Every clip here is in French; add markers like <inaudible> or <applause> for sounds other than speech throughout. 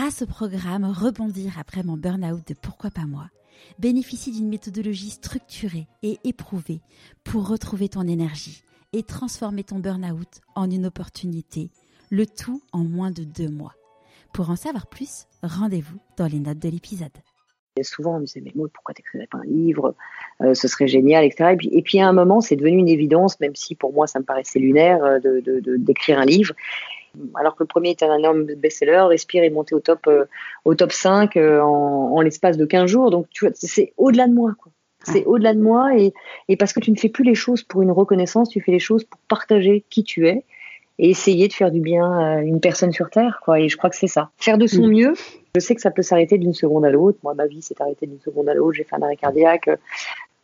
grâce au programme Rebondir après mon burn-out de Pourquoi pas moi, bénéficie d'une méthodologie structurée et éprouvée pour retrouver ton énergie et transformer ton burn-out en une opportunité, le tout en moins de deux mois. Pour en savoir plus, rendez-vous dans les notes de l'épisode. Souvent, on me disait, mais moi, pourquoi t'écrirais pas un livre? Euh, Ce serait génial, etc. Et puis, à un moment, c'est devenu une évidence, même si pour moi, ça me paraissait lunaire, euh, de, d'écrire un livre. Alors que le premier était un énorme best-seller, Respire est monté au top, euh, au top 5 en, en l'espace de 15 jours. Donc, tu vois, c'est au-delà de moi. Quoi. C'est au-delà de moi et, et parce que tu ne fais plus les choses pour une reconnaissance, tu fais les choses pour partager qui tu es et essayer de faire du bien à une personne sur Terre. Quoi. Et je crois que c'est ça. Faire de son mm. mieux. Je sais que ça peut s'arrêter d'une seconde à l'autre. Moi, ma vie s'est arrêtée d'une seconde à l'autre. J'ai fait un arrêt cardiaque.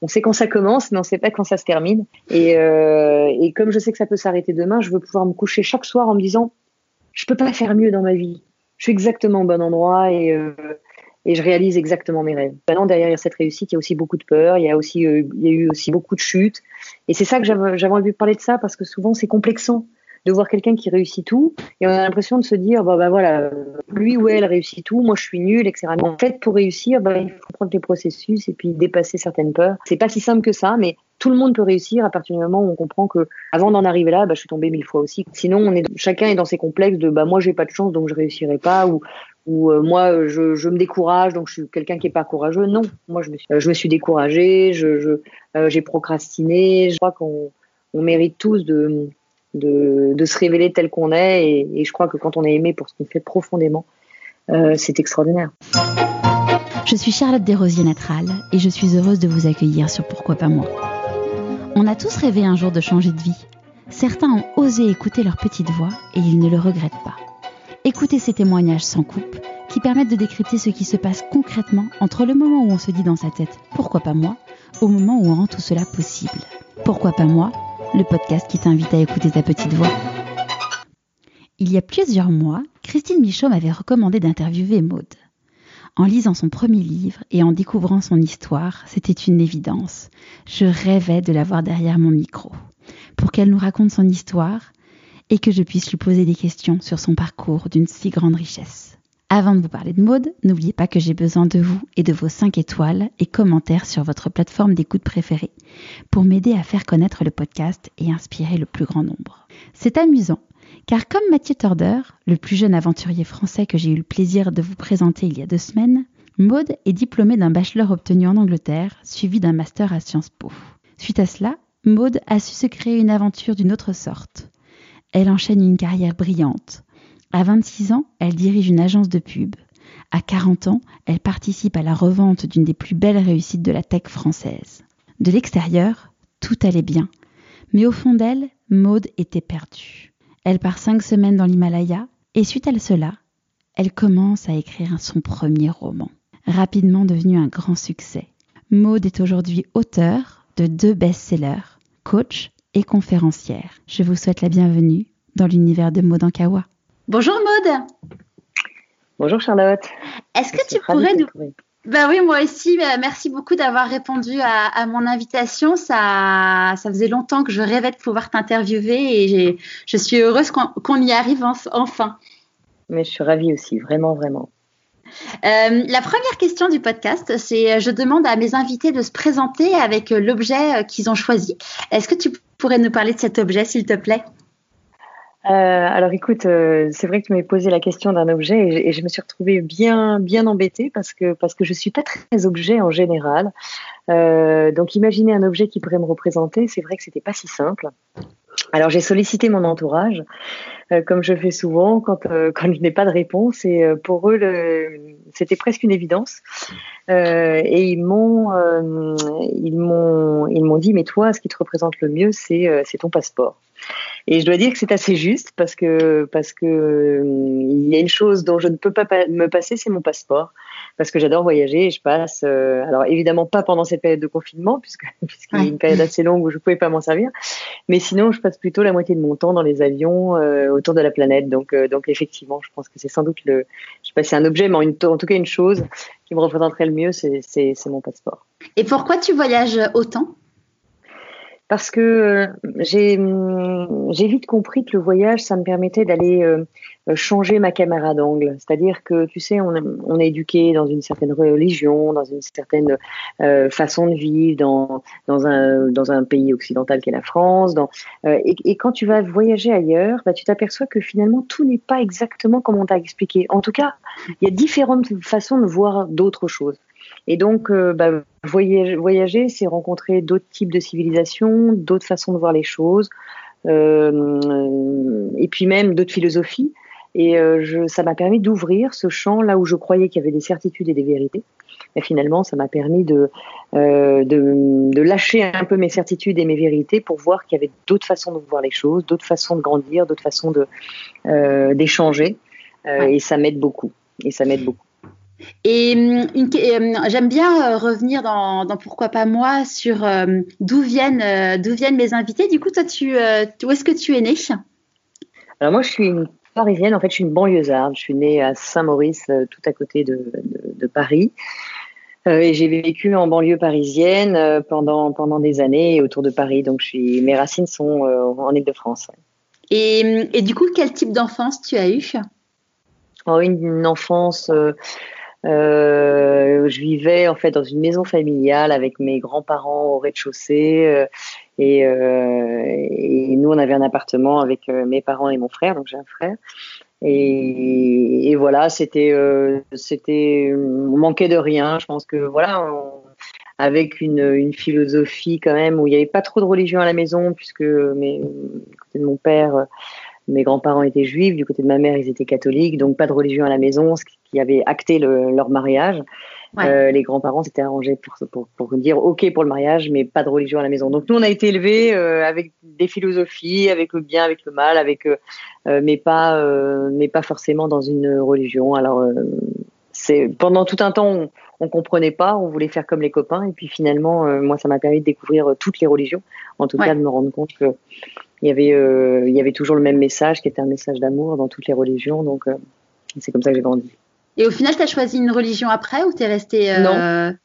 On sait quand ça commence, mais on ne sait pas quand ça se termine. Et, euh, et comme je sais que ça peut s'arrêter demain, je veux pouvoir me coucher chaque soir en me disant, je peux pas faire mieux dans ma vie. Je suis exactement au bon endroit et, euh, et je réalise exactement mes rêves. Maintenant, derrière cette réussite, il y a aussi beaucoup de peur, il y a aussi, euh, il y a eu aussi beaucoup de chutes. Et c'est ça que j'avais envie de parler de ça parce que souvent c'est complexant de voir quelqu'un qui réussit tout et on a l'impression de se dire bah, bah voilà lui ou elle réussit tout moi je suis nul etc en fait pour réussir bah, il faut prendre les processus et puis dépasser certaines peurs. C'est pas si simple que ça mais tout le monde peut réussir à partir du moment où on comprend que avant d'en arriver là bah, je suis tombée mille fois aussi. Sinon chacun est dans ses complexes de bah moi j'ai pas de chance donc je réussirai pas ou ou euh, moi je, me décourage donc je suis quelqu'un qui est pas courageux. Non. Moi je me suis, je me suis je euh, j'ai procrastiné. Je crois qu'on on mérite tous de de, se révéler tel qu'on est. Et, je crois que quand on est aimé pour ce qu'on fait profondément, euh, c'est extraordinaire. Je suis Charlotte Desrosiers-Natral et je suis heureuse de vous accueillir sur Pourquoi pas moi. On a tous rêvé un jour de changer de vie. Certains ont osé écouter leur petite voix et ils ne le regrettent pas. Écoutez ces témoignages sans coupe qui permettent de décrypter ce qui se passe concrètement entre le moment où on se dit dans sa tête pourquoi pas moi au moment où on rend tout cela possible. Pourquoi pas moi le podcast qui t'invite à écouter ta petite voix. Il y a plusieurs mois, Christine Michaud m'avait recommandé d'interviewer Maude. En lisant son premier livre et en découvrant son histoire, c'était une évidence. Je rêvais de la voir derrière mon micro, pour qu'elle nous raconte son histoire et que je puisse lui poser des questions sur son parcours d'une si grande richesse. Avant de vous parler de mode, n'oubliez pas que j'ai besoin de vous et de vos 5 étoiles et commentaires sur votre plateforme d'écoute préférée pour m'aider à faire connaître le podcast et inspirer le plus grand nombre. C'est amusant, car comme Mathieu Torder, le plus jeune aventurier français que j'ai eu le plaisir de vous présenter il y a deux semaines, Maude est diplômée d'un bachelor obtenu en Angleterre, suivi d'un master à Sciences Po. Suite à cela, Maude a su se créer une aventure d'une autre sorte. Elle enchaîne une carrière brillante, à 26 ans, elle dirige une agence de pub. À 40 ans, elle participe à la revente d'une des plus belles réussites de la tech française. De l'extérieur, tout allait bien. Mais au fond d'elle, Maude était perdue. Elle part cinq semaines dans l'Himalaya et suite à cela, elle commence à écrire son premier roman, rapidement devenu un grand succès. Maude est aujourd'hui auteure de deux best-sellers, coach et conférencière. Je vous souhaite la bienvenue dans l'univers de Maude Ankawa. Bonjour Maude. Bonjour Charlotte. Est-ce que tu pourrais nous... Ben oui, moi aussi. Ben, merci beaucoup d'avoir répondu à, mon invitation. Ça, ça faisait longtemps que je rêvais de pouvoir t'interviewer et je suis heureuse qu'on y arrive enfin. Mais je suis ravie aussi, vraiment, vraiment. Euh, la première question du podcast, c'est je demande à mes invités de se présenter avec l'objet qu'ils ont choisi. Est-ce que tu pourrais nous parler de cet objet, s'il te plaît? Euh, alors écoute, euh, c'est vrai que tu m'as posé la question d'un objet et, je me suis retrouvée bien bien embêtée parce que parce que je suis pas très objet en général. Euh, donc imaginer un objet qui pourrait me représenter, c'est vrai que c'était pas si simple. Alors j'ai sollicité mon entourage, comme je fais souvent quand <laughs> quand je n'ai pas de réponse et pour eux c'était presque une évidence. et ils m'ont ils m'ont ils m'ont dit mais toi ce qui te représente le mieux c'est c'est ton passeport. Et je dois dire que c'est assez juste parce que parce que euh, il y a une chose dont je ne peux pas me passer, c'est mon passeport parce que j'adore voyager et je passe euh, alors évidemment pas pendant cette période de confinement puisque <laughs> puisqu'il y a une période assez longue où je pouvais pas m'en servir, mais sinon je passe plutôt la moitié de mon temps dans les avions euh, autour de la planète. Donc donc effectivement, je pense que c'est sans doute le je sais pas si c'est un objet mais en, en tout cas une chose qui me représenterait le mieux, c'est c'est mon passeport. Et pourquoi tu voyages autant? Parce que j'ai j'ai vite compris que le voyage, ça me permettait d'aller changer ma caméra d'angle. C'est-à-dire que, tu sais, on, on, est éduqué dans une certaine religion, dans une certaine façon de vivre, dans, dans, un, dans un pays occidental qu'est la France. Dans, et, et, quand tu vas voyager ailleurs, bah, tu t'aperçois que finalement, tout n'est pas exactement comme on t'a expliqué. En tout cas, il y a différentes façons de voir d'autres choses. Et donc, euh, bah, voyager, c'est rencontrer d'autres types de civilisations, d'autres façons de voir les choses, euh, et puis même d'autres philosophies. Et euh, je, ça m'a permis d'ouvrir ce champ là où je croyais qu'il y avait des certitudes et des vérités. Et finalement, ça m'a permis de, de, de, lâcher un peu mes certitudes et mes vérités pour voir qu'il y avait d'autres façons de voir les choses, d'autres façons de grandir, d'autres façons de d'échanger. Et ça m'aide beaucoup. Et ça m'aide beaucoup. Et j'aime bien euh, revenir dans, Pourquoi pas moi sur euh, d'où viennent, euh, d'où viennent mes invités. Du coup, toi, tu, où est-ce que tu es née Alors moi, je suis une parisienne. En fait, je suis une banlieusarde. Je suis née à Saint-Maurice, tout à côté de, Paris. et j'ai vécu en banlieue parisienne pendant, pendant des années autour de Paris. Donc, je suis, mes racines sont en Ile-de-France. Et, et, du coup, quel type d'enfance tu as eu oh, une, enfance euh, je vivais en fait dans une maison familiale avec mes grands-parents au rez-de-chaussée euh, et, euh, et, nous on avait un appartement avec euh, mes parents et mon frère, donc j'ai un frère. Et, voilà, c'était, c'était, on manquait de rien. Je pense que voilà, avec une, philosophie quand même où il n'y avait pas trop de religion à la maison puisque du côté de mon père mes grands-parents étaient juifs, du côté de ma mère, ils étaient catholiques, donc pas de religion à la maison, ce qui avait acté leur mariage. Euh, les grands-parents s'étaient arrangés pour, pour, pour, dire OK pour le mariage, mais pas de religion à la maison. Donc nous, on a été élevés euh, avec des philosophies, avec le bien, avec le mal, avec, euh, mais pas, mais pas forcément dans une religion. Alors c'est pendant tout un temps, on, on comprenait pas, on voulait faire comme les copains, et puis finalement, moi, ça m'a permis de découvrir toutes les religions, en tout cas de me rendre compte que il y avait, il y avait toujours le même message, qui était un message d'amour dans toutes les religions. Donc c'est comme ça que j'ai grandi. Et au final, tu as choisi une religion après ou tu es resté. Euh, non.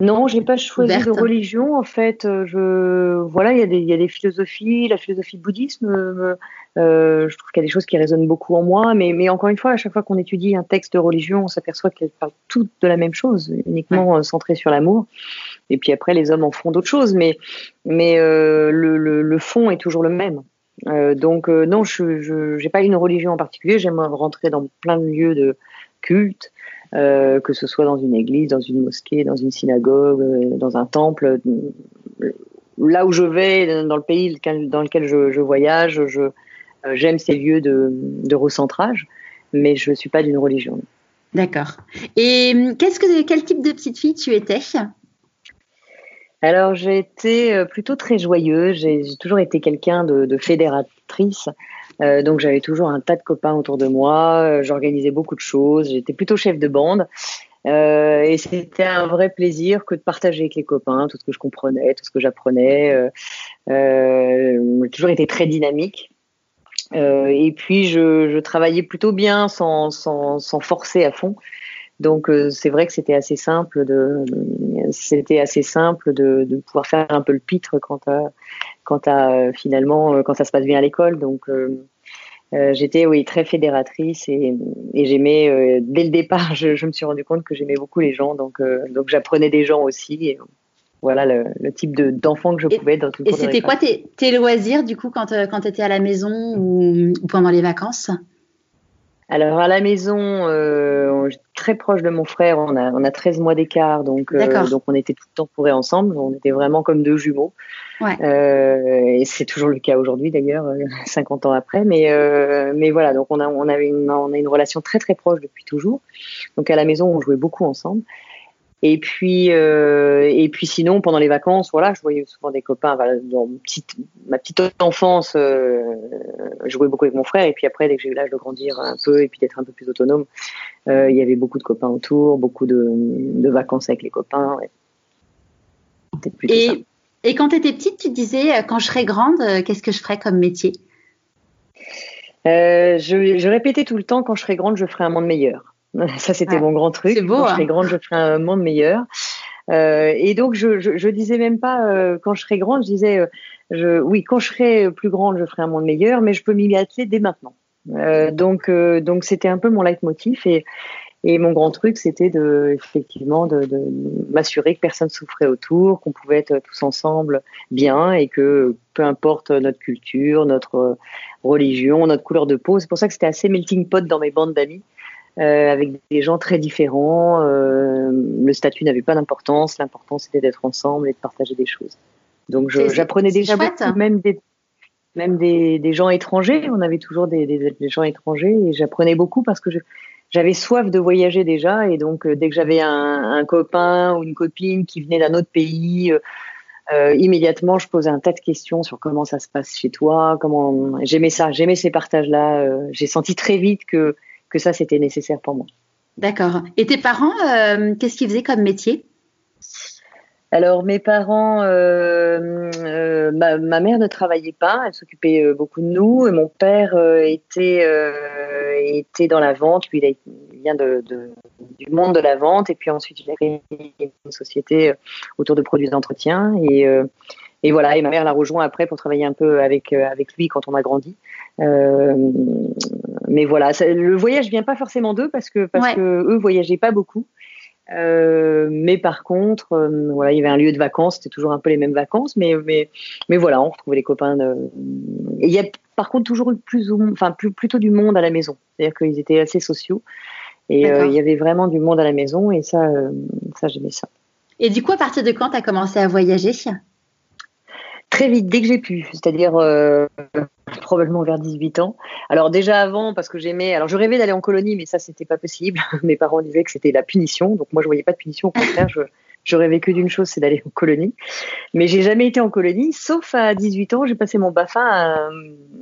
Non, j'ai pas choisi de religion. En fait, euh, je voilà, il y, a des, y a des philosophies, la philosophie bouddhisme. Euh, euh, je trouve qu'il y a des choses qui résonnent beaucoup en moi, mais, mais encore une fois, à chaque fois qu'on étudie un texte de religion, on s'aperçoit qu'elles parlent toutes de la même chose, uniquement centrées sur l'amour. Et puis après, les hommes en font d'autres choses, mais mais le, le, le, fond est toujours le même. donc non, je n'ai pas une religion en particulier. J'aime rentrer dans plein de lieux de culte, euh, que ce soit dans une église, dans une mosquée, dans une synagogue, euh, dans un temple. Là où je vais, dans le pays dans lequel je, voyage, je, euh, j'aime ces lieux de, recentrage, mais je ne suis pas d'une religion. D'accord. Et qu'est-ce que, quel type de petite fille tu étais? Alors j'ai été plutôt très joyeuse, j'ai toujours été quelqu'un de, de fédératrice. Euh, donc j'avais toujours un tas de copains autour de moi, euh, j'organisais beaucoup de choses, j'étais plutôt chef de bande. Euh, et c'était un vrai plaisir que de partager avec les copains tout ce que je comprenais, tout ce que j'apprenais. J'ai toujours été très dynamique. et puis je, travaillais plutôt bien sans, sans, forcer à fond. Donc c'est vrai que c'était assez simple de c'était assez simple de, pouvoir faire un peu le pitre quand quand à, finalement quand ça se passe bien à l'école. Donc j'étais oui très fédératrice et, et j'aimais euh, dès le départ je, je, me suis rendu compte que j'aimais beaucoup les gens donc euh, donc j'apprenais des gens aussi et voilà le, le type de d'enfant que je pouvais dans tout Et c'était quoi tes, tes, loisirs du coup quand quand tu étais à la maison ou, ou pendant les vacances? Alors à la maison, euh, très proche de mon frère, on a, on a 13 mois d'écart, donc, euh, donc on était tout le temps pourrés ensemble, on était vraiment comme deux jumeaux. Ouais. Euh, et c'est toujours le cas aujourd'hui d'ailleurs, <laughs> 50 ans après. Mais, mais voilà, donc on a, on, avait une, on a une relation très très proche depuis toujours. Donc à la maison, on jouait beaucoup ensemble. Et puis, euh, et puis sinon, pendant les vacances, voilà, je voyais souvent des copains. Voilà, dans petite, ma petite enfance, euh, je jouais beaucoup avec mon frère. Et puis après, dès que j'ai eu l'âge de grandir un peu et puis d'être un peu plus autonome, euh, il y avait beaucoup de copains autour, beaucoup de, de vacances avec les copains. Et, et, quand tu étais petite, tu disais, quand je serai grande, qu'est-ce que je ferais comme métier? Je, je répétais tout le temps, quand je serai grande, je ferai un monde meilleur. <laughs> Ça, c'était mon grand truc. Beau. Quand je serai hein. grande, je ferai un monde meilleur. et donc, je, je, je, disais même pas quand je serai grande, je disais, je, oui, quand je serai plus grande, je ferai un monde meilleur, mais je peux m'y atteler dès maintenant. donc, donc, c'était un peu mon leitmotiv et et mon grand truc, c'était de, effectivement, de, de m'assurer que personne souffrait autour, qu'on pouvait être tous ensemble bien et que peu importe notre culture, notre religion, notre couleur de peau, c'est pour ça que c'était assez melting pot dans mes bandes d'amis. Euh, avec des gens très différents. Euh, le statut n'avait pas d'importance. L'important, c'était d'être ensemble et de partager des choses. Donc, j'apprenais déjà beaucoup, même des, même des, des, gens étrangers. On avait toujours des, des, des gens étrangers et j'apprenais beaucoup parce que je, j'avais soif de voyager déjà et donc euh, dès que j'avais un, copain ou une copine qui venait d'un autre pays, euh, euh, immédiatement je posais un tas de questions sur comment ça se passe chez toi, comment j'aimais ça, j'aimais ces partages-là. j'ai senti très vite que que ça c'était nécessaire pour moi. D'accord. Et tes parents, qu'est-ce qu'ils faisaient comme métier? Alors mes parents, euh, euh, ma, mère ne travaillait pas, elle s'occupait euh, beaucoup de nous. Et mon père était était dans la vente. Lui, il, vient de, du monde de la vente. Et puis ensuite, il a créé une société autour de produits d'entretien. Et, et voilà. Et ma mère l'a rejoint après pour travailler un peu avec avec lui quand on a grandi. Mais voilà, le voyage vient pas forcément d'eux parce que parce que eux voyageaient pas beaucoup. Euh, mais par contre, euh, voilà, il y avait un lieu de vacances, c'était toujours un peu les mêmes vacances, mais mais mais voilà, on retrouvait les copains. De... il y a par contre toujours eu plus ou enfin plus, plutôt du monde à la maison, c'est-à-dire qu'ils étaient assez sociaux et euh, il y avait vraiment du monde à la maison et ça, ça j'aimais ça. Et du coup, à partir de quand tu as commencé à voyager? Très vite, dès que j'ai pu, c'est-à-dire probablement vers 18 ans. Alors déjà avant, parce que j'aimais, alors je rêvais d'aller en colonie, mais ça c'était pas possible. <laughs> Mes parents disaient que c'était la punition, donc moi je voyais pas de punition. Au contraire, je, rêvais que d'une chose, c'est d'aller en colonie. Mais j'ai jamais été en colonie, sauf à 18 ans, j'ai passé mon BAFA,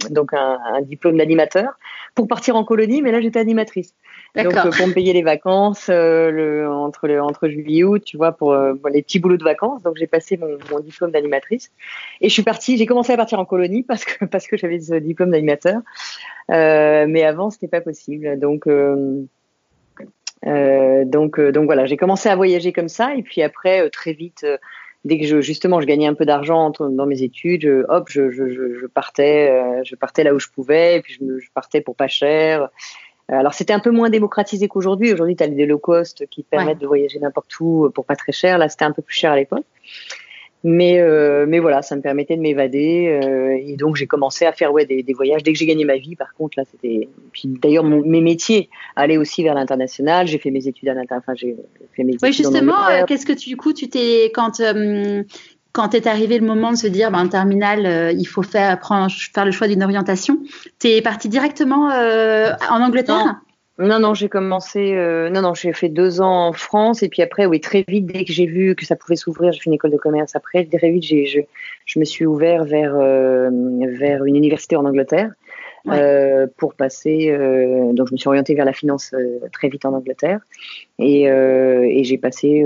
donc un, un diplôme d'animateur, pour partir en colonie, mais là j'étais animatrice. Donc euh, pour me payer les vacances euh, le, entre, le, entre juillet et août, tu vois, pour, euh, les petits boulots de vacances. Donc j'ai passé mon, mon diplôme d'animatrice et je suis partie. J'ai commencé à partir en colonie parce que parce que j'avais ce diplôme d'animateur, mais avant c'était pas possible. Donc donc donc voilà, j'ai commencé à voyager comme ça et puis après très vite dès que je, justement je gagnais un peu d'argent dans mes études, hop, je, je, je, partais, je partais là où je pouvais, et puis je, me, je partais pour pas cher. Euh, alors c'était un peu moins démocratisé qu'aujourd'hui. Aujourd'hui, tu as des low cost qui te permettent de voyager n'importe où pour pas très cher. Là, c'était un peu plus cher à l'époque. Mais, euh, mais voilà, ça me permettait de m'évader. Euh, et donc, j'ai commencé à faire ouais, des, des voyages dès que j'ai gagné ma vie. Par contre, là, c'était. Puis d'ailleurs, mes métiers allaient aussi vers l'international. J'ai fait mes études à l'international. Enfin, j'ai fait mes oui, justement, qu'est-ce que tu, du coup, tu t'es. Quand, quand est arrivé le moment de se dire, ben, terminal, euh, il faut faire, prendre, faire le choix d'une orientation, tu es parti directement euh, en Angleterre? Non. Non, j'ai commencé. Euh, non, non, j'ai fait deux ans en France et puis après, oui, très vite, dès que j'ai vu que ça pouvait s'ouvrir, j'ai fait une école de commerce. Après, très vite, je, je me suis ouvert vers vers une université en Angleterre. Euh, pour passer. Euh, donc, je me suis orientée vers la finance euh, très vite en Angleterre et, et j'ai passé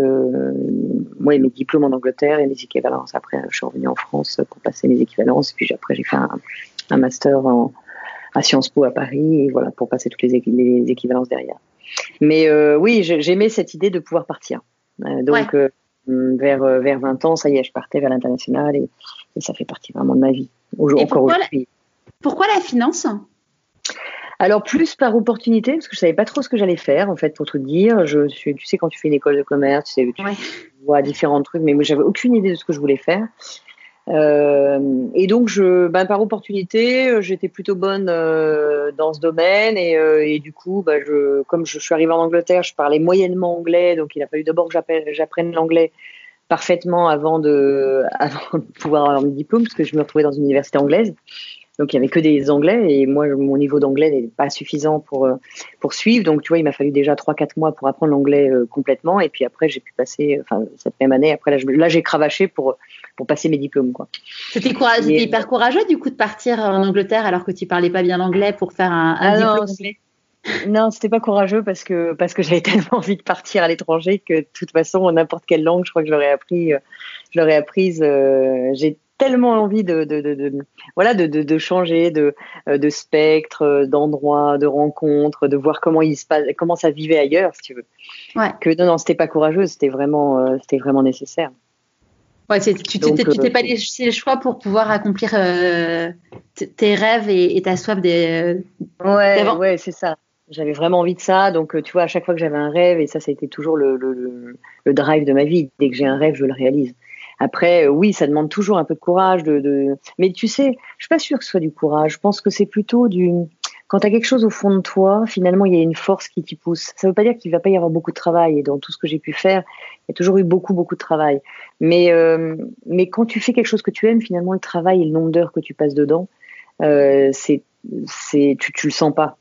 moi mes diplômes en Angleterre et mes équivalences. Après, je suis revenue en France pour passer mes équivalences. Et puis après, j'ai fait un, un master en, à Sciences Po à Paris et voilà pour passer toutes les, les équivalences derrière. Mais oui, j'aimais cette idée de pouvoir partir. donc vers vers 20 ans, ça y est, je partais vers l'international et, et, ça fait partie vraiment de ma vie. Encore aujourd'hui. Pourquoi la finance? Alors plus par opportunité parce que je savais pas trop ce que j'allais faire en fait pour te dire. Je suis, tu sais quand tu fais une école de commerce, tu sais tu vois différents trucs, mais moi j'avais aucune idée de ce que je voulais faire. Euh, et donc je, ben, par opportunité, j'étais plutôt bonne euh, dans ce domaine et, euh, et du coup, ben, je, comme je, suis arrivée en Angleterre, je parlais moyennement anglais, donc il a fallu d'abord que j'apprenne l'anglais parfaitement avant de, <laughs> avant de pouvoir avoir mon diplôme parce que je me retrouvais dans une université anglaise. Donc il y avait que des Anglais et moi mon niveau d'anglais n'est pas suffisant pour euh, pour suivre. Donc tu vois, il m'a fallu déjà 3-4 mois pour apprendre l'anglais euh, complètement et puis après j'ai pu passer, enfin cette même année après là, là j'ai cravaché pour pour passer mes diplômes quoi. C'était hyper courageux du coup de partir en Angleterre alors que tu parlais pas bien l'anglais pour faire un, un ah diplôme anglais? Non, c'était pas courageux parce que parce que j'avais <laughs> tellement envie de partir à l'étranger que de toute façon n'importe quelle langue, je crois que je l'aurais appris, euh, je l'aurais apprise. j'ai tellement envie de, de, de, voilà de, changer de, de spectre, d'endroits, de rencontres, de voir comment il se passe, comment ça vivait ailleurs, si tu veux. Ouais. Que non, non, c'était pas courageux, c'était vraiment, c'était vraiment nécessaire. Ouais, tu t'es pas laissé le choix pour pouvoir accomplir tes rêves et, ta soif des. ouais, ouais, c'est ça. J'avais vraiment envie de ça, donc tu vois, à chaque fois que j'avais un rêve, et ça, ça a été toujours le, le, le drive de ma vie. Dès que j'ai un rêve, je le réalise. Après, euh, oui, ça demande toujours un peu de courage. De, de... Mais tu sais, je suis pas sûre que ce soit du courage. Je pense que c'est plutôt du. Quand tu as quelque chose au fond de toi, finalement, il y a une force qui t'y pousse. Ça veut pas dire qu'il va pas y avoir beaucoup de travail. Et dans tout ce que j'ai pu faire, il y a toujours eu beaucoup, beaucoup de travail. Mais, euh, mais quand tu fais quelque chose que tu aimes, finalement, le travail et le nombre d'heures que tu passes dedans, euh, c'est, c'est, tu, tu le sens pas.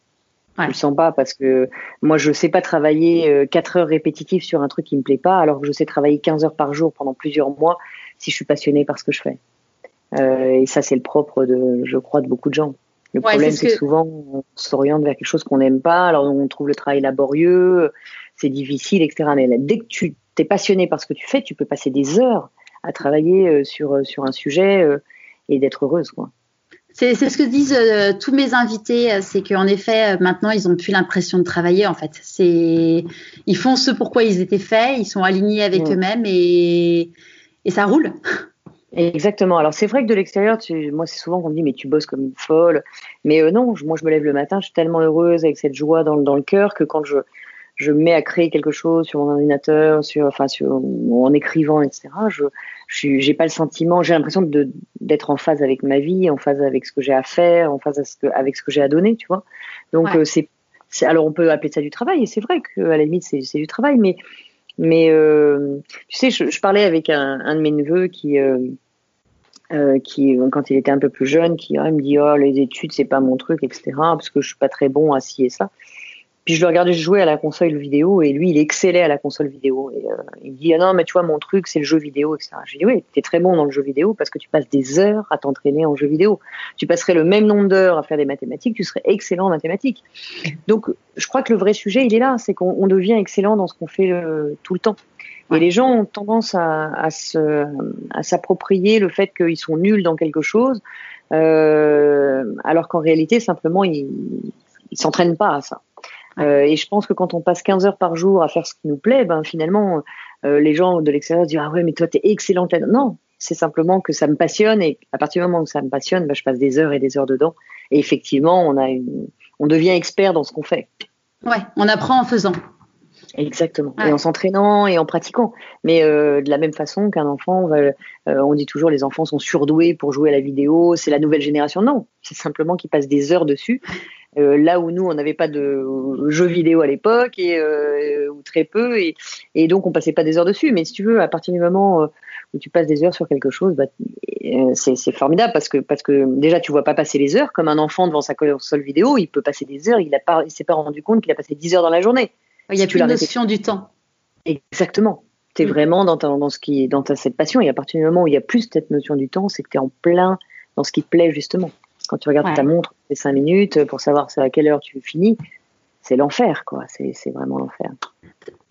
Ouais. Je le sens pas parce que moi je sais pas travailler 4 euh, heures répétitives sur un truc qui me plaît pas alors que je sais travailler 15 heures par jour pendant plusieurs mois si je suis passionnée par ce que je fais. Euh, et ça c'est le propre de je crois de beaucoup de gens. Le problème c'est que... souvent on s'oriente vers quelque chose qu'on n'aime pas alors on trouve le travail laborieux, c'est difficile etc. Mais dès que tu es passionné par ce que tu fais, tu peux passer des heures à travailler euh, sur euh, sur un sujet et d'être heureuse quoi. C'est ce que disent euh, tous mes invités, euh, c'est qu'en effet, euh, maintenant, ils ont plus l'impression de travailler. En fait, c'est ils font ce pourquoi ils étaient faits, ils sont alignés avec eux-mêmes et, et ça roule. Exactement. Alors c'est vrai que de l'extérieur, moi c'est souvent qu'on me dit mais tu bosses comme une folle. Mais non, moi je me lève le matin, je suis tellement heureuse avec cette joie dans, dans le cœur que quand je je me mets à créer quelque chose sur mon ordinateur, sur, enfin, sur, en écrivant, etc. Je, je j'ai pas le sentiment, j'ai l'impression de, d'être en phase avec ma vie, en phase avec ce que j'ai à faire, en phase avec ce que j'ai à donner, tu vois. Donc, euh, c'est, c'est, alors on peut appeler ça du travail, et c'est vrai qu'à la limite, c'est, c'est du travail, mais, mais, euh, tu sais, je, je, parlais avec un, un de mes neveux qui, euh, euh, qui, quand il était un peu plus jeune, qui me dit oh les études c'est pas mon truc, etc. Parce que je suis pas très bon à ci et ça. Puis je le regardais jouer à la console vidéo et lui, il excellait à la console vidéo. Et, euh, il dit ah non mais tu vois mon truc c'est le jeu vidéo etc. J'ai dit oui t'es très bon dans le jeu vidéo parce que tu passes des heures à t'entraîner en jeu vidéo. Tu passerais le même nombre d'heures à faire des mathématiques, tu serais excellent en mathématiques. Donc je crois que le vrai sujet il est là, c'est qu'on devient excellent dans ce qu'on fait euh, tout le temps. Et les gens ont tendance à, à s'approprier le fait qu'ils sont nuls dans quelque chose, euh, alors qu'en réalité simplement ils, ils s'entraînent pas à ça. Euh, et je pense que quand on passe 15 heures par jour à faire ce qui nous plaît, ben finalement, euh, les gens de l'extérieur disent ah ouais mais toi t'es excellente. Non, c'est simplement que ça me passionne et à partir du moment où ça me passionne, ben, je passe des heures et des heures dedans. Et effectivement, on a une, on devient expert dans ce qu'on fait. Ouais, on apprend en faisant. Exactement. Et en s'entraînant et en pratiquant. Mais euh, de la même façon qu'un enfant, euh, on dit toujours les enfants sont surdoués pour jouer à la vidéo, c'est la nouvelle génération. Non, c'est simplement qu'ils passent des heures dessus euh, là où nous on n'avait pas de jeux vidéo à l'époque et euh, ou très peu. Et, et, donc on passait pas des heures dessus. Mais si tu veux à partir du moment euh, où tu passes des heures sur quelque chose bah, c'est formidable parce que parce que déjà tu vois pas passer les heures. Comme un enfant devant sa console vidéo il peut passer des heures. Il a pas il s'est pas rendu compte qu'il a passé 10 heures dans la journée. Il y a plus la notion du temps. Exactement. Tu es mm. vraiment dans, ta, dans ce qui dans ta, cette passion. Et à partir du moment où il y a plus cette notion du temps c'est que tu es en plein dans ce qui te plaît justement quand tu regardes ta montre, c'est cinq minutes pour savoir à quelle heure tu finis. C'est l'enfer, quoi. C'est vraiment l'enfer.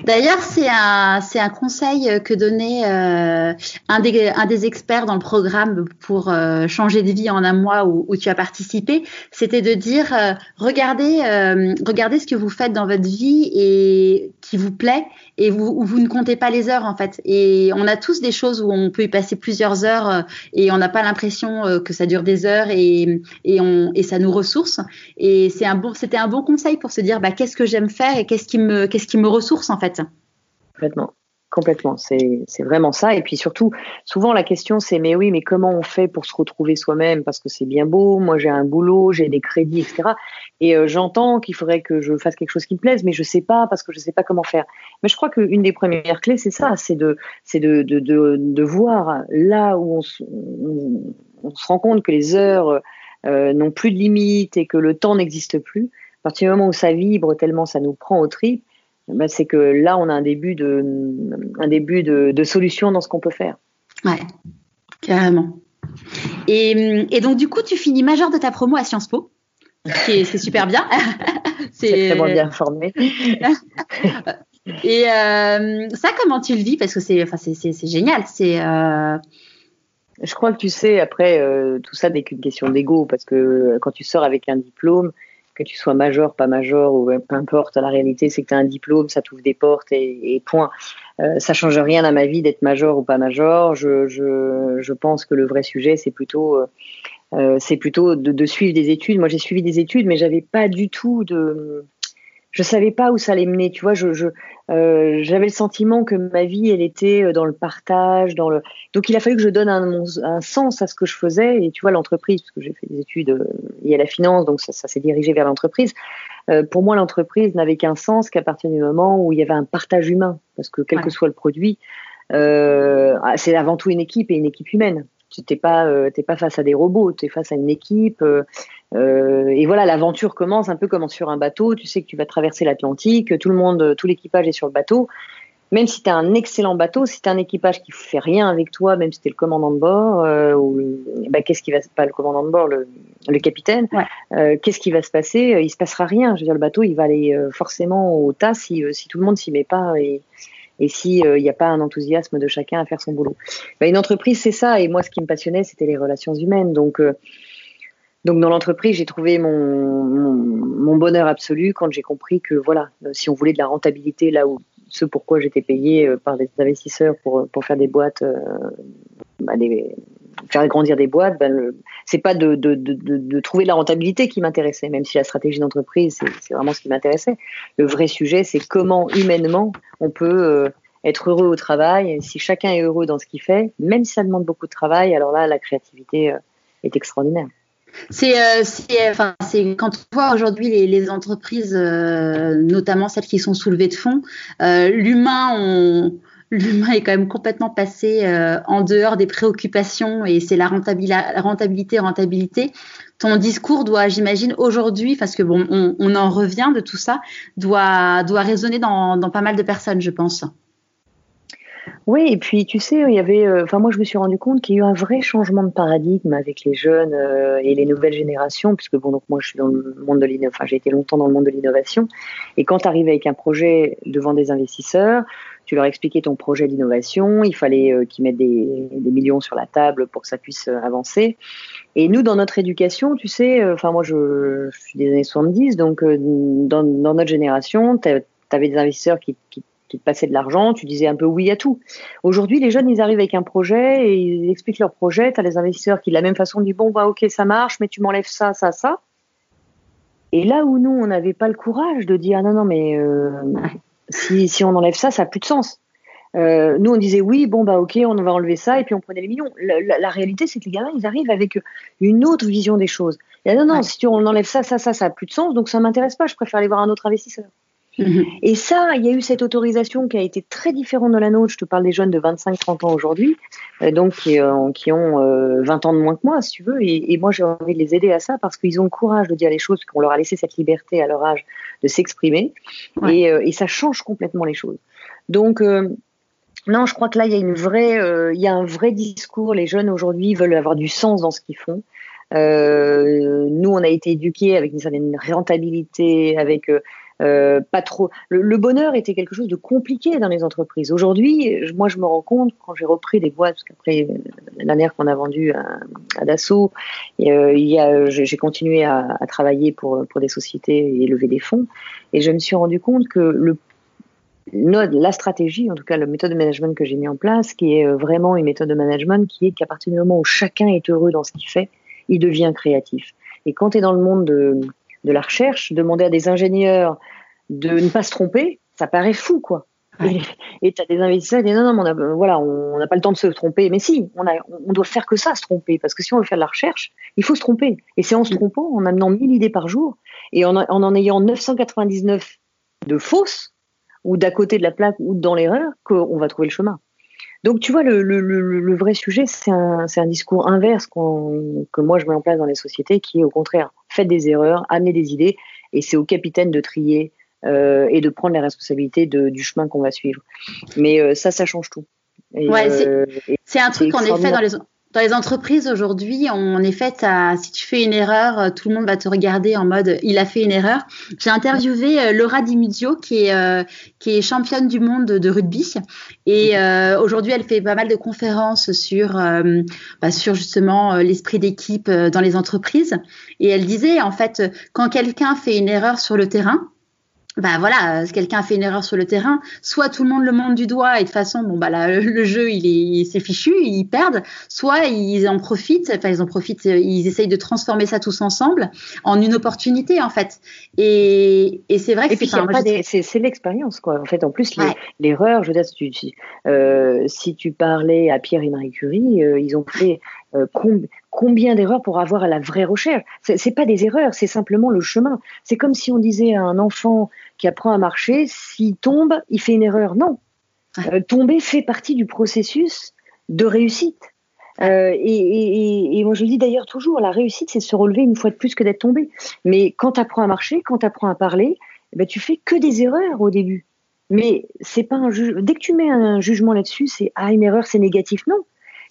D'ailleurs, c'est un, c'est un conseil que donnait euh, un, des, un des experts dans le programme pour euh, changer de vie en un mois où, où tu as participé. C'était de dire euh, regardez, regardez ce que vous faites dans votre vie et qui vous plaît et vous, vous ne comptez pas les heures en fait. Et on a tous des choses où on peut y passer plusieurs heures et on n'a pas l'impression que ça dure des heures et, et, on, et ça nous ressource. Et c'est un bon, c'était un bon conseil pour se dire bah, qu'est-ce que j'aime faire et qu'est-ce qui me, qu'est-ce qui me ressource en fait. Complètement. Complètement, c'est vraiment ça. Et puis surtout, souvent la question c'est mais oui, mais comment on fait pour se retrouver soi-même? Parce que c'est bien beau, moi j'ai un boulot, j'ai des crédits, etc. Et euh, j'entends qu'il faudrait que je fasse quelque chose qui me plaise, mais je sais pas parce que je sais pas comment faire. Mais je crois qu'une des premières clés, c'est ça, c'est de, de, de, de, voir là où on, on, se rend compte que les heures euh, n'ont plus de limite et que le temps n'existe plus. À partir du moment où ça vibre tellement, ça nous prend au trip bah, c'est que là, on a un début de, un début de, de solution dans ce qu'on peut faire. Ouais, carrément. Et, et, donc, du coup, tu finis major de ta promo à Sciences Po. C'est super bien. <laughs> c'est très bien formé. <laughs> et euh, ça, comment tu le vis? Parce que c'est enfin, génial. C'est. Euh... Je crois que tu sais, après, tout ça n'est qu'une question d'ego, parce que quand tu sors avec un diplôme, que tu sois major, pas major, ou peu importe, la réalité, c'est que tu as un diplôme, ça t'ouvre des portes et, point. Euh, ça change rien à ma vie d'être major ou pas major. Je, je, je, pense que le vrai sujet, c'est plutôt, euh, euh c'est plutôt de, de, suivre des études. Moi, j'ai suivi des études, mais j'avais pas du tout de, je savais pas où ça allait mener. Tu vois, je, je euh, j'avais le sentiment que ma vie, elle était euh, dans le partage, dans le. Donc, il a fallu que je donne un, un sens à ce que je faisais. Et tu vois, l'entreprise, parce que j'ai fait des études euh, liées à la finance, donc ça, ça s'est dirigé vers l'entreprise. Euh, pour moi, l'entreprise n'avait qu'un sens qu'à partir du moment où il y avait un partage humain, parce que quel que soit le produit, euh, ah, c'est avant tout une équipe et une équipe humaine. Tu n'es pas, euh, pas face à des robots, tu es face à une équipe. Euh, et voilà, l'aventure commence un peu comme sur un bateau. Tu sais que tu vas traverser l'Atlantique, tout le monde, tout l'équipage est sur le bateau. Même si tu as un excellent bateau, si tu as un équipage qui fait rien avec toi, même si tu es le commandant de bord, euh, ou bah, qu'est-ce qui va pas le commandant de bord, le, le capitaine, euh, qu'est-ce qui va se passer? Il se passera rien. Je veux dire, le bateau, il va aller euh, forcément au tas si, euh, si tout le monde s'y met pas et, et si il n'y a pas un enthousiasme de chacun à faire son boulot. Bah, une entreprise, c'est ça. Et moi, ce qui me passionnait, c'était les relations humaines. Donc donc dans l'entreprise, j'ai trouvé mon, bonheur absolu quand j'ai compris que voilà, euh, si on voulait de la rentabilité là où ce pourquoi j'étais payé euh, par des investisseurs pour, pour faire des boîtes, euh, bah des, faire grandir des boîtes, bah c'est pas de, de, de, trouver la rentabilité qui m'intéressait, même si la stratégie d'entreprise, c'est vraiment ce qui m'intéressait. Le vrai sujet, c'est comment humainement on peut être heureux au travail. Si chacun est heureux dans ce qu'il fait, même si ça demande beaucoup de travail, alors là, la créativité est extraordinaire. C'est, euh, quand on voit aujourd'hui les, entreprises, euh, notamment celles qui sont soulevées de fonds, euh, l'humain, on, l'humain est quand même complètement passé euh, en dehors des préoccupations et c'est la, rentabilité, rentabilité. Ton discours doit, j'imagine, aujourd'hui, parce que bon, on, en revient de tout ça, doit, doit résonner dans, dans pas mal de personnes, je pense. Oui, et puis tu sais, il y avait, euh, enfin moi je me suis rendu compte qu'il y a eu un vrai changement de paradigme avec les jeunes euh, et les nouvelles générations, puisque bon donc moi je suis dans le monde de l'innovation, enfin j'ai été longtemps dans le monde de l'innovation, et quand tu arrives avec un projet devant des investisseurs, tu leur expliquais ton projet d'innovation, il fallait euh, qu'ils mettent des, millions sur la table pour que ça puisse avancer. Et nous, dans notre éducation, tu sais, enfin moi je, suis des années 70, donc dans, notre génération, tu avais des investisseurs qui, te passait de l'argent, tu disais un peu oui à tout. Aujourd'hui, les jeunes, ils arrivent avec un projet et ils expliquent leur projet. Tu as les investisseurs qui, de la même façon, disent bon, bah, ok, ça marche, mais tu m'enlèves ça, ça, ça. Et là où nous, on n'avait pas le courage de dire non, non, mais euh, si, si on enlève ça, ça n'a plus de sens. Euh, nous, on disait oui, bon, bah, ok, on va enlever ça, et puis on prenait les millions. La, la, réalité, c'est que les gamins, ils arrivent avec une autre vision des choses. Et non, non, si on enlève ça, ça, ça, ça n'a plus de sens, donc ça m'intéresse pas, je préfère aller voir un autre investisseur. Mhm. Et ça, il y a eu cette autorisation qui a été très différente de la nôtre. Je te parle des jeunes de 25-30 ans aujourd'hui, euh, donc qui, euh, qui ont 20 euh, ans de moins que moi, si tu veux. Et, et moi, j'ai envie de les aider à ça parce qu'ils ont le courage de dire les choses, qu'on leur a laissé cette liberté à leur âge de s'exprimer. Ouais. Et, et, ça change complètement les choses. Donc, non, je crois que là, il y a une vraie, il y a un vrai discours. Les jeunes aujourd'hui veulent avoir du sens dans ce qu'ils font. Nous, on a été éduqués avec une certaine rentabilité, avec euh, pas trop. Le, bonheur était quelque chose de compliqué dans les entreprises. Aujourd'hui, moi, je me rends compte quand j'ai repris des boîtes, parce qu'après euh, la dernière qu'on a vendue à, Dassault, euh, j'ai continué à, travailler pour des sociétés et lever des fonds, et je me suis rendu compte que la stratégie, en tout cas la méthode de management que j'ai mis en place, qui est vraiment une méthode de management qui est qu'à partir du moment où chacun est heureux dans ce qu'il fait, il devient créatif. Et quand tu es dans le monde de, de la recherche, demander à des ingénieurs de ne pas se tromper, ça paraît fou, quoi. Et tu as des investisseurs qui disent non, non, on a, voilà, on n'a pas le temps de se tromper. Mais si, on, a, on doit faire que ça, se tromper. Parce que si on veut faire de la recherche, il faut se tromper. Et c'est en se mm. trompant, en amenant 1000 idées par jour, et en en, en ayant 999 de fausses, ou d'à côté de la plaque, ou dans l'erreur, qu'on va trouver le chemin. Donc, tu vois, le, le, le, le vrai sujet, c'est un, un, discours inverse que moi je mets en place dans les sociétés, qui est au contraire, faites des erreurs, amenez des idées, et c'est au capitaine de trier euh, et de prendre les responsabilités de, du chemin qu'on va suivre. Mais euh, ça, ça change tout. Ouais, c'est euh, un truc qu'on est fait dans les dans les entreprises aujourd'hui, on est fait à si tu fais une erreur, euh, tout le monde va te regarder en mode il a fait une erreur. J'ai interviewé euh, Laura Di qui est euh, qui est championne du monde de rugby. Et aujourd'hui elle fait pas mal de conférences sur bah, sur justement l'esprit d'équipe dans les entreprises. Et elle disait en fait quand quelqu'un fait une erreur sur le terrain, bah voilà, euh, quelqu'un a fait une erreur sur le terrain, soit tout le monde le monte du doigt et de toute façon, bon bah là, <laughs> le jeu il est c'est fichu, ils perdent, soit ils en profitent, enfin ils en profitent, euh, ils essayent de transformer ça tous ensemble en une opportunité en fait. Et, et c'est vrai que c'est l'expérience quoi. En fait, en plus l'erreur, je veux dire, si tu, euh, si tu parlais à Pierre et Marie Curie, ils ont fait euh, combien d'erreurs pour avoir la vraie recherche C'est pas des erreurs, c'est simplement le chemin. C'est comme si on disait à un enfant qui apprend à marcher, s'il tombe, il fait une erreur. Non, euh, tomber fait partie du processus de réussite. Euh, et, moi, je dis d'ailleurs toujours, la réussite, c'est se relever une fois de plus que d'être tombé. Mais quand tu apprends à marcher, quand tu apprends à parler, eh ben, tu fais que des erreurs au début. Mais c'est pas un Dès que tu mets un jugement là-dessus, c'est ah une erreur, c'est négatif. Non,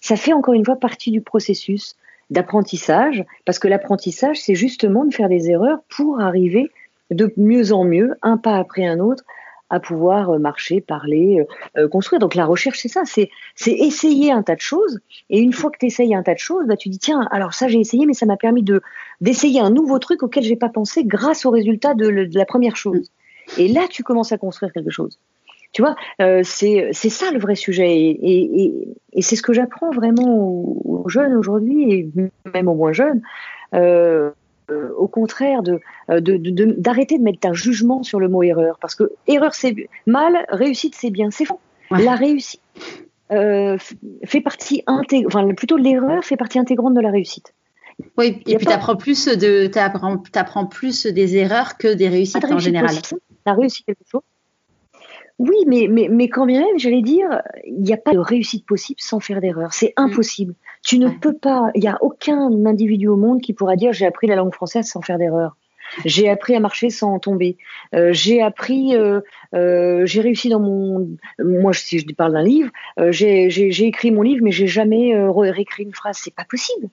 ça fait encore une fois partie du processus d'apprentissage, parce que l'apprentissage, c'est justement de faire des erreurs pour arriver de mieux en mieux, un pas après un autre, à pouvoir euh, marcher, parler, euh, euh, construire. Donc la recherche, c'est ça, c'est essayer un tas de choses. Et une fois que tu essayes un tas de choses, bah, tu dis, tiens, alors ça j'ai essayé, mais ça m'a permis de d'essayer un nouveau truc auquel j'ai pas pensé grâce au résultat de la première chose. Et là, tu commences à construire quelque chose. Tu vois, euh, c'est ça le vrai sujet. Et, et, c'est ce que j'apprends vraiment aux, jeunes aujourd'hui, et même aux moins jeunes. Euh, euh, au contraire, de d'arrêter de, de, mettre un jugement sur le mot erreur. Parce que erreur, c'est mal, réussite, c'est bien. C'est faux. La réussite fait partie intégrante, enfin, plutôt l'erreur fait partie intégrante de la réussite. Oui, et puis tu apprends plus de, apprends, plus des erreurs que des réussites en général. La réussite quelque chose, oui, mais, mais, mais quand bien même, j'allais dire, il n'y a pas de réussite possible sans faire d'erreur. C'est mm. impossible. Tu ne peux pas, il n'y a aucun individu au monde qui pourra dire j'ai appris la langue française sans faire d'erreur. J'ai appris à marcher sans tomber. Euh, j'ai appris, euh, euh, j'ai réussi dans mon. Moi, si je parle d'un livre, j'ai écrit mon livre, mais j'ai jamais réécrit une phrase. C'est pas possible.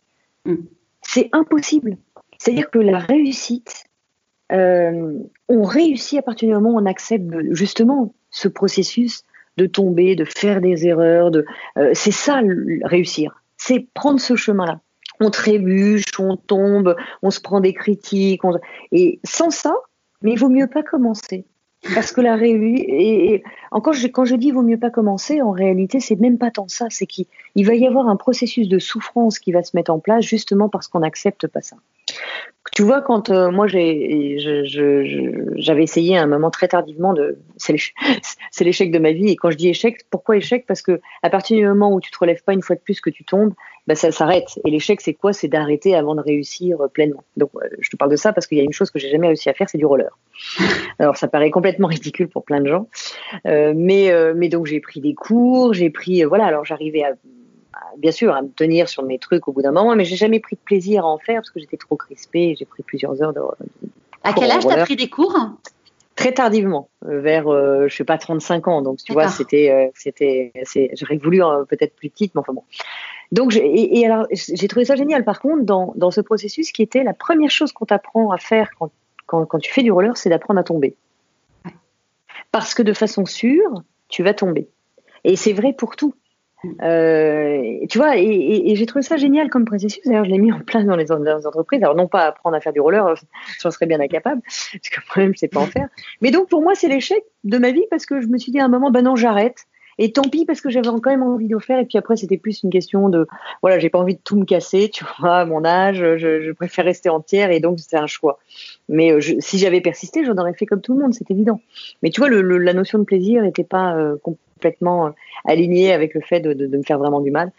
Mm. C'est impossible. C'est-à-dire que la réussite, on réussit à partir du moment où on accepte justement ce processus de tomber, de faire des erreurs, de euh, c'est ça réussir, c'est prendre ce chemin-là. On trébuche, on tombe, on se prend des critiques, et sans ça, mais il vaut mieux pas commencer. Parce que la réussite, encore quand je dis vaut mieux pas commencer, en réalité, c'est même pas tant ça, c'est qu'il va y avoir un processus de souffrance qui va se mettre en place justement parce qu'on n'accepte pas ça. Tu vois, quand euh, moi j'ai, j'avais essayé à un moment très tardivement de, <laughs> c'est l'échec de ma vie. Et quand je dis échec, pourquoi échec? Parce que à partir du moment où tu te relèves pas une fois de plus que tu tombes, bah, ça s'arrête. Et l'échec, c'est quoi? C'est d'arrêter avant de réussir pleinement. Donc, euh, je te parle de ça parce qu'il y a une chose que j'ai jamais réussi à faire, c'est du roller. <laughs> Alors, ça paraît complètement ridicule pour plein de gens, euh, mais mais donc j'ai pris des cours, j'ai pris voilà. Alors j'arrivais à bien sûr, à me tenir sur mes trucs au bout d'un moment, mais j'ai jamais pris de plaisir à en faire parce que j'étais trop crispée. J'ai pris plusieurs heures de. à quel âge t'as pris des cours Très tardivement, euh, vers euh, je sais pas 35 ans. Donc tu vois, c'était euh, c'était j'aurais voulu peut-être plus petite, mais enfin bon. Donc et, et, alors j'ai trouvé ça génial. Par contre, dans, dans ce processus qui était la première chose qu'on t'apprend à faire quand, quand, quand tu fais du roller, c'est d'apprendre à tomber. Parce que de façon sûre, tu vas tomber. Et c'est vrai pour tout. Euh, tu vois, et, j'ai trouvé ça génial comme processus. D'ailleurs, je l'ai mis en place dans les, entreprises. Alors, non pas apprendre à faire du roller, <laughs> j'en serais bien incapable, parce que le problème, c'est pas en faire. Mais donc, pour moi, c'est l'échec de ma vie parce que je me suis dit à un moment, ben non, j'arrête. Et tant pis parce que j'avais quand même envie de le faire. Et puis après, c'était plus une question de, voilà, j'ai pas envie de tout me casser, tu vois, à mon âge, je, préfère rester entière et donc c'est un choix. Mais euh, si j'avais persisté, j'en aurais fait comme tout le monde, c'est évident. Mais tu vois, la notion de plaisir n'était pas euh, euh, aligné avec le fait de, me faire vraiment du mal.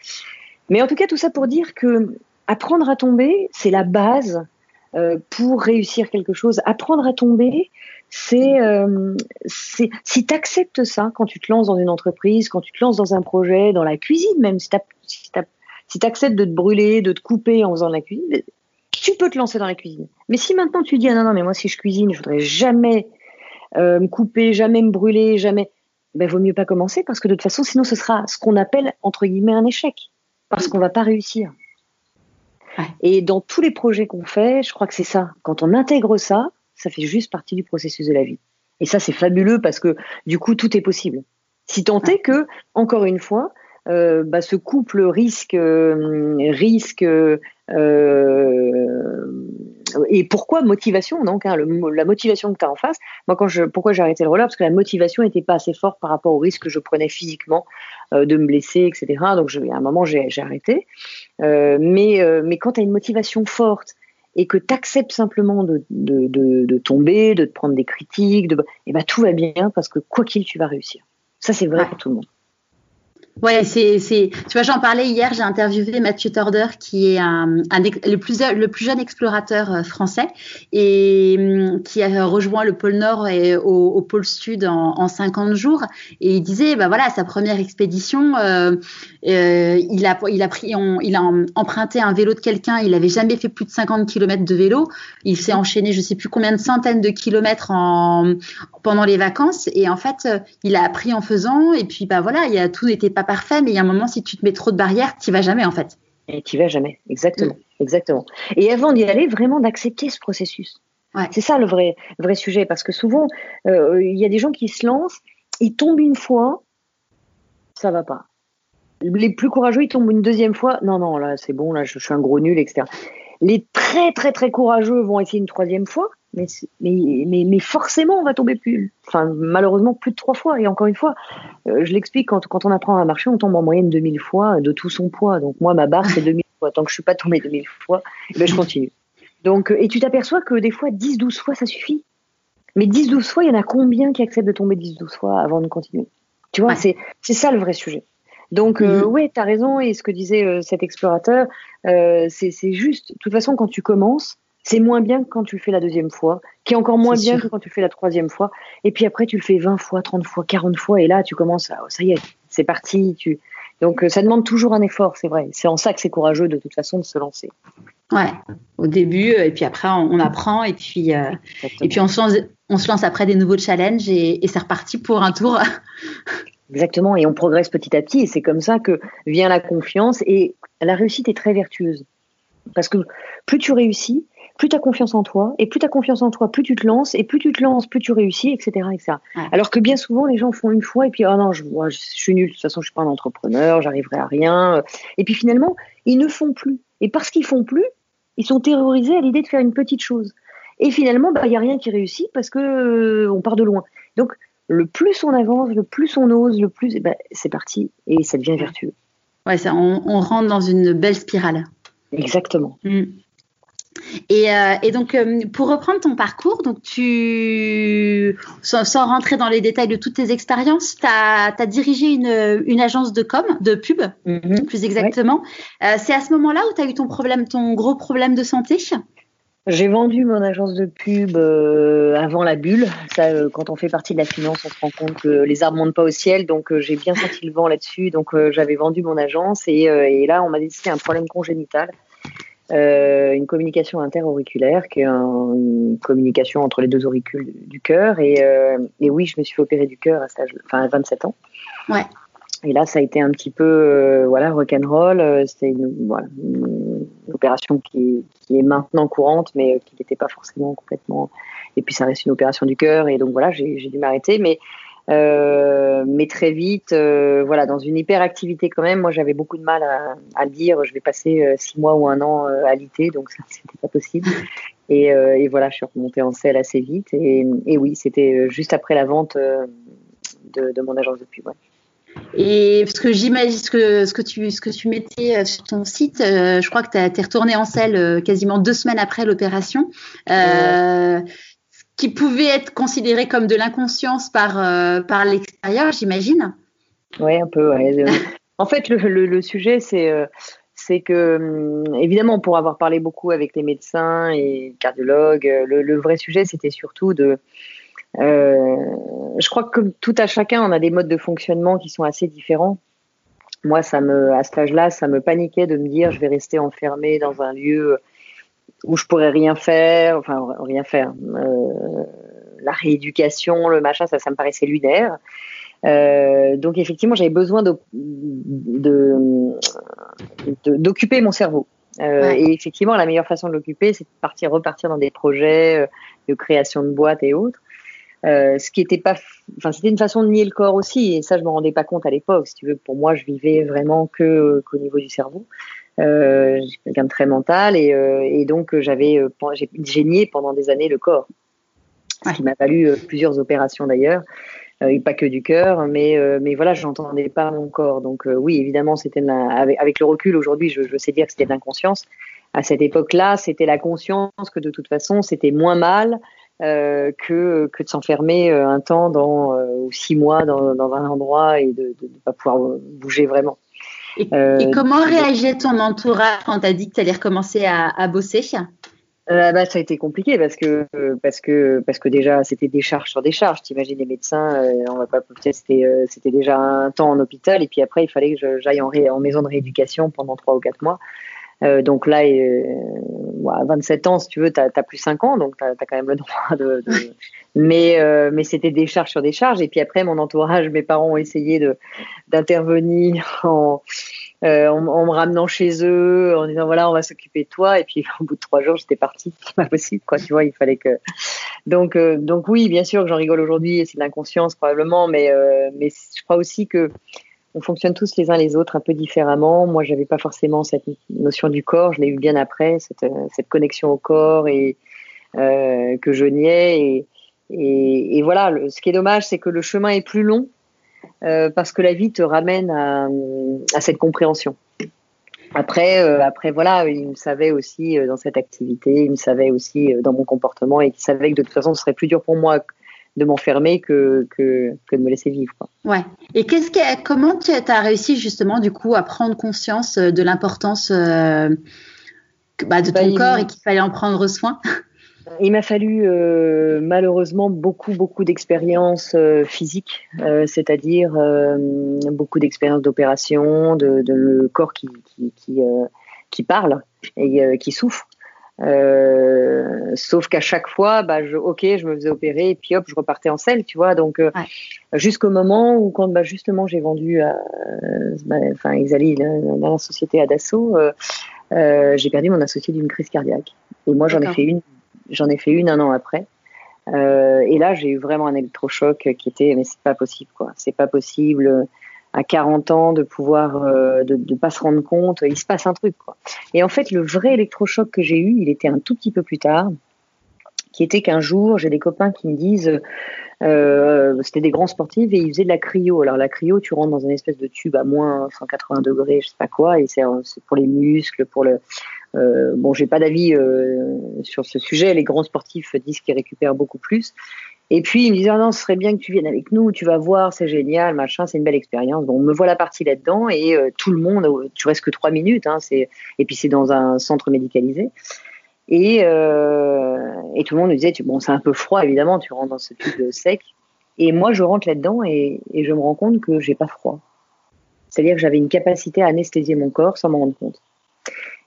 Mais en tout cas, tout ça pour dire que apprendre à tomber, c'est la base euh, pour réussir quelque chose. Apprendre à tomber, c'est euh, si tu acceptes ça quand tu te lances dans une entreprise, quand tu te lances dans un projet, dans la cuisine même, si tu acceptes de te brûler, de te couper en faisant de la cuisine, tu peux te lancer dans la cuisine. Mais si maintenant tu dis ah non non mais moi si je cuisine, je voudrais jamais me couper, jamais me brûler, jamais ben, vaut mieux pas commencer parce que de toute façon, sinon ce sera ce qu'on appelle entre guillemets un échec. parce qu'on va pas réussir. Et dans tous les projets qu'on fait, je crois que c'est ça. Quand on intègre ça, ça fait juste partie du processus de la vie. Et ça, c'est fabuleux parce que du coup, tout est possible. Si tant est que, encore une fois, euh, bah, ce couple risque, euh, risque euh, et pourquoi motivation donc hein, la motivation que tu as en face? Moi quand je pourquoi j'ai arrêté le roller? Parce que la motivation n'était pas assez forte par rapport au risque que je prenais physiquement de me blesser etc donc je, à un moment j'ai arrêté. Mais mais quand tu as une motivation forte et que tu acceptes simplement de, de, de, de, tomber, de te prendre des critiques, de, et eh ben tout va bien parce que quoi qu'il, tu vas réussir. Ça, c'est vrai pour tout le monde. Ouais, c'est, tu vois, j'en parlais hier, j'ai interviewé Mathieu Torder, qui est un, le, plus, le plus jeune explorateur euh, français et hum, qui a rejoint le pôle Nord et au, pôle Sud en, en, 50 jours. Et il disait, bah voilà, sa première expédition, euh, euh, il, a, il, a pris, il a emprunté un vélo de quelqu'un, il avait jamais fait plus de 50 km de vélo. Il s'est enchaîné, je sais plus combien de centaines de kilomètres en, pendant les vacances. Et en fait, il a appris en faisant. Et puis, bah voilà, il a, tout n'était pas parfait, mais il y a un moment, si tu te mets trop de barrières, tu vas jamais en fait. Et tu vas jamais, exactement, exactement. Et avant d'y aller, vraiment d'accepter ce processus. C'est ça le vrai, vrai sujet, parce que souvent, euh, il y a des gens qui se lancent, ils tombent une fois, ça va pas. Les plus courageux, ils tombent une deuxième fois, non, non, là c'est bon, là je, je suis un gros nul, etc. Les très très très courageux vont essayer une troisième fois, mais, mais, mais, forcément, on va tomber plus, enfin, malheureusement, plus de trois fois. Et encore une fois, euh, je l'explique, quand, quand on apprend à marcher, on tombe en moyenne 2000 fois de tout son poids. Donc, moi, ma barre, c'est 2000 fois. Tant que je suis pas tombée 2000 fois, eh ben, je continue. Donc, euh, et tu t'aperçois que des fois, 10, 12 fois, ça suffit. Mais 10, 12 fois, il y en a combien qui acceptent de tomber 10, 12 fois avant de continuer? Tu vois, c'est, c'est ça le vrai sujet. Donc, euh, mm-hmm. oui, tu as raison. Et ce que disait cet explorateur, c'est, c'est juste, de toute façon, quand tu commences, c'est moins bien que quand tu le fais la deuxième fois, qui est encore moins bien que quand tu le fais la troisième fois. Et puis après, tu le fais 20 fois, 30 fois, 40 fois, et là, tu commences à, ça y est, c'est parti. Tu... Donc, euh, ça demande toujours un effort, c'est vrai. C'est en ça que c'est courageux, de toute façon, de se lancer. Ouais, au début, euh, et puis après, on, apprend, et puis, euh, et puis on, se lance, on se lance après des nouveaux challenges, et, et c'est reparti pour un tour. <laughs> Exactement, et on progresse petit à petit, et c'est comme ça que vient la confiance, et la réussite est très vertueuse. Parce que plus tu réussis, plus tu as confiance en toi, et plus tu as confiance en toi, plus tu te lances, et plus tu te lances, plus tu réussis, etc. etc. Alors que bien souvent, les gens font une fois, et puis, oh non, je, je suis nul, de toute façon, je suis pas un entrepreneur, j'arriverai à rien. Et puis finalement, ils ne font plus. Et parce qu'ils font plus, ils sont terrorisés à l'idée de faire une petite chose. Et finalement, bah, il n'y a rien qui réussit parce que euh, on part de loin. Donc, le plus on avance, le plus on ose, le plus, bah, c'est parti, et ça devient vertueux. Ouais, ça, on, on rentre dans une belle spirale. Exactement. Euh, et, donc, euh, pour reprendre ton parcours, donc tu, sans, rentrer dans les détails de toutes tes expériences, tu as, dirigé une, agence de com, de pub, mhm. plus exactement. Euh, c'est à ce moment-là où tu as eu ton problème, ton gros problème de santé? J'ai vendu mon agence de pub avant la bulle. Ça, quand on fait partie de la finance, on se rend compte que les arbres montent pas au ciel. Donc, j'ai bien senti le vent là-dessus. Donc, j'avais vendu mon agence et, et là, on m'a dit que c'était un problème congénital. Euh, une communication interauriculaire, qui est une communication entre les deux auricules du cœur. Et, euh, et, oui, je me suis fait opérer du cœur à, enfin, à 27 ans. Ouais. Et là, ça a été un petit peu euh, voilà rock'n'roll. C'était une, voilà, une, opération qui, qui, est maintenant courante, mais qui n'était pas forcément complètement. Et puis, ça reste une opération du cœur. Et donc, voilà, j'ai dû m'arrêter. Mais euh, mais très vite, euh, voilà, dans une hyperactivité quand même. Moi, j'avais beaucoup de mal à, à, le dire. Je vais passer euh, six mois ou un an à l'IT, donc ça, c'était pas possible. Et, et, voilà, je suis remontée en selle assez vite. Et, et oui, c'était juste après la vente de, de, mon agence de pub. Ouais. Et ce que j'imagine, ce que, ce, que tu, ce que tu mettais sur ton site, je crois que tu es retourné en selle quasiment deux semaines après l'opération. Qui pouvait être considéré comme de l'inconscience par, euh, par l'extérieur, j'imagine. Oui, un peu. <laughs> en fait, le, le, sujet, c'est euh, que, hum, évidemment, pour avoir parlé beaucoup avec les médecins et cardiologues, euh, le, le vrai sujet, c'était surtout de. je crois que tout à chacun, on a des modes de fonctionnement qui sont assez différents. Moi, ça me, à cet âge-là, ça me paniquait de me dire, je vais rester enfermé dans un lieu où je pourrais rien faire, enfin rien faire. Euh, la rééducation, le machin, ça, ça me paraissait lunaire. donc effectivement, j'avais besoin d'occuper mon cerveau. Et effectivement, la meilleure façon de l'occuper, c'est de partir, repartir dans des projets de création de boîtes et autres. Euh, ce qui était pas, enfin c'était une façon de nier le corps aussi, et ça je me rendais pas compte à l'époque. Si tu veux, pour moi, je vivais vraiment que qu'au niveau du cerveau. Euh, quelqu'un de très mental et, euh, et donc j'avais j'ai nié pendant des années le corps, ce qui m'a valu plusieurs opérations d'ailleurs, et pas que du cœur, mais mais voilà, j'entendais pas mon corps. Donc oui, évidemment, c'était avec, avec, le recul aujourd'hui, je, je sais dire que c'était de l'inconscience. À cette époque-là, c'était la conscience que de toute façon, c'était moins mal. Euh, que, que de s'enfermer euh, un temps dans, euh, ou six mois dans, dans un endroit et de ne pas pouvoir bouger vraiment. Et, comment réagissait ton entourage quand tu as dit que tu allais recommencer à, à bosser? Bah, ça a été compliqué parce que parce que parce que déjà c'était des charges sur des charges. T'imagines les médecins, on va pas c'était c'était déjà un temps en hôpital et puis après il fallait que j'aille en, en, maison de rééducation pendant trois ou quatre mois. Euh, donc là, euh, à 27 ans, si tu veux, tu as, plus 5 ans, donc tu as, quand même le droit de. Mais, euh, mais c'était des charges sur des charges. Et puis après, mon entourage, mes parents ont essayé d'intervenir en, en, me ramenant chez eux, en disant voilà, on va s'occuper de toi. Et puis au bout de trois jours, j'étais partie. <laughs> C'est pas possible, quoi. Tu vois, il fallait que. Donc, donc oui, bien sûr que j'en rigole aujourd'hui, c'est de l'inconscience probablement, mais, mais je crois aussi que on fonctionne tous les uns les autres un peu différemment. Moi, j'avais pas forcément cette notion du corps. Je l'ai eu bien après, cette, cette connexion au corps et euh, que je niais. Et, et, voilà. ce qui est dommage, c'est que le chemin est plus long euh, parce que la vie te ramène à, cette compréhension. Après, euh, après voilà, il me savait aussi euh, dans cette activité, il me savait aussi euh, dans mon comportement et il savait que de toute façon, ce serait plus dur pour moi de m'enfermer que, que, que, de me laisser vivre. Quoi. Ouais. Et qu'est-ce que, comment tu as réussi justement du coup à prendre conscience euh, de l'importance euh, bah, de ton corps et qu'il fallait en prendre soin? Il m'a fallu euh, malheureusement beaucoup beaucoup d'expériences euh, physiques, c'est-à-dire beaucoup d'expériences d'opération, de, de, le corps qui qui, qui, qui parle et qui souffre. Euh, sauf qu'à chaque fois, bah, je, ok, je me faisais opérer et puis hop, je repartais en selle, tu vois. Donc, euh, jusqu'au moment où, quand bah, justement j'ai vendu à, bah, enfin, Exali, dans la société à Dassault, euh, j'ai perdu mon associé d'une crise cardiaque. Et moi, j'en ai fait une, j'en ai fait une un an après. et là, j'ai eu vraiment un électrochoc qui était, mais c'est pas possible, quoi. C'est pas possible à 40 ans de pouvoir euh, de ne pas se rendre compte, il se passe un truc. Quoi. Et en fait, le vrai électrochoc que j'ai eu, il était un tout petit peu plus tard, qui était qu'un jour, j'ai des copains qui me disent, euh, c'était des grands sportifs et ils faisaient de la cryo. Alors la cryo, tu rentres dans une espèce de tube à moins 180 degrés, je sais pas quoi, et c'est pour les muscles, pour le... Euh, bon, j'ai pas d'avis euh, sur ce sujet. Les grands sportifs disent qu'ils récupèrent beaucoup plus. Et puis, il me disait, ah non, ce serait bien que tu viennes avec nous, tu vas voir, c'est génial, machin, c'est une belle expérience. Bon, me voilà partie là-dedans et euh, tout le monde, euh, tu restes que trois minutes, hein, c'est, et puis c'est dans un centre médicalisé. Et, euh, et tout le monde me disait, bon, c'est un peu froid, évidemment, tu rentres dans ce tube sec. Et moi, je rentre là-dedans et, et je me rends compte que j'ai pas froid. C'est-à-dire que j'avais une capacité à anesthésier mon corps sans m'en rendre compte.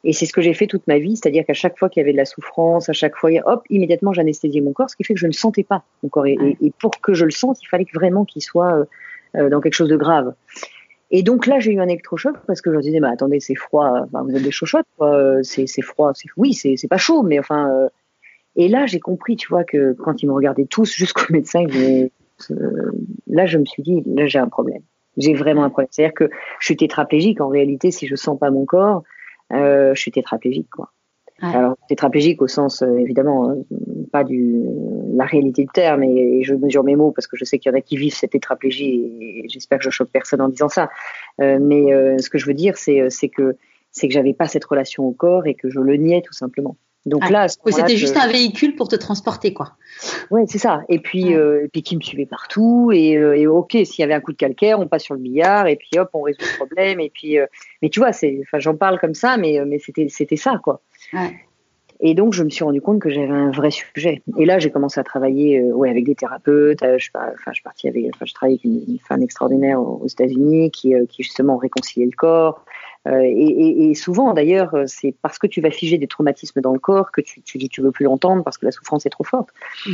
Et c'est ce que j'ai fait toute ma vie, c'est-à-dire qu'à chaque fois qu'il y avait de la souffrance, à chaque fois, hop, immédiatement j'anesthésiais mon corps, ce qui fait que je ne sentais pas mon corps. Et, et pour que je le sente, il fallait vraiment qu'il soit euh, euh, dans quelque chose de grave. Et donc là, j'ai eu un électrochoc parce que je me disais, bah, attendez, c'est froid, enfin, vous êtes des chochottes, c'est, c'est froid, oui, c'est, pas chaud, mais enfin. Euh... Et là, j'ai compris, tu vois, que quand ils me regardaient tous <laughs> jusqu'au médecin, euh, là, je me suis dit, là, j'ai un problème. J'ai vraiment un problème. C'est-à-dire que je suis tétraplégique. En réalité, si je sens pas mon corps, euh, je suis tétraplégique, quoi. Ouais. Alors tétraplégique au sens euh, évidemment euh, pas du la réalité du terme et, et, je mesure mes mots parce que je sais qu'il y en a qui vivent cette tétraplégie et j'espère que je choque personne en disant ça. Euh, mais euh, ce que je veux dire c'est c'est que c'est que j'avais pas cette relation au corps et que je le niais tout simplement. Donc ah, là, c'était juste un véhicule pour te transporter, quoi. Ouais, c'est ça. Et puis, ouais. euh, et puis qui me suivait partout. Et, euh, et ok, s'il y avait un coup de calcaire, on passe sur le billard et puis hop, on résout le problème. Et puis, euh, mais tu vois, c'est, enfin, j'en parle comme ça, mais mais c'était c'était ça, quoi. Ouais. Et donc, je me suis rendu compte que j'avais un vrai sujet. Et là, j'ai commencé à travailler, euh, ouais, avec des thérapeutes. Euh, je, enfin, je avec, enfin, je travaillais avec une, une femme extraordinaire aux, aux États-Unis qui, euh, qui justement réconciliait le corps. Euh, et, et, et, souvent, d'ailleurs, c'est parce que tu vas figer des traumatismes dans le corps que tu, tu dis tu veux plus l'entendre parce que la souffrance est trop forte. Mmh.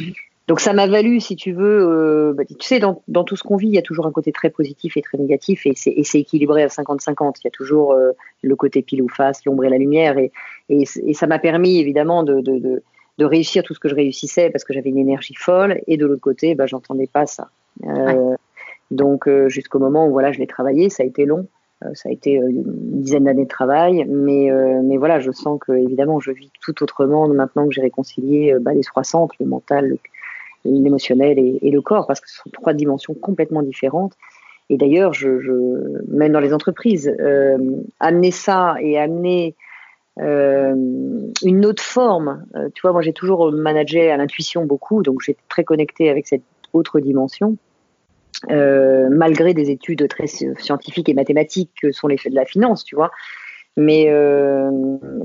donc ça m'a valu, si tu veux, euh, bah, tu sais, dans, dans tout ce qu'on vit, il y a toujours un côté très positif et très négatif, et c'est équilibré à 50-50. Il y a toujours euh, le côté pile ou face, l'ombre et la lumière, et, et, et ça m'a permis évidemment de, de, de, de, réussir tout ce que je réussissais parce que j'avais une énergie folle, et de l'autre côté, bah, j'entendais pas ça. Euh, Donc euh, jusqu'au moment où voilà, je l'ai travaillé, ça a été long. Euh, ça a été une dizaine d'années de travail, mais, mais voilà, je sens que évidemment, je vis tout autrement maintenant que j'ai réconcilié bah, les trois centres, le mental, l'émotionnel et, le corps, parce que ce sont trois dimensions complètement différentes. Et d'ailleurs, je, même dans les entreprises, euh, amener ça et amener euh, une autre forme. Euh, tu vois, moi j'ai toujours managé à l'intuition beaucoup, donc j'étais très connectée avec cette autre dimension. Euh, malgré des études très scientifiques et mathématiques que sont les faits de la finance, tu vois, mais, euh,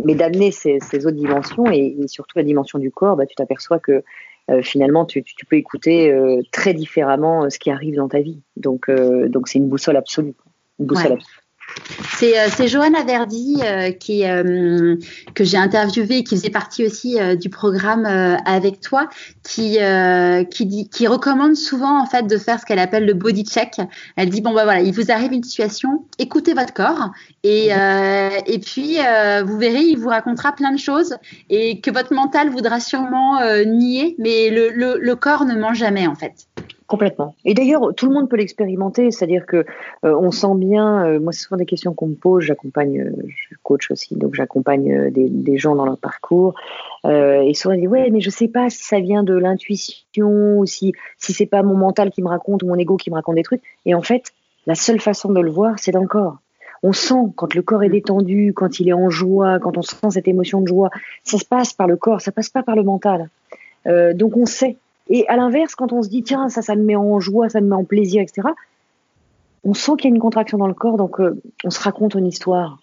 mais d'amener ces, ces, autres dimensions et, et, surtout la dimension du corps, bah, tu t'aperçois que euh, finalement, tu, tu, peux écouter euh, très différemment euh, ce qui arrive dans ta vie. Donc, donc c'est une boussole absolue. Une boussole ouais. absolue. C'est euh, Johanna Verdi euh, qui, euh, que j'ai interviewé et qui faisait partie aussi euh, du programme avec toi, qui, qui, dit, qui recommande souvent en fait de faire ce qu'elle appelle le body check. Elle dit bon bah voilà, il vous arrive une situation, écoutez votre corps et, et puis vous verrez, il vous racontera plein de choses et que votre mental voudra sûrement nier, mais le, le, le corps ne ment jamais en fait. Complètement. Et d'ailleurs, tout le monde peut l'expérimenter, c'est-à-dire que euh, on sent bien. Euh, moi, c'est souvent des questions qu'on me pose. J'accompagne, euh, je coach aussi, donc j'accompagne des, des, gens dans leur parcours. et souvent, ils disent ouais, mais je sais pas si ça vient de l'intuition ou si si c'est pas mon mental qui me raconte ou mon ego qui me raconte des trucs. Et en fait, la seule façon de le voir, c'est dans le corps. On sent quand le corps est détendu, quand il est en joie, quand on sent cette émotion de joie, ça se passe par le corps, ça passe pas par le mental. donc on sait et à l'inverse, quand on se dit, tiens, ça, ça me met en joie, ça me met en plaisir, etc., on sent qu'il y a une contraction dans le corps, donc euh, on se raconte une histoire.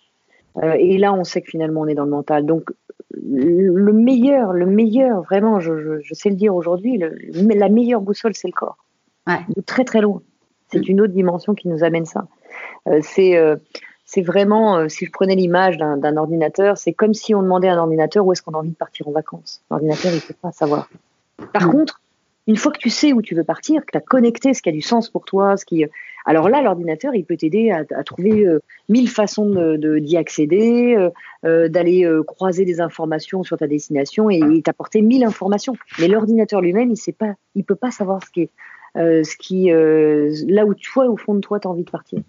Euh, et là, on sait que finalement, on est dans le mental. Donc, le meilleur, le meilleur, vraiment, je, je, je sais le dire aujourd'hui, la meilleure boussole, c'est le corps. Ouais. De très, très loin. C'est mm. une autre dimension qui nous amène ça. Euh, c'est c'est vraiment, euh, si je prenais l'image d'un ordinateur, c'est comme si on demandait à un ordinateur où est-ce qu'on a envie de partir en vacances. L'ordinateur, il ne peut pas savoir. Par mmh. contre, une fois que tu sais où tu veux partir, que tu as connecté ce qui a du sens pour toi, ce qui, alors là, l'ordinateur, il peut t'aider à, à, trouver euh, mille façons d'y de, d'y accéder, euh, euh, d'aller euh, croiser des informations sur ta destination et, et t'apporter mille informations. Mais l'ordinateur lui-même, il sait pas, il peut pas savoir ce qui est, euh, ce qui, là où toi, au fond de toi, tu as envie de partir.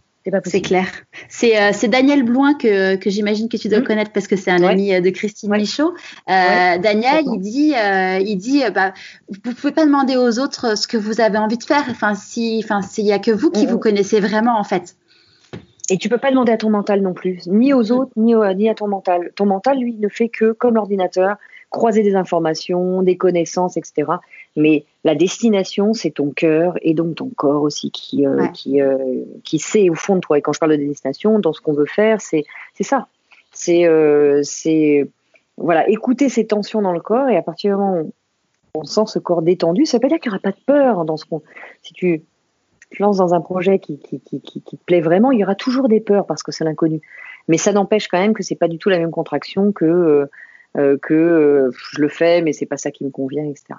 C'est clair. C'est euh, Daniel Bloin que, que j'imagine que tu dois mmh. connaître parce que c'est un ouais. ami de Christine ouais. Michaud. Euh, ouais. Daniel, il dit, euh, il dit, bah, vous pouvez pas demander aux autres ce que vous avez envie de faire. Enfin, si, enfin, s'il y a que vous qui mmh. vous connaissez vraiment en fait. Et tu peux pas demander à ton mental non plus, ni aux autres, ni, au, ni à ton mental. Ton mental, lui, ne fait que comme l'ordinateur, croiser des informations, des connaissances, etc. Mais la destination, c'est ton cœur et donc ton corps aussi qui, euh, ouais. qui, euh, qui sait au fond de toi. Et quand je parle de destination, dans ce qu'on veut faire, c'est ça. C'est euh, voilà, écouter ces tensions dans le corps et à partir du moment où on sent ce corps détendu, ça veut pas dire qu'il n'y aura pas de peur dans ce qu'on. Si tu te lances dans un projet qui, qui, qui, qui, te plaît vraiment, il y aura toujours des peurs parce que c'est l'inconnu. Mais ça n'empêche quand même que c'est pas du tout la même contraction que euh, que euh, je le fais, mais c'est pas ça qui me convient, etc.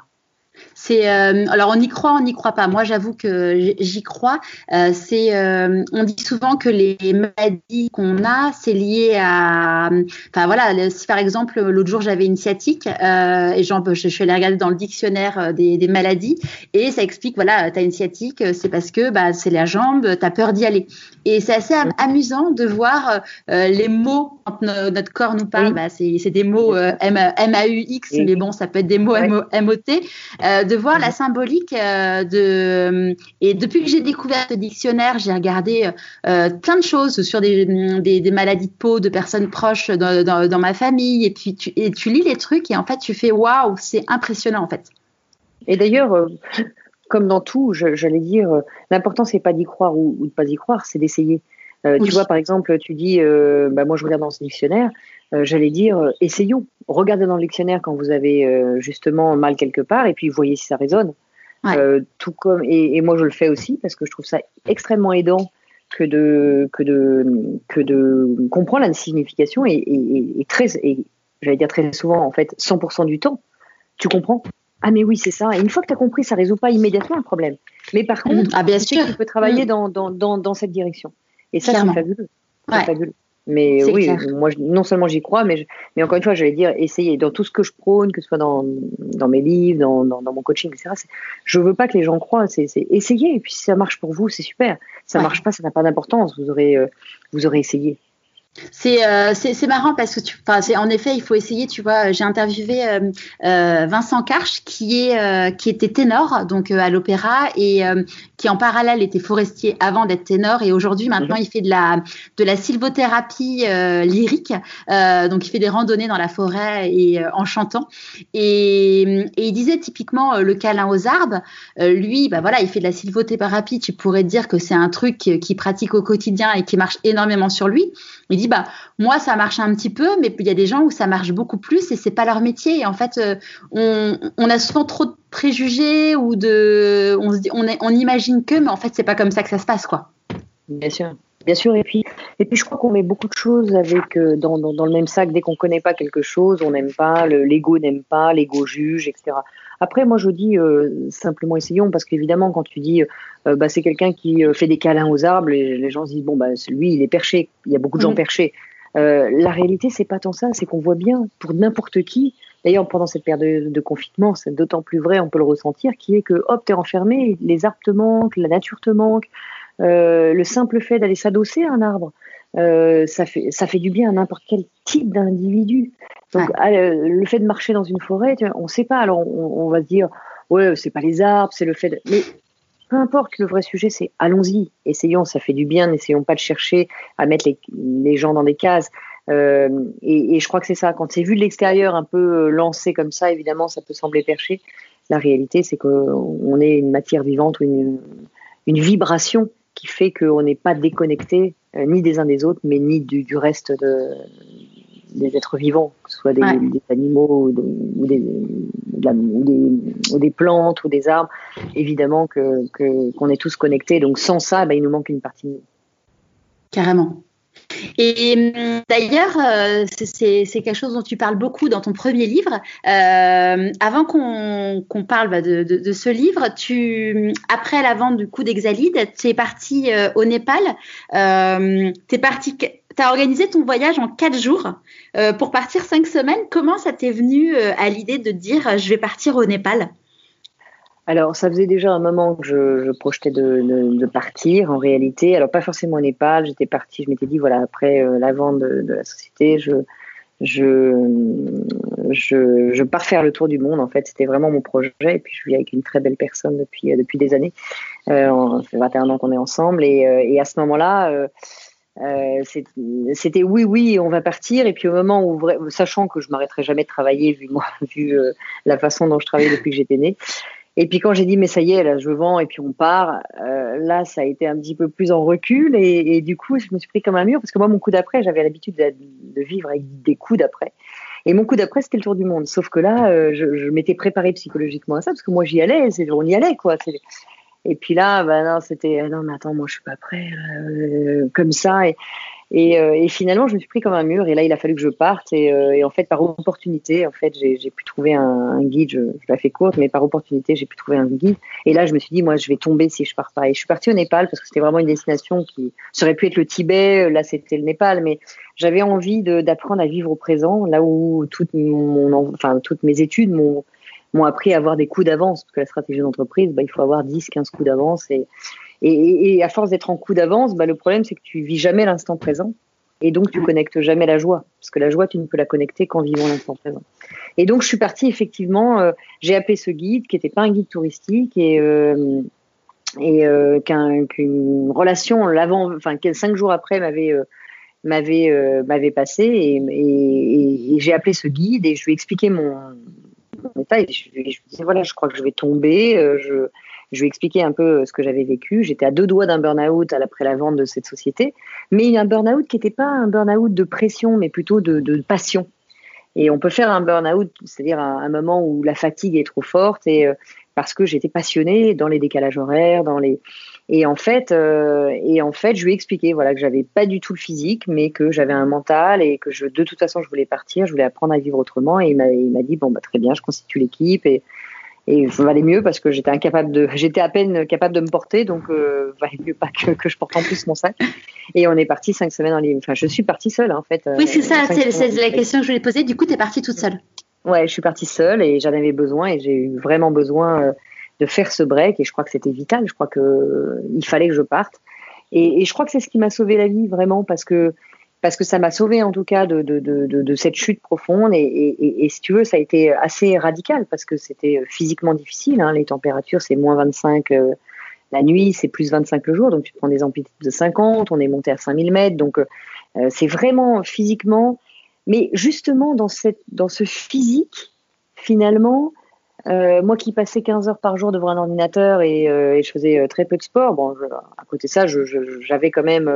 C'est euh, alors on y croit, on n'y croit pas. Moi, j'avoue que j'y crois. Euh, c'est euh, on dit souvent que les maladies qu'on a, c'est lié à. Enfin voilà, si par exemple l'autre jour j'avais une sciatique et genre, je, je suis allée regarder dans le dictionnaire des, des maladies et ça explique voilà, tu as une sciatique, c'est parce que bah c'est la jambe, tu as peur d'y aller. Et c'est assez am amusant de voir les mots quand notre corps nous parle. Oui. Bah, c'est des mots M, A U X, mais bon, ça peut être des mots. M O T. Euh, de voir la symbolique euh, de et depuis que j'ai découvert le dictionnaire, j'ai regardé euh, plein de choses sur des, des, des, maladies de peau de personnes proches dans, dans, dans, ma famille et puis tu, et tu lis les trucs et en fait tu fais waouh, c'est impressionnant en fait. Et d'ailleurs, comme dans tout, j'allais dire, l'important c'est pas d'y croire ou, ou de pas y croire, c'est d'essayer. Euh, oui. Tu vois, par exemple, tu dis, euh, bah, moi je regarde dans ce dictionnaire, j'allais dire, euh, essayons. Regardez dans le dictionnaire quand vous avez euh, justement mal quelque part et puis voyez si ça résonne. Ouais. tout comme et, et, moi je le fais aussi parce que je trouve ça extrêmement aidant que de que de que de comprendre la signification et, et, et très et j'allais dire très souvent en fait 100% du temps tu comprends? Ah mais oui, c'est ça. Et une fois que tu as compris, ça résout pas immédiatement le problème. Mais par mm. contre, ah, bien sûr. tu peux travailler mm. dans, dans, dans, dans, cette direction. Et ça, c'est fabuleux. fabuleux. Mais oui, moi, non seulement j'y crois, mais, mais encore une fois, j'allais dire, essayer dans tout ce que je prône, que ce soit dans, dans mes livres, dans, dans, dans mon coaching, etc. Je veux pas que les gens croient, c'est essayer. Et puis si ça marche pour vous, c'est super. Si ça marche pas, ça n'a pas d'importance. Vous aurez, euh, vous aurez essayé. Euh, c'est c'est marrant parce que tu, en effet il faut essayer tu vois j'ai interviewé euh, euh, Vincent Karch qui est qui était ténor donc à l'opéra et qui en parallèle était forestier avant d'être ténor. Et aujourd'hui maintenant mhm. il fait de la de la sylvothérapie lyrique. Donc il fait des randonnées dans la forêt et en chantant. Et, et il disait typiquement le câlin aux arbres. Lui bah voilà il fait de la sylvothérapie. Tu pourrais dire que c'est un truc qu'il pratique au quotidien et qui marche énormément sur lui. Il dit bah moi ça marche un petit peu, mais il y a des gens où ça marche beaucoup plus et c'est pas leur métier. Et en fait, euh, on, a souvent trop de préjugés ou de, on se dit, on, on imagine que, mais en fait c'est pas comme ça que ça se passe quoi. Bien sûr. Bien sûr, et puis, et puis je crois qu'on met beaucoup de choses avec euh, dans, dans, dans, le même sac. Dès qu'on connaît pas quelque chose, on n'aime pas, l'ego n'aime pas, l'ego juge, etc. Après, moi, je dis euh, simplement essayons, parce qu'évidemment, quand tu dis, euh, bah, c'est quelqu'un qui fait des câlins aux arbres, les gens se disent, bon, bah, lui, il est perché. Il y a beaucoup de gens perchés. la réalité, c'est pas tant ça, c'est qu'on voit bien pour n'importe qui. D'ailleurs, pendant cette période de, confinement, c'est d'autant plus vrai, on peut le ressentir, qui est que, hop, t'es enfermé, les arbres te manquent, la nature te manque. le simple fait d'aller s'adosser à un arbre, ça, fait, ça fait du bien à n'importe quel type d'individu. Donc, ah, le fait de marcher dans une forêt, on ne sait pas. Alors, on, va se dire, ouais, c'est pas les arbres, c'est le fait de... Mais peu importe, le vrai sujet, c'est allons-y, essayons, ça fait du bien, n'essayons pas de chercher à mettre les, gens dans des cases. Euh, et, je crois que c'est ça. Quand c'est vu de l'extérieur, un peu lancé comme ça, évidemment, ça peut sembler perché. La réalité, c'est qu'on est une matière vivante ou une, une vibration qui fait qu'on n'est pas déconnecté euh, ni des uns des autres, mais ni du, du reste de, des êtres vivants, que ce soit des, animaux ou des, des, plantes ou des arbres. Évidemment que qu'on est tous connectés. Donc sans ça, bah, il nous manque une partie de nous. Carrément. Et hum, d'ailleurs, euh, c'est quelque chose dont tu parles beaucoup dans ton premier livre. Euh, avant qu'on parle bah, de, ce livre, tu, après la vente du coup d'Exalide, tu es parti euh, au Népal. parti tu as organisé ton voyage en quatre jours euh, pour partir cinq semaines. Comment ça t'est venu euh, à l'idée de dire euh, je vais partir au Népal? Alors, ça faisait déjà un moment que je, projetais de, partir, en réalité. Alors, pas forcément au Népal. J'étais partie, je m'étais dit, voilà, après la vente de, la société, je, je, je, pars faire le tour du monde. En fait, c'était vraiment mon projet. Et puis, je vis avec une très belle personne depuis, depuis des années. ça fait 21 ans qu'on est ensemble. Et, et à ce moment-là, euh, c'était oui, oui, on va partir. Et puis au moment où, sachant que je m'arrêterai jamais de travailler vu moi, <laughs> vu euh, la façon dont je travaille depuis que j'étais née. Et puis quand j'ai dit mais ça y est, là je vends et puis on part, euh, là ça a été un petit peu plus en recul et, du coup je me suis pris comme un mur parce que moi mon coup d'après j'avais l'habitude de, vivre avec des coups d'après. Et mon coup d'après c'était le tour du monde. Sauf que là je, je m'étais préparée psychologiquement à ça parce que moi j'y allais, on y allait quoi. Et puis là, bah non, c'était non, mais attends, moi je suis pas prêt euh, comme ça. Et, euh, et, finalement, je me suis pris comme un mur. Et là, il a fallu que je parte. Et, euh, et en fait, par opportunité, en fait, j'ai pu trouver un, guide. Je, je, la fais courte, mais par opportunité, j'ai pu trouver un guide. Et là, je me suis dit, moi, je vais tomber si je pars pas. Et je suis partie au Népal parce que c'était vraiment une destination qui ça aurait pu être le Tibet. Là, c'était le Népal, mais j'avais envie d'apprendre à vivre au présent, là où toute mon, enfin, toutes mes études m'ont m'ont appris à avoir des coups d'avance, parce que la stratégie d'entreprise, bah, il faut avoir 10, 15 coups d'avance. Et, et, et, à force d'être en coup d'avance, bah, le problème, c'est que tu vis jamais l'instant présent. Et donc, tu connectes jamais la joie. Parce que la joie, tu ne peux la connecter qu'en vivant l'instant présent. Et donc, je suis partie, effectivement, euh, j'ai appelé ce guide, qui n'était pas un guide touristique, et, euh, et euh, qu'une relation, l'avant, enfin, cinq jours après, m'avait euh, m'avait m'avait passé et, et, et j'ai appelé ce guide et je lui ai expliqué mon, je, lui disais voilà, je crois que je vais tomber. Euh, je, je lui ai expliqué un peu euh, ce que j'avais vécu. J'étais à deux doigts d'un burn-out après la vente de cette société, mais un burn-out qui n'était pas un burn-out de pression, mais plutôt de, passion. Et on peut faire un burn-out, c'est-à-dire un, moment où la fatigue est trop forte et euh, parce que j'étais passionnée dans les décalages horaires, dans les et en fait, euh, et en fait, je lui ai expliqué voilà que j'avais pas du tout le physique, mais que j'avais un mental et que de toute façon, je voulais partir, je voulais apprendre à vivre autrement. Et il m'a dit bon bah très bien, je constitue l'équipe et et je valais mieux parce que j'étais incapable de, j'étais à peine capable de me porter, donc euh, valait mieux pas que, que, je porte en plus mon sac. Et on est parti cinq semaines en ligne. Enfin, je suis partie seule en fait. Oui, c'est ça, c'est la question que je voulais poser. Du coup, tu es partie toute seule. Ouais, je suis partie seule et j'en avais besoin et j'ai eu vraiment besoin euh, de faire ce break et je crois que c'était vital. Je crois que euh, il fallait que je parte et, et je crois que c'est ce qui m'a sauvé la vie vraiment parce que parce que ça m'a sauvé en tout cas de, cette chute profonde. Et, si tu veux ça a été assez radical parce que c'était physiquement difficile hein. les températures c'est moins 25 euh, la nuit c'est plus 25 le jour. Donc tu prends des amplitudes de 50 on est monté à 5000 mètres. Donc euh, c'est vraiment physiquement. Mais justement dans ce physique finalement euh, moi qui passais 15 heures par jour devant un ordinateur et, et je faisais très peu de sport bon à côté de ça j'avais quand même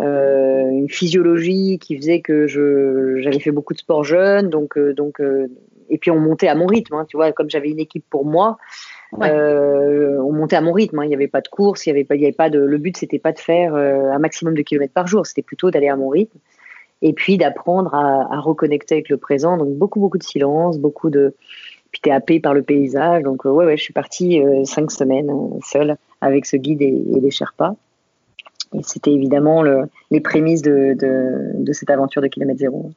euh, une physiologie qui faisait que je j'avais fait beaucoup de sport jeune, donc euh, donc euh, et puis on montait à mon rythme, hein, tu vois, comme j'avais une équipe pour moi. on montait à mon rythme. Hein, il n'y avait pas de course, il y avait pas, il y avait pas de. Le but c'était pas de faire un maximum de kilomètres par jour, c'était plutôt d'aller à mon rythme et puis d'apprendre à, à, reconnecter avec le présent. Donc beaucoup beaucoup de silence, beaucoup de. Puis t'es happé par le paysage. Donc ouais ouais, je suis partie cinq semaines seule avec ce guide et, et les Sherpas. Et c'était évidemment le, les prémices de, de, de, cette aventure de Kilomètre Zéro.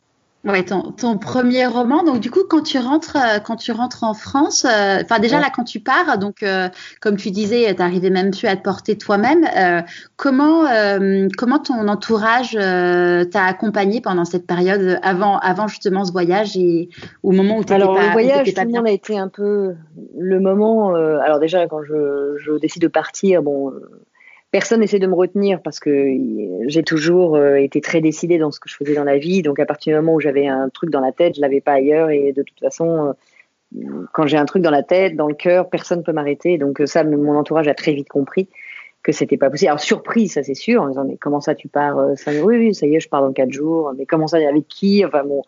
Ouais, ton, ton, premier roman. Donc du coup, quand tu rentres, euh, quand tu rentres en France, euh, enfin déjà là quand tu pars, donc euh, comme tu disais, t'arrivais même plus à te porter toi-même. Euh, comment comment ton entourage t'a accompagné pendant cette période avant avant justement ce voyage et au moment où tu Alors pas, le voyage, tout le monde a été un peu le moment. alors déjà quand je, je décide de partir, bon personne n'essaie de me retenir parce que j'ai toujours euh, été très décidée dans ce que je faisais dans la vie. Donc à partir du moment où j'avais un truc dans la tête, je l'avais pas ailleurs et de toute façon, euh, quand j'ai un truc dans la tête, dans le cœur, personne peut m'arrêter. Donc ça, mon entourage a très vite compris que c'était pas possible. Alors surprise, ça c'est sûr, en disant mais comment ça tu pars euh, ça, Oui, oui, ça y est, je pars dans quatre jours. Mais comment ça avec qui? Enfin bon.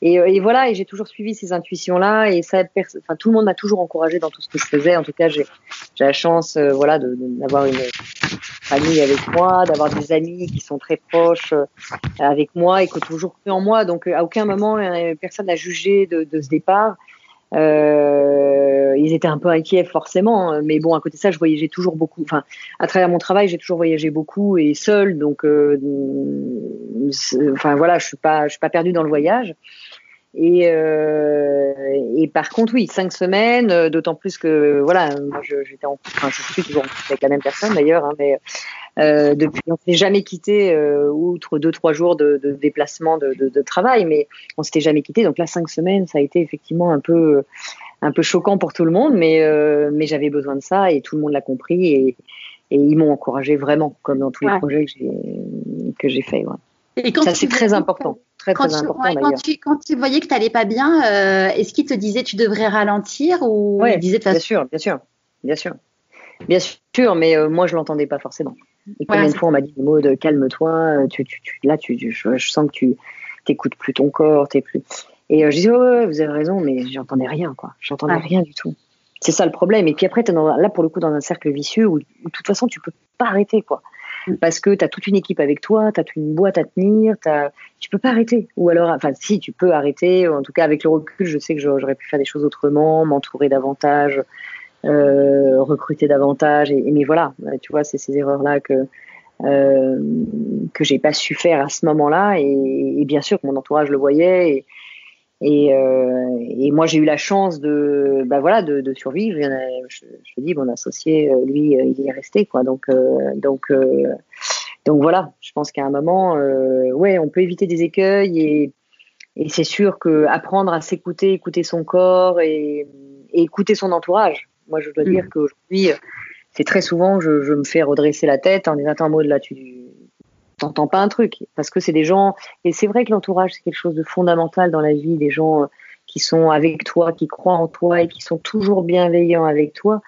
Et, et voilà, et j'ai toujours suivi ces intuitions là, et ça, enfin tout le monde m'a toujours encouragé dans tout ce que je faisais. En tout cas, j'ai la chance, euh, voilà, d'avoir une famille avec moi, d'avoir des amis qui sont très proches euh, avec moi et qui ont toujours cru en moi. Donc à aucun moment personne n'a jugé de, de ce départ. Euh, ils étaient un peu inquiets forcément, hein. mais bon, à côté de ça, je voyageais toujours beaucoup. Enfin, à travers mon travail, j'ai toujours voyagé beaucoup et seul, donc, euh, enfin voilà, je suis pas, je suis pas perdue dans le voyage. Et, euh, et par contre, oui, cinq semaines, euh, d'autant plus que voilà, moi j'étais en, enfin, je suis toujours avec la même personne d'ailleurs, hein, mais euh, depuis, on s'est jamais quitté, euh, outre deux trois jours de, de déplacement de, de, de, travail, mais on s'était jamais quitté. Donc là, cinq semaines, ça a été effectivement un peu un peu choquant pour tout le monde, mais euh, mais j'avais besoin de ça et tout le monde l'a compris et, et ils m'ont encouragé vraiment, comme dans tous les projets que j'ai que j'ai fait. Ouais. Et quand ça c'est très important. Très, quand très tu, important, ouais, quand, tu, quand tu voyais que tu n'allais pas bien, euh, est-ce qu'il te disait tu devrais ralentir ou ouais, il disait de façon... Bien sûr, bien sûr, bien sûr. Bien sûr, mais euh, moi je l'entendais pas forcément. Et combien de fois on m'a dit des mots de calme-toi, tu, tu, tu, là tu, je, je, sens que tu t'écoutes plus ton corps, t'es plus. Et euh, je disais ouais, ouais, vous avez raison, mais j'entendais rien quoi, j'entendais rien du tout. C'est ça le problème. Et puis après, es dans, là pour le coup dans un cercle vicieux où, où de toute façon tu peux pas arrêter quoi parce que tu as toute une équipe avec toi, tu as toute une boîte à tenir, as... tu peux pas arrêter. Ou alors, enfin, si, tu peux arrêter. En tout cas, avec le recul, je sais que j'aurais pu faire des choses autrement, m'entourer davantage, euh, recruter davantage. Mais voilà, tu vois, c'est ces erreurs-là que euh, que j'ai pas su faire à ce moment-là. Et, bien sûr que mon entourage le voyait. Euh, et, moi, j'ai eu la chance de, bah voilà, de, survivre. Je, je, dis, mon associé, euh, lui, euh, il est resté, quoi. Donc, euh, donc, euh, donc voilà. Je pense qu'à un moment, euh, ouais, on peut éviter des écueils et, c'est sûr que apprendre à s'écouter, écouter son corps et, écouter son entourage. Moi, je dois mmh. dire qu'aujourd'hui, c'est très souvent, je, je, me fais redresser la tête en disant, attends, mode là, tu, t'entends pas un truc. Parce que c'est des gens et c'est vrai que l'entourage c'est quelque chose de fondamental dans la vie des gens qui sont avec toi qui croient en toi et qui sont toujours bienveillants avec toi.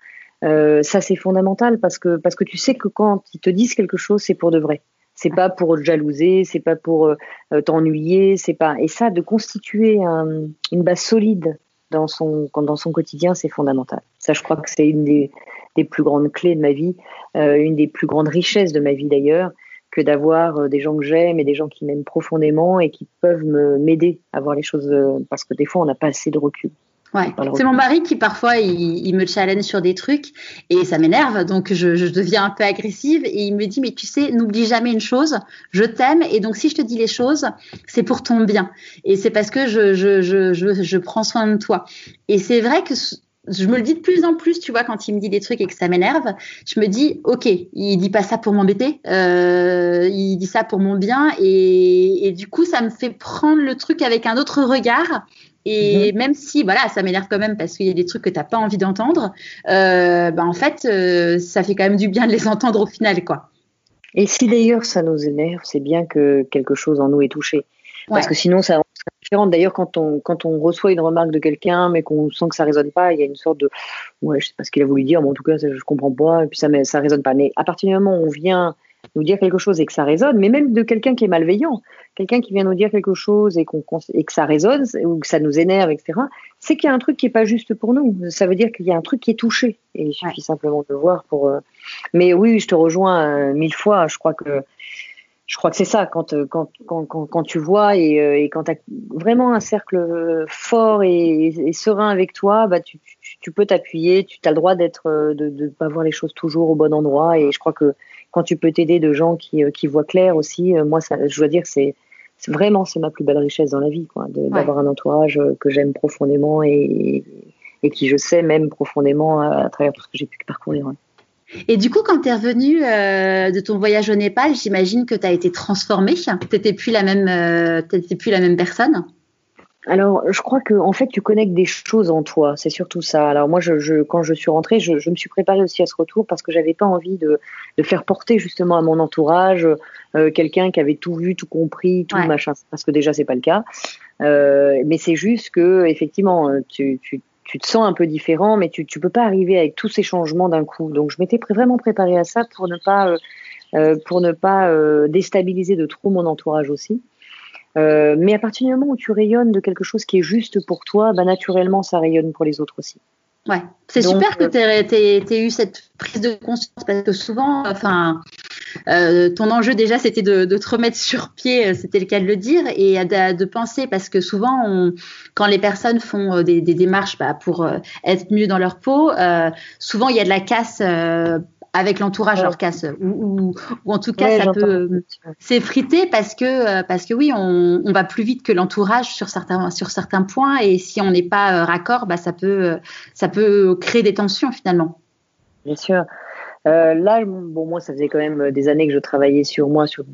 Euh, ça c'est fondamental parce que parce que tu sais que quand ils te disent quelque chose c'est pour de vrai. C'est pas pour jalouser c'est pas pour euh, t'ennuyer c'est pas. Et ça de constituer un, une base solide dans son dans son quotidien c'est fondamental ça je crois que c'est une des, des plus grandes clés de ma vie euh, une des plus grandes richesses de ma vie d'ailleurs que d'avoir euh, des gens que j'aime et des gens qui m'aiment profondément et qui peuvent m'aider à voir les choses euh, parce que des fois on n'a pas assez de recul. Ouais. C'est mon mari qui parfois il, me challenge sur des trucs et ça m'énerve donc je, je, deviens un peu agressive et il me dit mais tu sais n'oublie jamais une chose je t'aime et donc si je te dis les choses c'est pour ton bien et c'est parce que je, je, je, je, prends soin de toi et c'est vrai que je me le dis de plus en plus, tu vois, quand il me dit des trucs et que ça m'énerve, je me dis, ok, il dit pas ça pour m'embêter, euh, il dit ça pour mon bien, et, et, du coup, ça me fait prendre le truc avec un autre regard. Et mhm. même si, voilà, ça m'énerve quand même parce qu'il y a des trucs que tu n'as pas envie d'entendre, euh, bah, en fait, euh, ça fait quand même du bien de les entendre au final, quoi. Et si d'ailleurs ça nous énerve, c'est bien que quelque chose en nous est touché. Parce que sinon, ça D'ailleurs, quand on, quand on reçoit une remarque de quelqu'un, mais qu'on sent que ça résonne pas, il y a une sorte de, ouais, je sais pas ce qu'il a voulu dire, mais en tout cas, je comprends pas, et puis ça, ça résonne pas. Mais à partir du moment où on vient nous dire quelque chose et que ça résonne, mais même de quelqu'un qui est malveillant, quelqu'un qui vient nous dire quelque chose et, qu'on, et que ça résonne ou que ça nous énerve, etc., c'est qu'il y a un truc qui est pas juste pour nous. Ça veut dire qu'il y a un truc qui est touché. Et il suffit simplement de voir pour. Euh, mais oui, je te rejoins euh, mille fois. Je crois que je crois que c'est ça quand, euh, quand, quand, quand, tu vois et, et quand tu as vraiment un cercle fort et, et, serein avec toi, bah tu, tu, peux t'appuyer, tu as le droit d'être de ne pas voir les choses toujours au bon endroit et je crois que quand tu peux t'aider de gens qui, euh, qui voient clair aussi, euh, moi, ça, je dois dire que c'est vraiment c'est ma plus belle richesse dans la vie, quoi, d'avoir un entourage euh, que j'aime profondément et, et, qui je sais même profondément à, travers tout ce que j'ai pu parcourir. Et du coup, quand tu es revenu de ton voyage au Népal, j'imagine que tu as été transformée. Tu n'étais plus, la même, plus la même personne alors, je crois que en fait, tu connectes des choses en toi. C'est surtout ça. Alors moi, je, quand je suis rentrée, je, me suis préparée aussi à ce retour parce que j'avais pas envie de, faire porter justement à mon entourage euh, quelqu'un qui avait tout vu, tout compris, tout machin. Parce que déjà, c'est pas le cas. Euh, mais c'est juste que effectivement, tu, te sens un peu différent, mais tu, tu peux pas arriver avec tous ces changements d'un coup. Donc, je m'étais vraiment préparée à ça pour ne pas euh, pour ne pas déstabiliser de trop mon entourage aussi. Euh, mais à partir du moment où tu rayonnes de quelque chose qui est juste pour toi, bah, naturellement, ça rayonne pour les autres aussi. Ouais, c'est super que tu aies, eu cette prise de conscience parce que souvent, enfin, euh, ton enjeu déjà c'était de, te remettre sur pied, euh, c'était le cas de le dire, et de, penser parce que souvent, on, quand les personnes font des, démarches bah, pour être mieux dans leur peau, souvent il y a de la casse avec l'entourage leur casse ou, en tout cas ça peut s'effriter parce que euh, parce que oui on, va plus vite que l'entourage sur certains sur certains points et si on n'est pas euh, raccord bah ça peut euh, ça peut créer des tensions finalement. Bien sûr là bon moi ça faisait quand même des années que je travaillais sur moi sur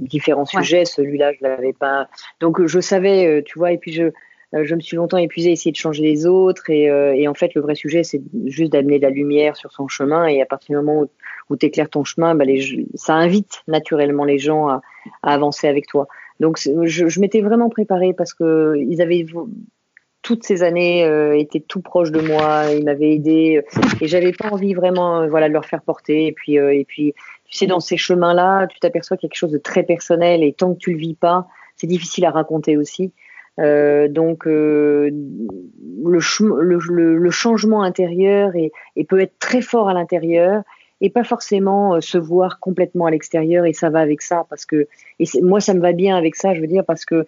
différents sujets. Celui-là je l'avais pas. Donc je savais tu vois et puis je euh, je me suis longtemps épuisée à essayer de changer les autres. Et, euh, et en fait le vrai sujet c'est juste d'amener de la lumière sur son chemin. Et à partir du moment où, où tu éclaires ton chemin, bah, les, ça invite naturellement les gens à, à avancer avec toi. Donc je, je m'étais vraiment préparée parce que ils avaient toutes ces années euh, étaient tout proches de moi, ils m'avaient aidé et j'avais pas envie vraiment voilà de leur faire porter et puis et puis tu sais dans ces chemins là, tu t'aperçois quelque chose de très personnel et tant que tu le vis pas, c'est difficile à raconter aussi. Euh, donc euh, le, changement intérieur et peut être très fort à l'intérieur et pas forcément euh, se voir complètement à l'extérieur et ça va avec ça parce que moi ça me va bien avec ça je veux dire parce que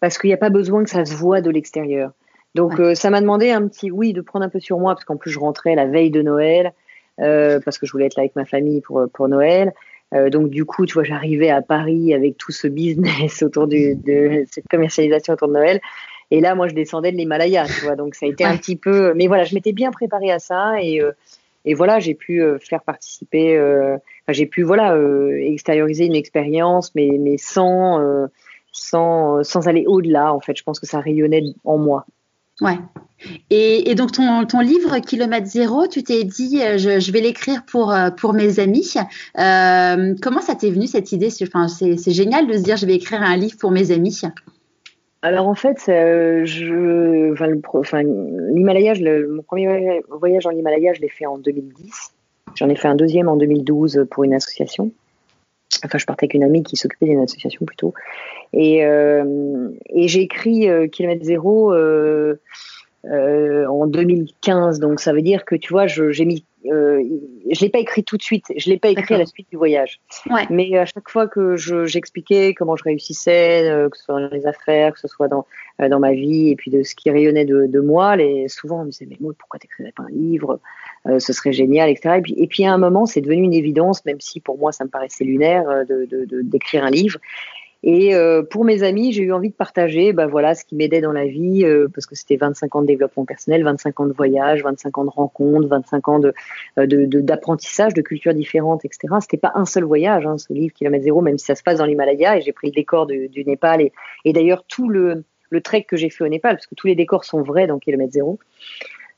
parce qu'il n'y a pas besoin que ça se voit de l'extérieur donc ça m'a demandé un petit oui de prendre un peu sur moi parce qu'en plus je rentrais la veille de Noël euh, parce que je voulais être là avec ma famille pour pour Noël euh, donc du coup, tu vois, j'arrivais à Paris avec tout ce business <laughs> autour du, de cette commercialisation autour de Noël. Et là, moi, je descendais de l'Himalaya, tu vois. Donc ça a été un petit peu, mais voilà, je m'étais bien préparée à ça et euh, et voilà, j'ai pu euh, faire participer, enfin, j'ai pu voilà extérioriser une expérience, mais mais sans sans sans aller au-delà. En fait, je pense que ça rayonnait en moi. Ouais. Et, donc ton, ton, livre Kilomètre Zéro, tu t'es dit euh, je, vais l'écrire pour euh, pour mes amis. Euh, comment ça t'est venu cette idée? C'est, génial de se dire je vais écrire un livre pour mes amis. Alors en fait, l'Himalaya, mon premier voyage en Himalaya, je l'ai fait en 2010. J'en ai fait un deuxième en 2012 pour une association. Enfin, je partais avec une amie qui s'occupait d'une association plutôt. Et, et j'ai écrit Kilomètre Zéro en 2015. Donc ça veut dire que tu vois, j'ai mis euh, je l'ai pas écrit tout de suite. Je l'ai pas écrit à la suite du voyage. Mais à chaque fois que j'expliquais comment je réussissais, euh, que ce soit dans les affaires, que ce soit dans euh, dans ma vie, et puis de ce qui rayonnait de, de moi, les, souvent on me disait mais moi pourquoi t'écrirais pas un livre? euh, Ce serait génial, etc. Et puis, à un moment, c'est devenu une évidence, même si pour moi ça me paraissait lunaire, de d'écrire un livre. Et euh, pour mes amis, j'ai eu envie de partager bah, voilà, ce qui m'aidait dans la vie, euh, parce que c'était 25 ans de développement personnel, 25 ans de voyage, 25 ans de rencontres, 25 ans euh, de, d'apprentissage, de, de cultures différentes, etc. C'était pas un seul voyage, hein, ce livre Kilomètre Zéro, même si ça se passe dans l'Himalaya, et j'ai pris le décor du, du Népal, et, et d'ailleurs tout le, le trek que j'ai fait au Népal, parce que tous les décors sont vrais dans Kilomètre Zéro.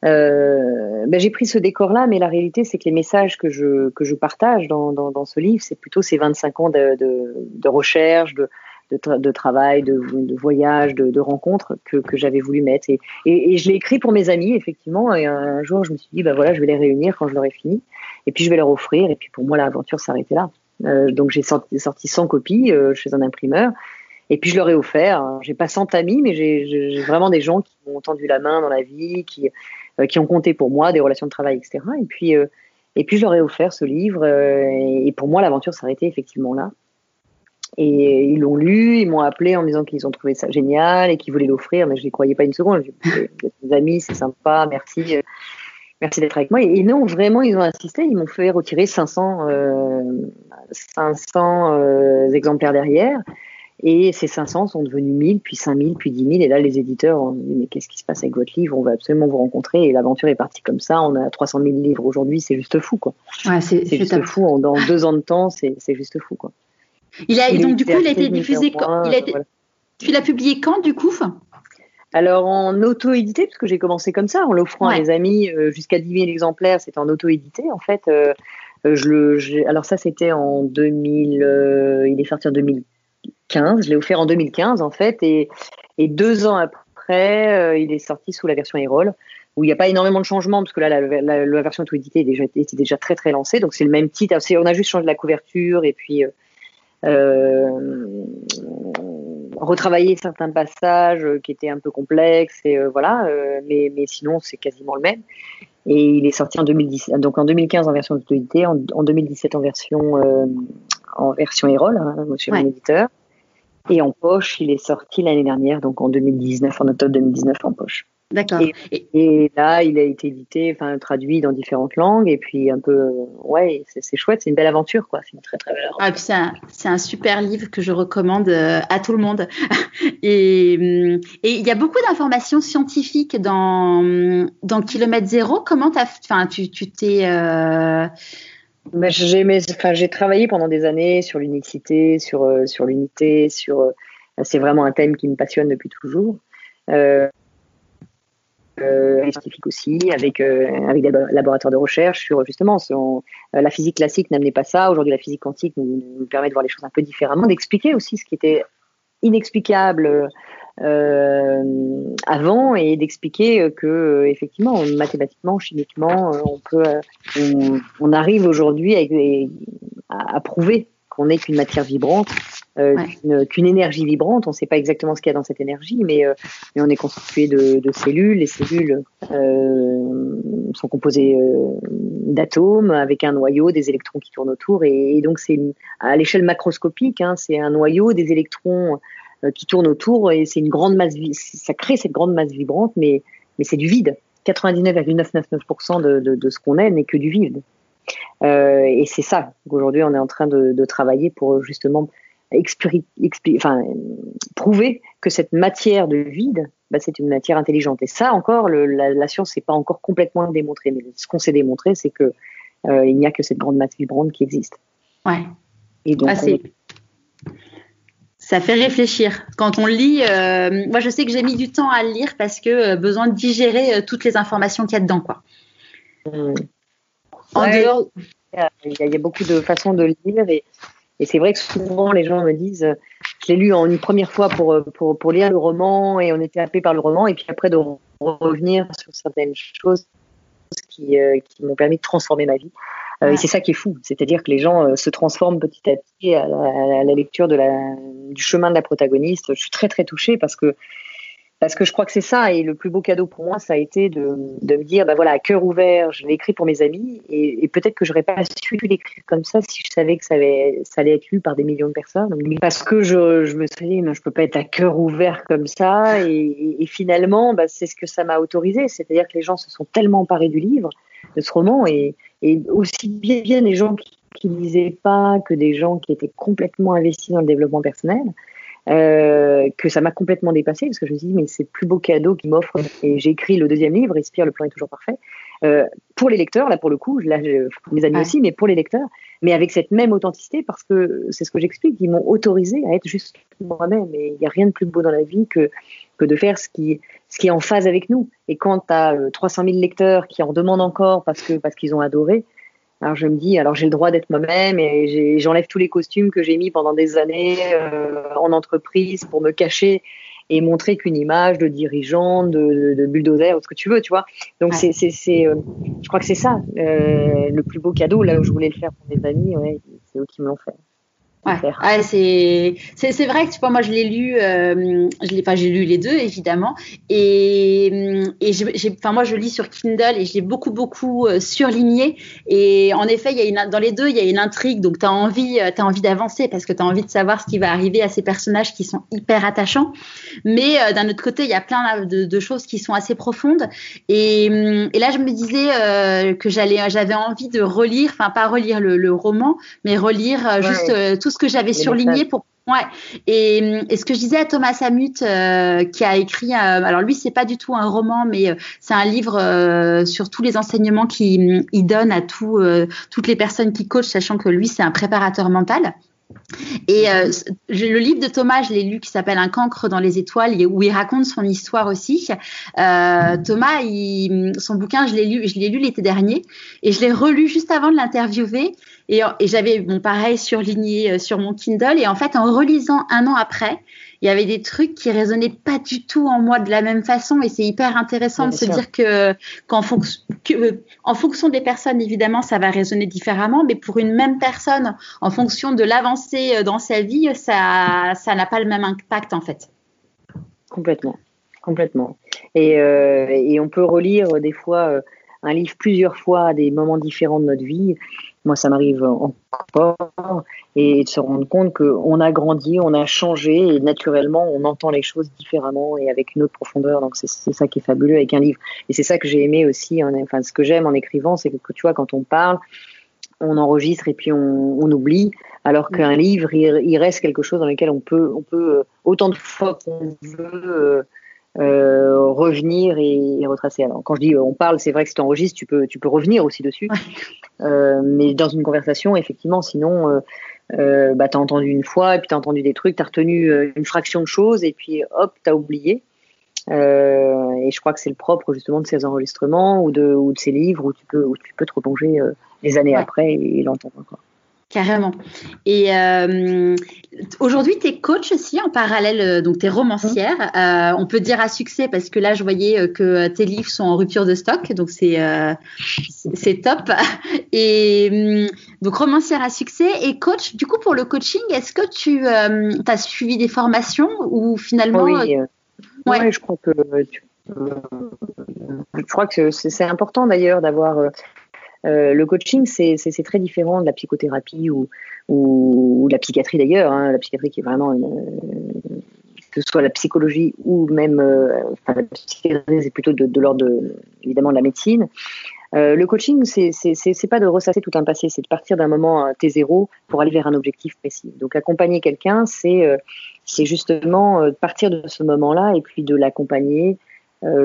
Euh, ben j'ai pris ce décor-là, mais la réalité, c'est que les messages que je, que je partage dans, dans, ce livre, c'est plutôt ces 25 ans de, de, recherche, de, de, travail, de, de voyage, de, de rencontres que, que j'avais voulu mettre. Et, et, je l'ai écrit pour mes amis, effectivement. Et un jour, je me suis dit, ben voilà, je vais les réunir quand je l'aurai fini. Et puis, je vais leur offrir. Et puis, pour moi, l'aventure s'arrêtait là. Euh, donc, j'ai sorti, sorti 100 copies euh, chez un imprimeur. Et puis je leur ai offert. J'ai pas 100 amis, mais j'ai vraiment des gens qui m'ont tendu la main dans la vie, qui, euh, qui ont compté pour moi, des relations de travail, etc. Et puis, euh, et puis je leur ai offert ce livre. Euh, et pour moi, l'aventure s'arrêtait effectivement là. Et ils l'ont lu, ils m'ont appelé en me disant qu'ils ont trouvé ça génial et qu'ils voulaient l'offrir, mais je n'y croyais pas une seconde. J'ai dit, mes amis, c'est sympa, merci, merci d'être avec moi. Et, non, vraiment, ils ont insisté, ils m'ont fait retirer 500, euh, 500 exemplaires derrière. Et ces 500 sont devenus 1000, puis 5000, puis 10 000. Et là, les éditeurs ont dit, mais qu'est-ce qui se passe avec votre livre? On va absolument vous rencontrer. Et l'aventure est partie comme ça. On a 300 000 livres aujourd'hui. C'est juste fou, quoi. Ouais, c'est juste fou. Dans deux ans de temps, c'est juste fou, quoi. Il a, donc, du coup, il a été diffusé quand il a été... Tu l'as publié quand, du coup alors en auto-édité, parce que j'ai commencé comme ça, en l'offrant à mes amis euh, jusqu'à 10 000 exemplaires, c'était en auto-édité en fait. Euh, je le, alors ça c'était en 2000, euh, il est sorti en 2000, je l'ai offert en 2015 en fait, et, et deux ans après, euh, il est sorti sous la version Erol, où il n'y a pas énormément de changements parce que là, la, la, version tout éditée déjà, était déjà très très lancée, donc c'est le même titre. On a juste changé la couverture et puis euh, euh, retravaillé certains passages qui étaient un peu complexes et voilà, mais, mais sinon c'est quasiment le même. Et il est sorti en 2010, donc en 2015 en version auto-éditée, en, en, 2017 en version en version Erol, hein, monsieur ouais. l'éditeur. Et en poche, il est sorti l'année dernière, donc en 2019, en octobre 2019 en poche. D'accord. Et, et, là, il a été édité, enfin traduit dans différentes langues, et puis un peu, ouais, c'est chouette, c'est une belle aventure, quoi. C'est une très très belle aventure. Ah, c'est un, un, super livre que je recommande euh, à tout le monde. <laughs> et il y a beaucoup d'informations scientifiques dans dans Kilomètre Zéro. Comment enfin, tu t'es euh, j'ai enfin, j'ai travaillé pendant des années sur l'unicité, sur euh, l'unité, euh, c'est vraiment un thème qui me passionne depuis toujours. Euh, scientifique aussi, avec des laboratoires de recherche sur justement la physique classique n'amenait pas ça. Aujourd'hui, la physique quantique nous, permet de voir les choses un peu différemment, d'expliquer aussi ce qui était inexplicable avant et d'expliquer que effectivement mathématiquement chimiquement on peut on, on arrive aujourd'hui à, à, prouver qu'on n'est qu'une matière vibrante euh, ouais. qu'une énergie vibrante. On ne sait pas exactement ce qu'il y a dans cette énergie mais, euh, mais on est constitué de, de cellules. Les cellules euh, sont composées d'atomes avec un noyau des électrons qui tournent autour. Et, et donc c'est à l'échelle macroscopique hein, c'est un noyau des électrons euh, qui tourne autour et c'est une grande masse, ça crée cette grande masse vibrante, mais, mais c'est du vide. 99,999% de, de, de ce qu'on est n'est que du vide. Euh, et c'est ça qu'aujourd'hui on est en train de, de travailler pour justement enfin, prouver que cette matière de vide, bah, c'est une matière intelligente. Et ça encore, le, la, la, science n'est pas encore complètement démontré. Mais ce qu'on s'est démontré, c'est que euh, il n'y a que cette grande masse vibrante qui existe. Ouais. Et donc, ah, ça fait réfléchir. Quand on lit, euh, moi je sais que j'ai mis du temps à le lire parce que euh, besoin de digérer euh, toutes les informations qu'il y a dedans, quoi. Mmh. En ouais, dehors, il y, a, il y, a beaucoup de façons de lire et, et c'est vrai que souvent les gens me disent, je l'ai lu en une première fois pour, pour, pour lire le roman et on était happé par le roman et puis après de revenir sur certaines choses qui, qui m'ont permis de transformer ma vie. Euh, et c'est ça qui est fou, c'est-à-dire que les gens euh, se transforment petit à petit à la, à la lecture de la, du chemin de la protagoniste. Je suis très très touchée parce que parce que je crois que c'est ça. Et le plus beau cadeau pour moi ça a été de, de me dire bah voilà à cœur ouvert je l'ai écrit pour mes amis. Et, peut-être que j'aurais pas su l'écrire comme ça si je savais que ça allait, ça allait être lu par des millions de personnes. Parce que je, je me suis dit non je peux pas être à cœur ouvert comme ça. Et, et finalement bah, c'est ce que ça m'a autorisé. C'est-à-dire que les gens se sont tellement emparés du livre de ce roman. Et, aussi bien, bien les gens qui, qui lisaient pas que des gens qui étaient complètement investis dans le développement personnel euh, que ça m'a complètement dépassé parce que je me suis dit mais c'est le plus beau cadeau qu'il m'offre. Et j'ai écrit le deuxième livre Inspire le plan est toujours parfait euh, pour les lecteurs là pour le coup là mes amis aussi mais pour les lecteurs mais avec cette même authenticité parce que c'est ce que j'explique ils m'ont autorisé à être juste moi-même et il n'y a rien de plus beau dans la vie que que de faire ce qui ce qui est en phase avec nous. Et quand tu as 300 000 lecteurs qui en demandent encore parce que parce qu'ils ont adoré alors je me dis, alors j'ai le droit d'être moi-même et j'enlève tous les costumes que j'ai mis pendant des années euh, en entreprise pour me cacher et montrer qu'une image de dirigeant, de, de, bulldozer, ou ce que tu veux, tu vois. Donc c'est, c'est, euh, je crois que c'est ça euh, le plus beau cadeau là où je voulais le faire pour mes amis, ouais, c'est eux qui me l'ont fait. Ouais, ouais c'est c'est vrai que tu vois moi je l'ai lu euh, je l'ai pas j'ai lu les deux évidemment. Et et j'ai enfin moi je lis sur Kindle et je l'ai beaucoup beaucoup euh, surligné. Et en effet il y a une dans les deux il y a une intrigue. Donc tu as envie euh, tu envie d'avancer parce que tu as envie de savoir ce qui va arriver à ces personnages qui sont hyper attachants. Mais euh, d'un autre côté il y a plein de, de, choses qui sont assez profondes. Et, et là je me disais que j'allais j'avais envie de relire enfin pas relire le, le roman mais relire juste tout ce que j'avais surligné pour Ouais. Et, et, ce que je disais à Thomas Samut, euh, qui a écrit, euh, alors lui, c'est pas du tout un roman, mais euh, c'est un livre sur tous les enseignements qu'il donne à tout, toutes les personnes qui coachent, sachant que lui, c'est un préparateur mental. Et euh, le livre de Thomas, je l'ai lu, qui s'appelle Un cancre dans les étoiles, où il raconte son histoire aussi. Euh, Thomas, il, son bouquin, je l'ai lu, je l'ai lu l'été dernier, et je l'ai relu juste avant de l'interviewer. Et, et j'avais, bon, pareil, surligné euh, sur mon Kindle. Et en fait, en relisant un an après, il y avait des trucs qui résonnaient pas du tout en moi de la même façon. Et c'est hyper intéressant de se dire que qu'en fonction que, en fonction des personnes évidemment ça va résonner différemment. Mais pour une même personne en fonction de l'avancée euh, dans sa vie ça ça n'a pas le même impact en fait. Complètement. Complètement. Et, euh, et on peut relire des fois un livre plusieurs fois à des moments différents de notre vie moi ça m'arrive encore, et de se rendre compte qu'on a grandi, on a changé, et naturellement, on entend les choses différemment et avec une autre profondeur. Donc c'est ça qui est fabuleux avec un livre. Et c'est ça que j'ai aimé aussi, enfin ce que j'aime en écrivant, c'est que tu vois, quand on parle, on enregistre et puis on, on oublie, alors qu'un livre, il, reste quelque chose dans lequel on peut, on peut euh, autant de fois qu'on veut euh, revenir et, retracer. Alors, quand je dis euh, on parle, c'est vrai que si tu enregistres, tu peux, tu peux revenir aussi dessus. Euh, mais dans une conversation, effectivement, sinon, euh, bah, tu as entendu une fois, et puis tu as entendu des trucs, tu as retenu une fraction de choses, et puis hop, tu as oublié. et je crois que c'est le propre justement de ces enregistrements ou de, ou de ces livres où tu peux, où tu peux te replonger des années après et l'entendre encore. Carrément. Et euh, aujourd'hui, tu es coach aussi en parallèle, euh, donc tu es romancière. Euh, on peut dire à succès parce que là, je voyais que tes livres sont en rupture de stock, donc c'est c'est top. <laughs> Et donc romancière à succès et coach. Du coup, pour le coaching, est-ce que tu as suivi des formations ou finalement Oui, ouais. je crois que je crois que c'est important d'ailleurs d'avoir euh, le coaching, c'est très différent de la psychothérapie ou, la psychiatrie d'ailleurs. Hein. la psychiatrie qui est vraiment une, que ce soit la psychologie ou même euh, la psychiatrie, c'est plutôt de, de l'ordre évidemment de la médecine. Euh, le coaching, c'est pas de ressasser tout un passé, c'est de partir d'un moment euh, T0 pour aller vers un objectif précis. Donc accompagner quelqu'un, c'est euh, justement partir de ce moment-là et puis de l'accompagner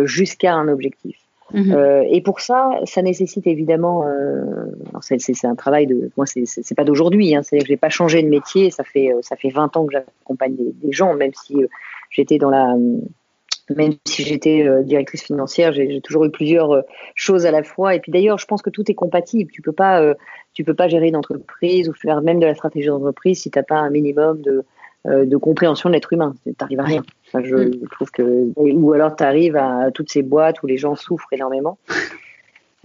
jusqu'à un objectif. Mhm. Euh, et pour ça, ça nécessite évidemment. Euh, c'est un travail de. Moi, c'est pas d'aujourd'hui. Hein, C'est-à-dire que j'ai pas changé de métier. Ça fait euh, ça fait 20 ans que j'accompagne des, des, gens, même si euh, j'étais dans la. Même si j'étais directrice financière, j'ai toujours eu plusieurs choses à la fois. Et puis d'ailleurs, je pense que tout est compatible. Tu peux pas, tu peux pas gérer une entreprise ou faire même de la stratégie d'entreprise si t'as pas un minimum de de compréhension de l'être humain. T'arrives à rien je mm. trouve que ou alors tu arrives à toutes ces boîtes où les gens souffrent énormément.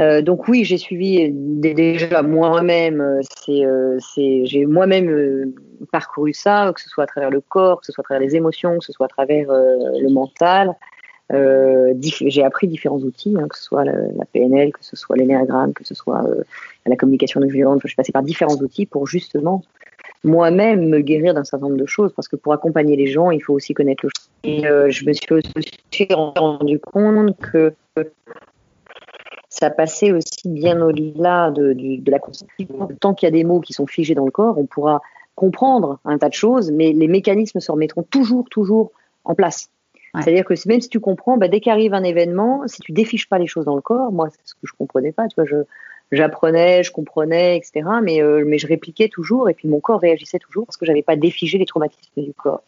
Euh, donc oui, j'ai suivi déjà moi-même. C'est, euh, c'est, j'ai moi-même euh, parcouru ça, que ce soit à travers le corps, que ce soit à travers les émotions, que ce soit à travers le mental. Euh, j'ai appris différents outils, hein, que ce soit la, PNL, que ce soit l'énéagramme, que ce soit euh, la communication non violente. Je suis passée par différents outils pour justement moi-même me guérir d'un certain nombre de choses, parce que pour accompagner les gens, il faut aussi connaître le. Et euh, je me suis aussi rendu compte que ça passait aussi bien au-delà de, de, la constitution. Tant qu'il y a des mots qui sont figés dans le corps, on pourra comprendre un tas de choses, mais les mécanismes se remettront toujours, toujours en place. C'est-à-dire que même si tu comprends, bah, dès qu'arrive un événement, si tu défiches pas les choses dans le corps, moi, c'est ce que je comprenais pas, tu vois, je, j'apprenais, je comprenais, etc. Mais, euh, mais je répliquais toujours et puis mon corps réagissait toujours parce que j'avais pas défigé les traumatismes du corps.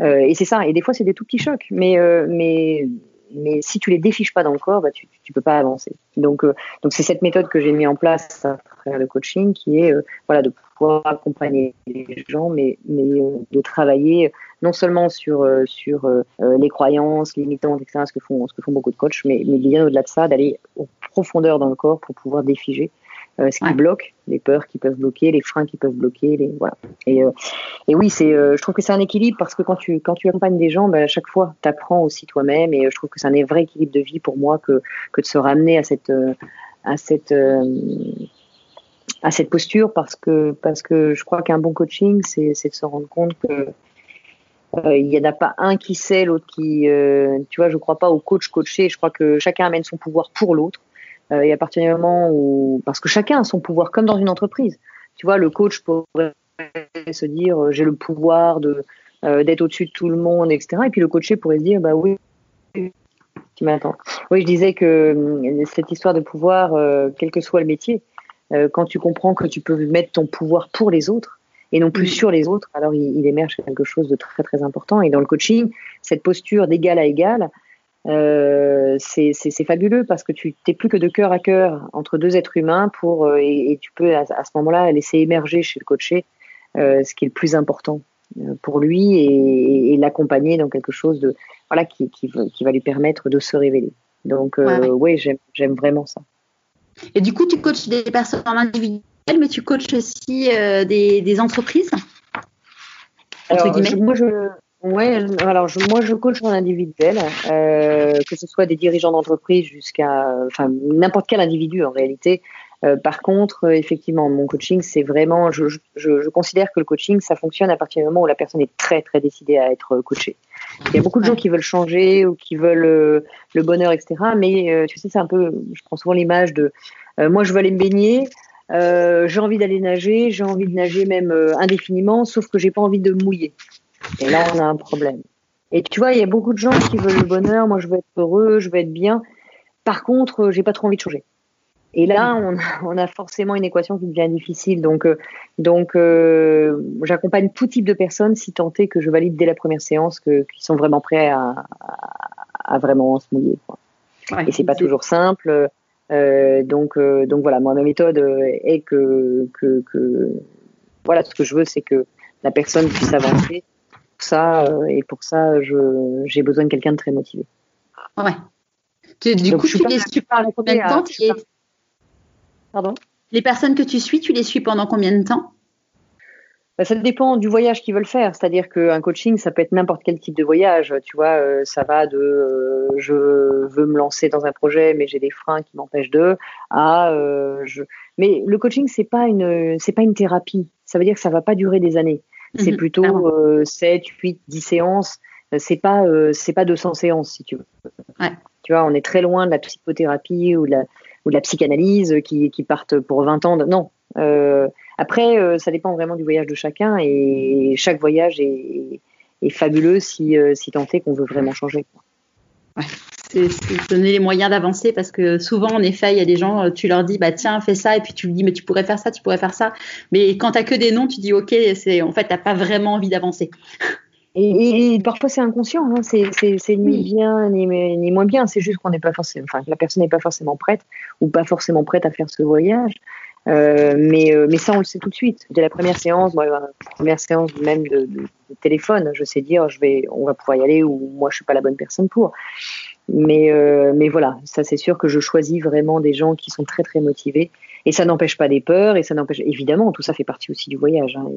Euh, et c'est ça. Et des fois, c'est des tout petits chocs. Mais, euh, mais, mais si tu les défiches pas dans le corps, bah, tu, tu peux pas avancer. Donc, donc c'est cette méthode que j'ai mis en place à travers le coaching qui est, voilà, de pouvoir accompagner les gens, mais, mais de travailler non seulement sur, euh, sur euh, euh, les croyances limitantes, etc., ce que font, ce que font beaucoup de coachs, mais, mais bien au-delà de ça, d'aller en profondeur dans le corps pour pouvoir défiger ce qui bloque, les peurs qui peuvent bloquer, les freins qui peuvent bloquer, les voilà. Et, et oui, c'est, je trouve que c'est un équilibre parce que quand tu quand tu accompagnes des gens, ben, à chaque fois, tu apprends aussi toi-même et je trouve que c'est un vrai équilibre de vie pour moi que que de se ramener à cette à cette à cette posture parce que parce que je crois qu'un bon coaching, c'est de se rendre compte que euh, il n'y en a pas un qui sait, l'autre qui. Euh, tu vois, je ne crois pas au coach coaché. Je crois que chacun amène son pouvoir pour l'autre. Euh, et à partir du moment où. Parce que chacun a son pouvoir, comme dans une entreprise. Tu vois, le coach pourrait se dire j'ai le pouvoir de d'être au-dessus de tout le monde, etc. Et puis le coaché pourrait se dire bah oui, tu m'attends. Oui, je disais que cette histoire de pouvoir, quel que soit le métier, quand tu comprends que tu peux mettre ton pouvoir pour les autres, et non plus mm. sur les autres, alors il, émerge quelque chose de très très important. Et dans le coaching, cette posture d'égal à égal, euh, c'est fabuleux parce que tu n'es plus que de cœur à cœur entre deux êtres humains pour euh, et, tu peux à, ce moment-là laisser émerger chez le coaché euh, ce qui est le plus important pour lui et, l'accompagner dans quelque chose de voilà qui, qui, qui, va lui permettre de se révéler. Donc oui, j'aime vraiment ça. Et du coup, tu coaches des personnes en individuel mais tu coaches aussi des, entreprises alors, moi, je, ouais, alors moi, je coach en individuel, euh, que ce soit des dirigeants d'entreprise jusqu'à, enfin, n'importe quel individu en réalité. Euh, par contre, effectivement, mon coaching, c'est vraiment, je, je, considère que le coaching, ça fonctionne à partir du moment où la personne est très, très décidée à être coachée. Il y a beaucoup de gens qui veulent changer ou qui veulent le bonheur, etc. Mais tu sais, c'est un peu, je prends souvent l'image de, moi, je veux aller me baigner. Euh, j'ai envie d'aller nager, j'ai envie de nager même euh, indéfiniment, sauf que j'ai pas envie de mouiller. Et là, on a un problème. Et tu vois, il y a beaucoup de gens qui veulent le bonheur. Moi, je veux être heureux, je veux être bien. Par contre, euh, j'ai pas trop envie de changer. Et là, on a, on a forcément une équation qui devient difficile. Donc, donc, j'accompagne tout type de personnes si tant est que je valide dès la première séance qu'ils sont vraiment prêts à, à, vraiment se mouiller. Quoi. Ouais, et c'est pas toujours simple. Euh, donc, euh, donc voilà, moi ma méthode euh, est que, que, que voilà, ce que je veux, c'est que la personne puisse avancer. Pour ça, et pour ça, j'ai besoin de quelqu'un de très motivé. Ouais. du coup, tu les suis pendant combien de temps Pardon? Les personnes que tu suis, tu les suis pendant combien de temps? Bah, ça dépend du voyage qu'ils veulent faire. C'est-à-dire qu'un coaching, ça peut être n'importe quel type de voyage. Tu vois, euh, ça va de euh, je veux me lancer dans un projet, mais j'ai des freins qui m'empêchent de. À euh, je. Mais le coaching, c'est pas une, c'est pas une thérapie. Ça veut dire que ça va pas durer des années. C'est mhm, plutôt 7, 8, 10 séances. C'est pas, c'est pas 200 séances, si tu veux. Ouais. Tu vois, on est très loin de la psychothérapie ou de la, ou de la psychanalyse qui, qui partent pour 20 ans. De... Non. Euh, après, euh, ça dépend vraiment du voyage de chacun et chaque voyage est, fabuleux si, euh, si tant est qu'on veut vraiment changer. Ouais, c'est donner les moyens d'avancer parce que souvent, en effet, il y a des gens, tu leur dis, bah tiens, fais ça, et puis tu lui dis, mais tu pourrais faire ça, tu pourrais faire ça. Mais quand tu que des noms, tu dis, ok, c'est en fait, tu n'as pas vraiment envie d'avancer. Et, parfois c'est inconscient, hein. c'est ni bien ni, ni, moins bien, c'est juste qu'on n'est pas forcément, enfin la personne n'est pas forcément prête ou pas forcément prête à faire ce voyage. Euh, mais, euh, mais ça, on le sait tout de suite. Dès la première séance, moi, la première séance même de, de, de, téléphone, je sais dire, je vais, on va pouvoir y aller ou moi, je suis pas la bonne personne pour. Mais, euh, mais voilà, ça, c'est sûr que je choisis vraiment des gens qui sont très, très motivés. Et ça n'empêche pas des peurs et ça n'empêche, évidemment, tout ça fait partie aussi du voyage. Hein,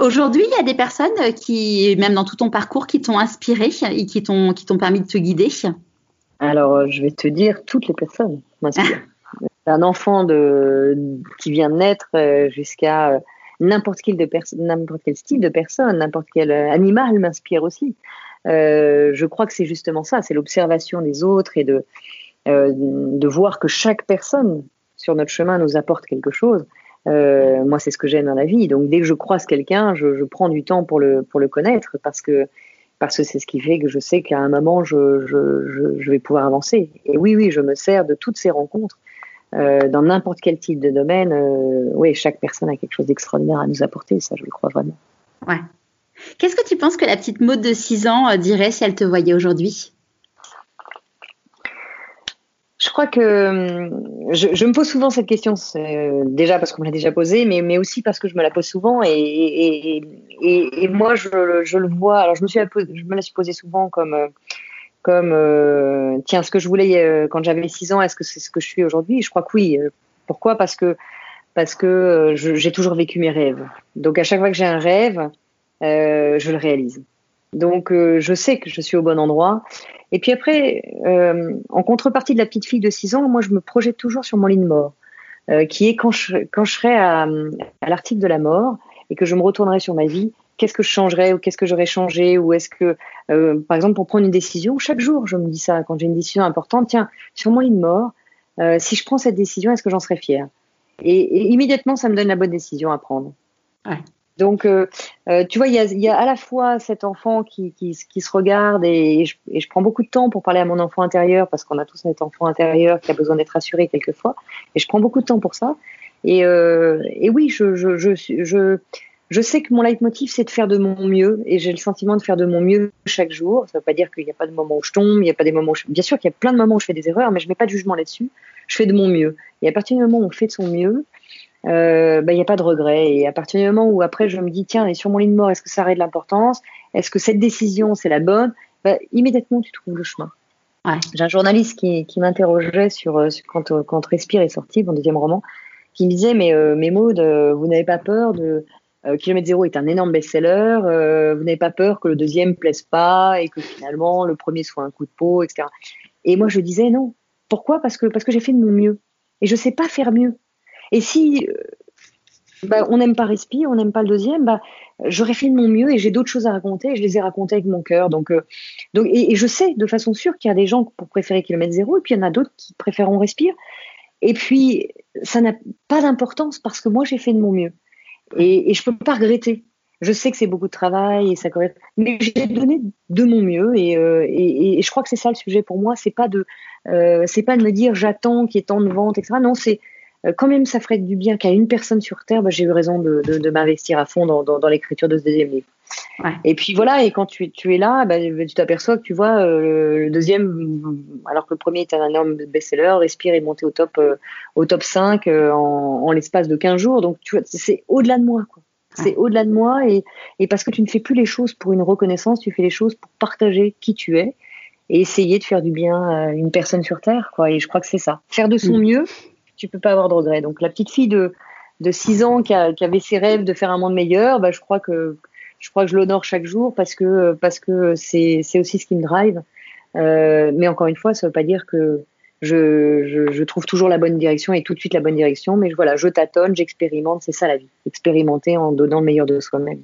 Aujourd'hui, il y a des personnes qui, même dans tout ton parcours, qui t'ont inspiré et qui t'ont permis de te guider. Alors, je vais te dire, toutes les personnes m'inspirent. <laughs> Un enfant de, qui vient de naître jusqu'à n'importe quel, n'importe quel style de personne, n'importe quel animal m'inspire aussi. Euh, je crois que c'est justement ça, c'est l'observation des autres et de, euh, de voir que chaque personne sur notre chemin nous apporte quelque chose. Euh, moi, c'est ce que j'aime dans la vie. Donc, dès que je croise quelqu'un, je, prends du temps pour le, pour le connaître parce que parce que c'est ce qui fait que je sais qu'à un moment, je, je, vais pouvoir avancer. Et oui, oui, je me sers de toutes ces rencontres dans n'importe quel type de domaine. Oui, chaque personne a quelque chose d'extraordinaire à nous apporter, ça, je le crois vraiment. Ouais. Qu'est-ce que tu penses que la petite Maud de 6 ans euh, dirait si elle te voyait aujourd'hui? Je crois que hum, je, me pose souvent cette question, déjà parce qu'on me l'a déjà posée, mais, mais aussi parce que je me la pose souvent et, et, et, moi je, je, le vois. Alors je me, suis, je me la suis posée souvent comme, euh, comme euh, tiens, ce que je voulais quand j'avais 6 ans, est-ce que c'est ce que je suis aujourd'hui? Je crois que oui. Pourquoi? Parce que, parce que j'ai toujours vécu mes rêves. Donc à chaque fois que j'ai un rêve, euh, je le réalise. Donc, euh, je sais que je suis au bon endroit. Et puis après, euh, en contrepartie de la petite fille de 6 ans, moi, je me projette toujours sur mon lit de mort, qui est quand je, serai à, l'article de la mort et que je me retournerai sur ma vie, qu'est-ce que je changerais ou qu'est-ce que j'aurais changé ou est-ce que, par exemple, pour prendre une décision, chaque jour, je me dis ça, quand j'ai une décision importante, tiens, sur mon lit de mort, si je prends cette décision, est-ce que j'en serais fière? Et, immédiatement, ça me donne la bonne décision à prendre. Donc, euh, euh, tu vois, il y a, y a, à la fois cet enfant qui, qui, qui se regarde et, je, et, je, prends beaucoup de temps pour parler à mon enfant intérieur parce qu'on a tous cet enfant intérieur qui a besoin d'être assuré quelquefois. Et je prends beaucoup de temps pour ça. Et, euh, et oui, je, je, je, je, sais que mon leitmotiv, c'est de faire de mon mieux et j'ai le sentiment de faire de mon mieux chaque jour. Ça ne veut pas dire qu'il n'y a pas de moments où je tombe, il n'y a pas des moments où je... Bien sûr qu'il y a plein de moments où je fais des erreurs, mais je ne mets pas de jugement là-dessus. Je fais de mon mieux. Et à partir du moment où on fait de son mieux, il euh, n'y bah, a pas de regret. Et à partir du moment où après je me dis, tiens, et sur mon lit de mort, est-ce que ça aurait de l'importance? Est-ce que cette décision, c'est la bonne? Bah, Immédiatement, tu trouves le chemin. Ouais. J'ai un journaliste qui, qui m'interrogeait sur, euh, sur, quand, euh, quand Respire est sorti, mon deuxième roman, qui me disait, mais, euh, mais Maud, vous n'avez pas peur de... Kilomètre Zéro est un énorme best-seller, vous n'avez pas peur que le deuxième plaise pas et que finalement le premier soit un coup de peau, etc. Et moi je disais non. Pourquoi? Parce que parce que j'ai fait de mon mieux et je sais pas faire mieux. Et si euh, bah, on n'aime pas Respire, on n'aime pas le deuxième, bah, j'aurais fait de mon mieux et j'ai d'autres choses à raconter et je les ai racontées avec mon cœur. Donc, euh, donc et, je sais de façon sûre qu'il y a des gens pour préférer Kilomètre Zéro et puis il y en a d'autres qui préféreront Respire. Et puis, ça n'a pas d'importance parce que moi, j'ai fait de mon mieux. Et, je peux pas regretter. Je sais que c'est beaucoup de travail et ça mais j'ai donné de mon mieux et, euh, et, et, je crois que c'est ça le sujet pour moi. C'est pas pas de me dire j'attends qu'il y ait tant de ventes, etc. Non, c'est quand même ça ferait du bien qu'à une personne sur Terre, bah, j'ai eu raison de, de, de m'investir à fond dans, dans, dans l'écriture de ce deuxième livre. Ouais. Et puis voilà, et quand tu, tu es là, bah, tu t'aperçois que tu vois euh, le deuxième, alors que le premier était un énorme best-seller, Respire est monté au top, euh, au top 5 euh, en, en l'espace de 15 jours. Donc tu vois, c'est au-delà de moi. Quoi. C'est ouais. au-delà de moi et, et parce que tu ne fais plus les choses pour une reconnaissance, tu fais les choses pour partager qui tu es et essayer de faire du bien à une personne sur Terre. Quoi. Et je crois que c'est ça. Faire de son mmh. mieux tu peux pas avoir de regrets. Donc la petite fille de de 6 ans qui, a, qui, avait ses rêves de faire un monde meilleur, bah, je crois que je crois que je l'honore chaque jour parce que parce que c'est c'est aussi ce qui me drive. Euh, mais encore une fois, ça veut pas dire que je, je, je, trouve toujours la bonne direction et tout de suite la bonne direction. Mais voilà, je tâtonne, j'expérimente, c'est ça la vie. Expérimenter en donnant le meilleur de soi-même.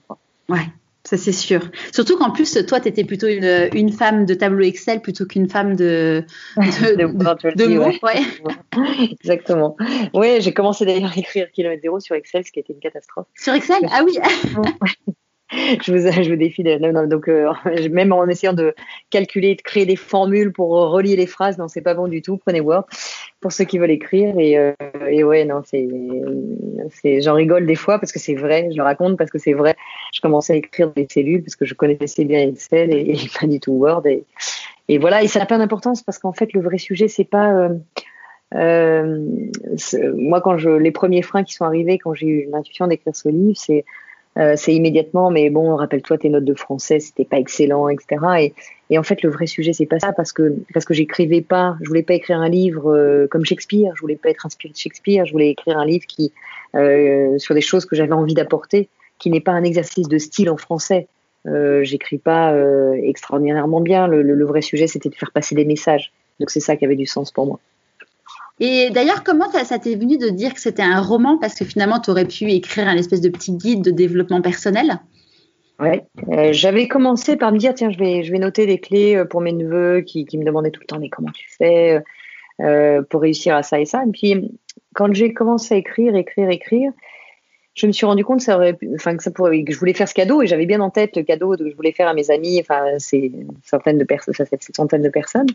Ouais, ça c'est sûr. Surtout qu'en plus, toi, tu étais plutôt une, une, femme de tableau Excel plutôt qu'une femme de, <laughs> de, de, de mots. Ouais. <laughs> Exactement. Oui, j'ai commencé d'ailleurs à écrire Kilomètre Zéro sur Excel, ce qui était une catastrophe. Sur Excel? Ah oui <laughs> <laughs> je, vous, défie de. Donc, euh, <laughs> même en essayant de calculer, de créer des formules pour relier les phrases, non, c'est pas bon du tout. Prenez Word pour ceux qui veulent écrire. Et, euh, ouais, non, c'est, j'en rigole des fois parce que c'est vrai, je le raconte parce que c'est vrai. Je commençais à écrire des cellules parce que je connaissais bien Excel et, pas du tout Word. Et, voilà, et ça n'a pas d'importance parce qu'en fait, le vrai sujet, c'est pas. Euh, moi, quand je, les premiers freins qui sont arrivés, quand j'ai eu l'intuition d'écrire ce livre, c'est euh, c'est immédiatement, mais bon, rappelle-toi tes notes de français, c'était pas excellent, etc. Et, et, en fait, le vrai sujet, c'est pas ça, parce que parce que j'écrivais pas, je voulais pas écrire un livre euh, comme Shakespeare, je voulais pas être inspiré de Shakespeare, je voulais écrire un livre qui euh, sur des choses que j'avais envie d'apporter. qui n'est pas un exercice de style en français. Euh, J'écris pas euh, extraordinairement bien. Le, le, le vrai sujet, c'était de faire passer des messages. Donc c'est ça qui avait du sens pour moi. Et d'ailleurs, comment ça t'est venu de dire que c'était un roman? Parce que finalement, tu aurais pu écrire un espèce de petit guide de développement personnel. Ouais, euh, j'avais commencé par me dire tiens, je vais, je vais noter des clés euh, pour mes neveux qui, me demandaient tout le temps mais comment tu fais euh, pour réussir à ça et ça? Et puis quand j'ai commencé à écrire, écrire, écrire, je me suis rendu compte que ça aurait, que je voulais faire ce cadeau et j'avais bien en tête le cadeau que je voulais faire à mes amis. Enfin, c'est centaines de personnes, ça fait centaines de personnes.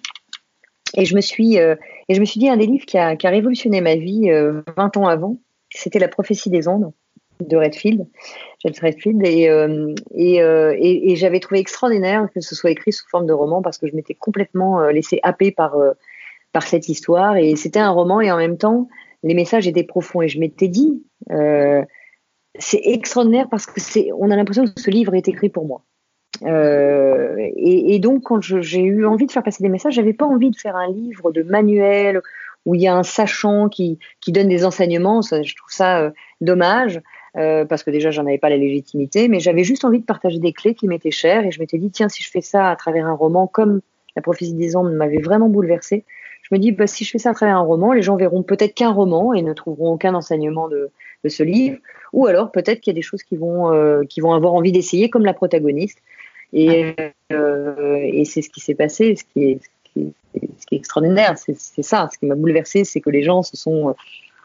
Et je me suis, euh, et je me suis dit un des livres qui a, révolutionné ma vie euh, 20 ans avant, c'était La prophétie des ondes de Redfield, James Redfield, et, euh, euh, et, j'avais trouvé extraordinaire que ce soit écrit sous forme de roman parce que je m'étais complètement laissé happer par par cette histoire. Et c'était un roman et en même temps les messages étaient profonds. Et je m'étais dit c'est extraordinaire parce que c'est on a l'impression que ce livre est écrit pour moi. Euh, et, donc, quand j'ai eu envie de faire passer des messages, j'avais pas envie de faire un livre de manuel où il y a un sachant qui, donne des enseignements. Je trouve ça euh, dommage euh, parce que déjà, j'en avais pas la légitimité, mais j'avais juste envie de partager des clés qui m'étaient chères et je m'étais dit, tiens, si je fais ça à travers un roman comme La prophétie des ondes m'avait vraiment bouleversée, je me dis, bah, si je fais ça à travers un roman, les gens verront peut-être qu'un roman et ne trouveront aucun enseignement de, ce livre, ou alors peut-être qu'il y a des choses qui qui vont avoir envie d'essayer, comme la protagoniste. Et, euh, et c'est ce qui s'est passé, ce qui est, ce qui est, ce qui est extraordinaire, c'est ça. Ce qui m'a bouleversé, c'est que les gens se sont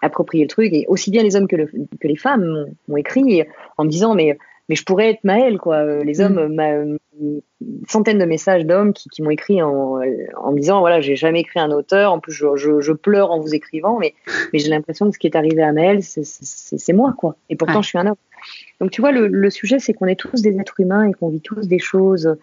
approprié le truc, et aussi bien les hommes que, le, que les femmes m'ont écrit en me disant mais mais je pourrais être Maëlle quoi. Les hommes, mm. ma, centaines de messages d'hommes qui, qui m'ont écrit en, en me disant voilà j'ai jamais écrit un auteur, en plus je, je, je pleure en vous écrivant, mais mais j'ai l'impression que ce qui est arrivé à Maëlle c'est moi quoi. Et pourtant je suis un homme. Donc tu vois le, le sujet c'est qu'on est tous des êtres humains et qu'on vit tous des choses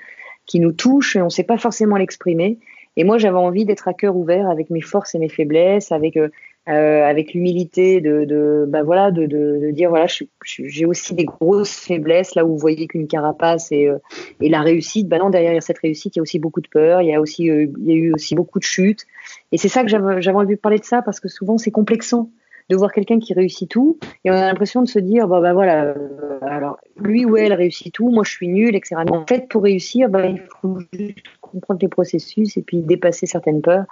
qui nous touchent et on sait pas forcément l'exprimer. Et moi, j'avais envie d'être à cœur ouvert avec mes forces et mes faiblesses, avec euh, euh, avec l'humilité de, de bah voilà de, de, de dire voilà j'ai aussi des grosses faiblesses là où vous voyez qu'une carapace et, euh, et la réussite. Bah non derrière cette réussite il y a aussi beaucoup de peur il y a aussi euh, il y a eu aussi beaucoup de chutes. Et c'est ça que j'avais envie de parler de ça parce que souvent c'est complexant de voir quelqu'un qui réussit tout et on a l'impression de se dire bah, bah voilà euh, alors lui ou elle réussit tout moi je suis nul etc en fait pour réussir bah, il faut juste comprendre les processus et puis dépasser certaines peurs.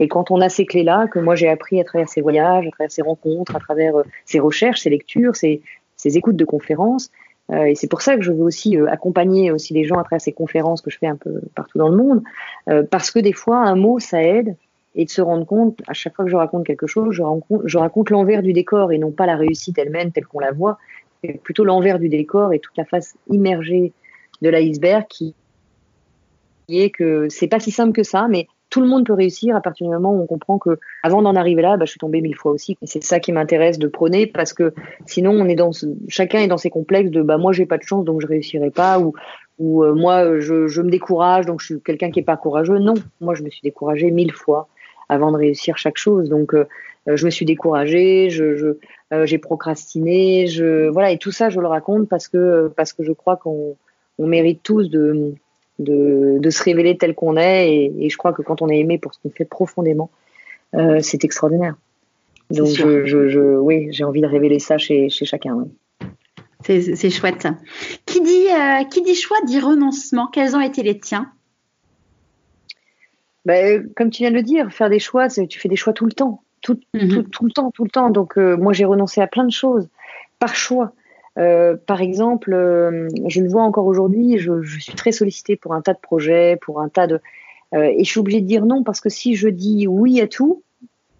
Et quand on a ces clés là que moi j'ai appris à travers ces voyages à travers ces rencontres à travers euh, ces recherches ces lectures ces, ces écoutes de conférences euh, et c'est pour ça que je veux aussi euh, accompagner aussi les gens à travers ces conférences que je fais un peu partout dans le monde euh, parce que des fois un mot ça aide et de se rendre compte, à chaque fois que je raconte quelque chose, je raconte, l'envers du décor et non pas la réussite elle-même telle qu'on la voit, mais plutôt l'envers du décor et toute la face immergée de l'iceberg qui est que c'est pas si simple que ça, mais tout le monde peut réussir à partir du moment où on comprend que avant d'en arriver là, bah, je suis tombée mille fois aussi. Et c'est ça qui m'intéresse de prôner parce que sinon on est dans chacun est dans ses complexes de bah moi j'ai pas de chance donc je réussirai pas ou ou euh, moi je, je me décourage donc je suis quelqu'un qui est pas courageux. Non, moi je me suis découragée mille fois avant de réussir chaque chose. Donc, euh, je me suis découragée, je, je euh, j'ai procrastiné, je voilà et tout ça, je le raconte parce que parce que je crois qu'on on mérite tous de de, de se révéler tel qu'on est et, et, je crois que quand on est aimé pour ce qu'on fait profondément, euh, c'est extraordinaire. Donc, je, je, je, oui, j'ai envie de révéler ça chez, chez chacun. Oui. C'est chouette. Qui dit, euh, qui dit choix dit renoncement. Quels ont été les tiens? Ben, comme tu viens de le dire, faire des choix, tu fais des choix tout le temps, tout, mm -hmm. tout, tout, le temps, tout le temps. Donc euh, moi j'ai renoncé à plein de choses par choix. Euh, par exemple, euh, je le vois encore aujourd'hui, je, je, suis très sollicitée pour un tas de projets, pour un tas de, euh, et je suis obligée de dire non parce que si je dis oui à tout,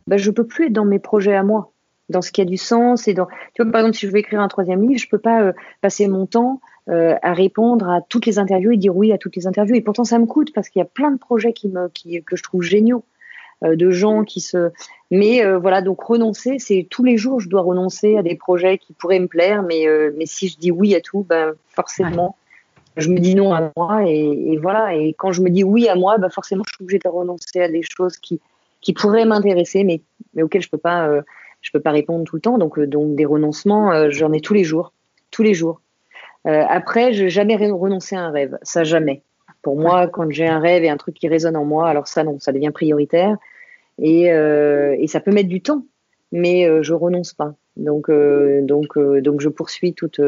ben, je peux plus être dans mes projets à moi, dans ce qui a du sens et dans, tu vois par exemple si je veux écrire un troisième livre, je peux pas euh, passer mon temps euh, à répondre à toutes les interviews et dire oui à toutes les interviews. Et pourtant, ça me coûte parce qu'il y a plein de projets qui me, qui, que je trouve géniaux, euh, de gens qui se. Mais euh, voilà, donc renoncer, c'est tous les jours, je dois renoncer à des projets qui pourraient me plaire, mais, euh, mais si je dis oui à tout, ben, forcément, ouais. je me dis non à moi. Et, et, voilà, et quand je me dis oui à moi, ben, forcément, je suis obligée de renoncer à des choses qui, qui pourraient m'intéresser, mais, mais auxquelles je peux pas. Euh, je peux pas répondre tout le temps, donc, donc des renoncements, j'en ai tous les jours, tous les jours. Euh, après, je n'ai jamais renoncé à un rêve, ça jamais. Pour moi, quand j'ai un rêve et un truc qui résonne en moi, alors ça non, ça devient prioritaire et, euh, et ça peut mettre du temps, mais euh, je renonce pas. Donc donc donc je poursuis toute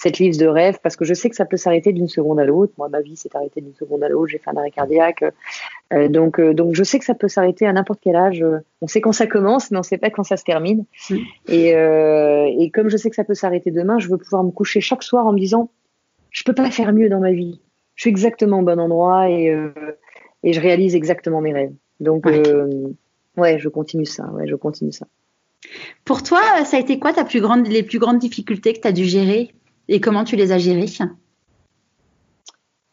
cette liste de rêves parce que je sais que ça peut s'arrêter d'une seconde à l'autre. Moi, ma vie s'est arrêtée d'une seconde à l'autre. J'ai fait un arrêt cardiaque. Euh, donc, euh, donc, je sais que ça peut s'arrêter à n'importe quel âge. On sait quand ça commence, mais on ne sait pas quand ça se termine. Mm. Et, euh, et comme je sais que ça peut s'arrêter demain, je veux pouvoir me coucher chaque soir en me disant, je peux pas faire mieux dans ma vie. Je suis exactement au bon endroit et, euh, et je réalise exactement mes rêves. Donc, ouais, ouais je continue ça. Ouais, je continue ça. Pour toi, ça a été quoi ta plus grande, les plus grandes difficultés que tu as dû gérer? Et comment tu les as gérées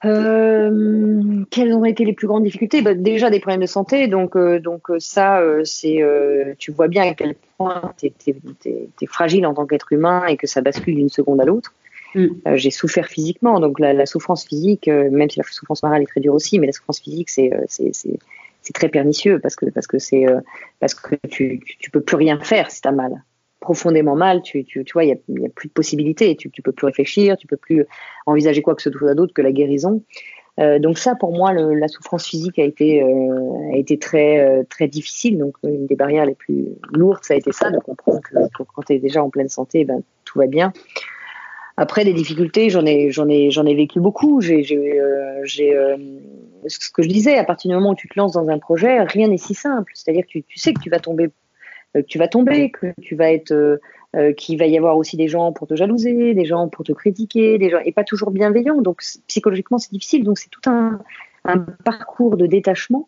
euh, quelles ont été les plus grandes difficultés bah, Déjà des problèmes de santé, donc euh, donc euh, ça c'est tu vois bien à quel point tu es, fragile en tant qu'être humain et que ça bascule d'une seconde à l'autre. Mm. J'ai souffert physiquement, donc la, souffrance physique, même si la souffrance morale est très dure aussi, mais la souffrance physique c'est c'est très pernicieux parce que parce que c'est parce que tu, tu peux plus rien faire si tu as mal profondément mal, tu, tu, tu vois, il n'y a, plus de possibilités, tu, tu peux plus réfléchir, tu peux plus envisager quoi que ce soit d'autre que la guérison. Euh, donc ça, pour moi, la souffrance physique a été euh, a été très euh, très difficile. Donc une des barrières les plus lourdes, ça a été ça, de comprendre que, quand tu es déjà en pleine santé, ben tout va bien. Après des difficultés, j'en ai j'en ai j'en ai vécu beaucoup. J'ai j'ai ce que je disais, à partir du moment où tu te lances dans un projet, rien n'est si simple. C'est-à-dire que tu, tu sais que tu vas tomber que tu vas tomber, que tu vas être, euh, euh, qu'il va y avoir aussi des gens pour te jalouser, des gens pour te critiquer, des gens et pas toujours bienveillants. Donc psychologiquement c'est difficile. Donc c'est tout un, un, parcours de détachement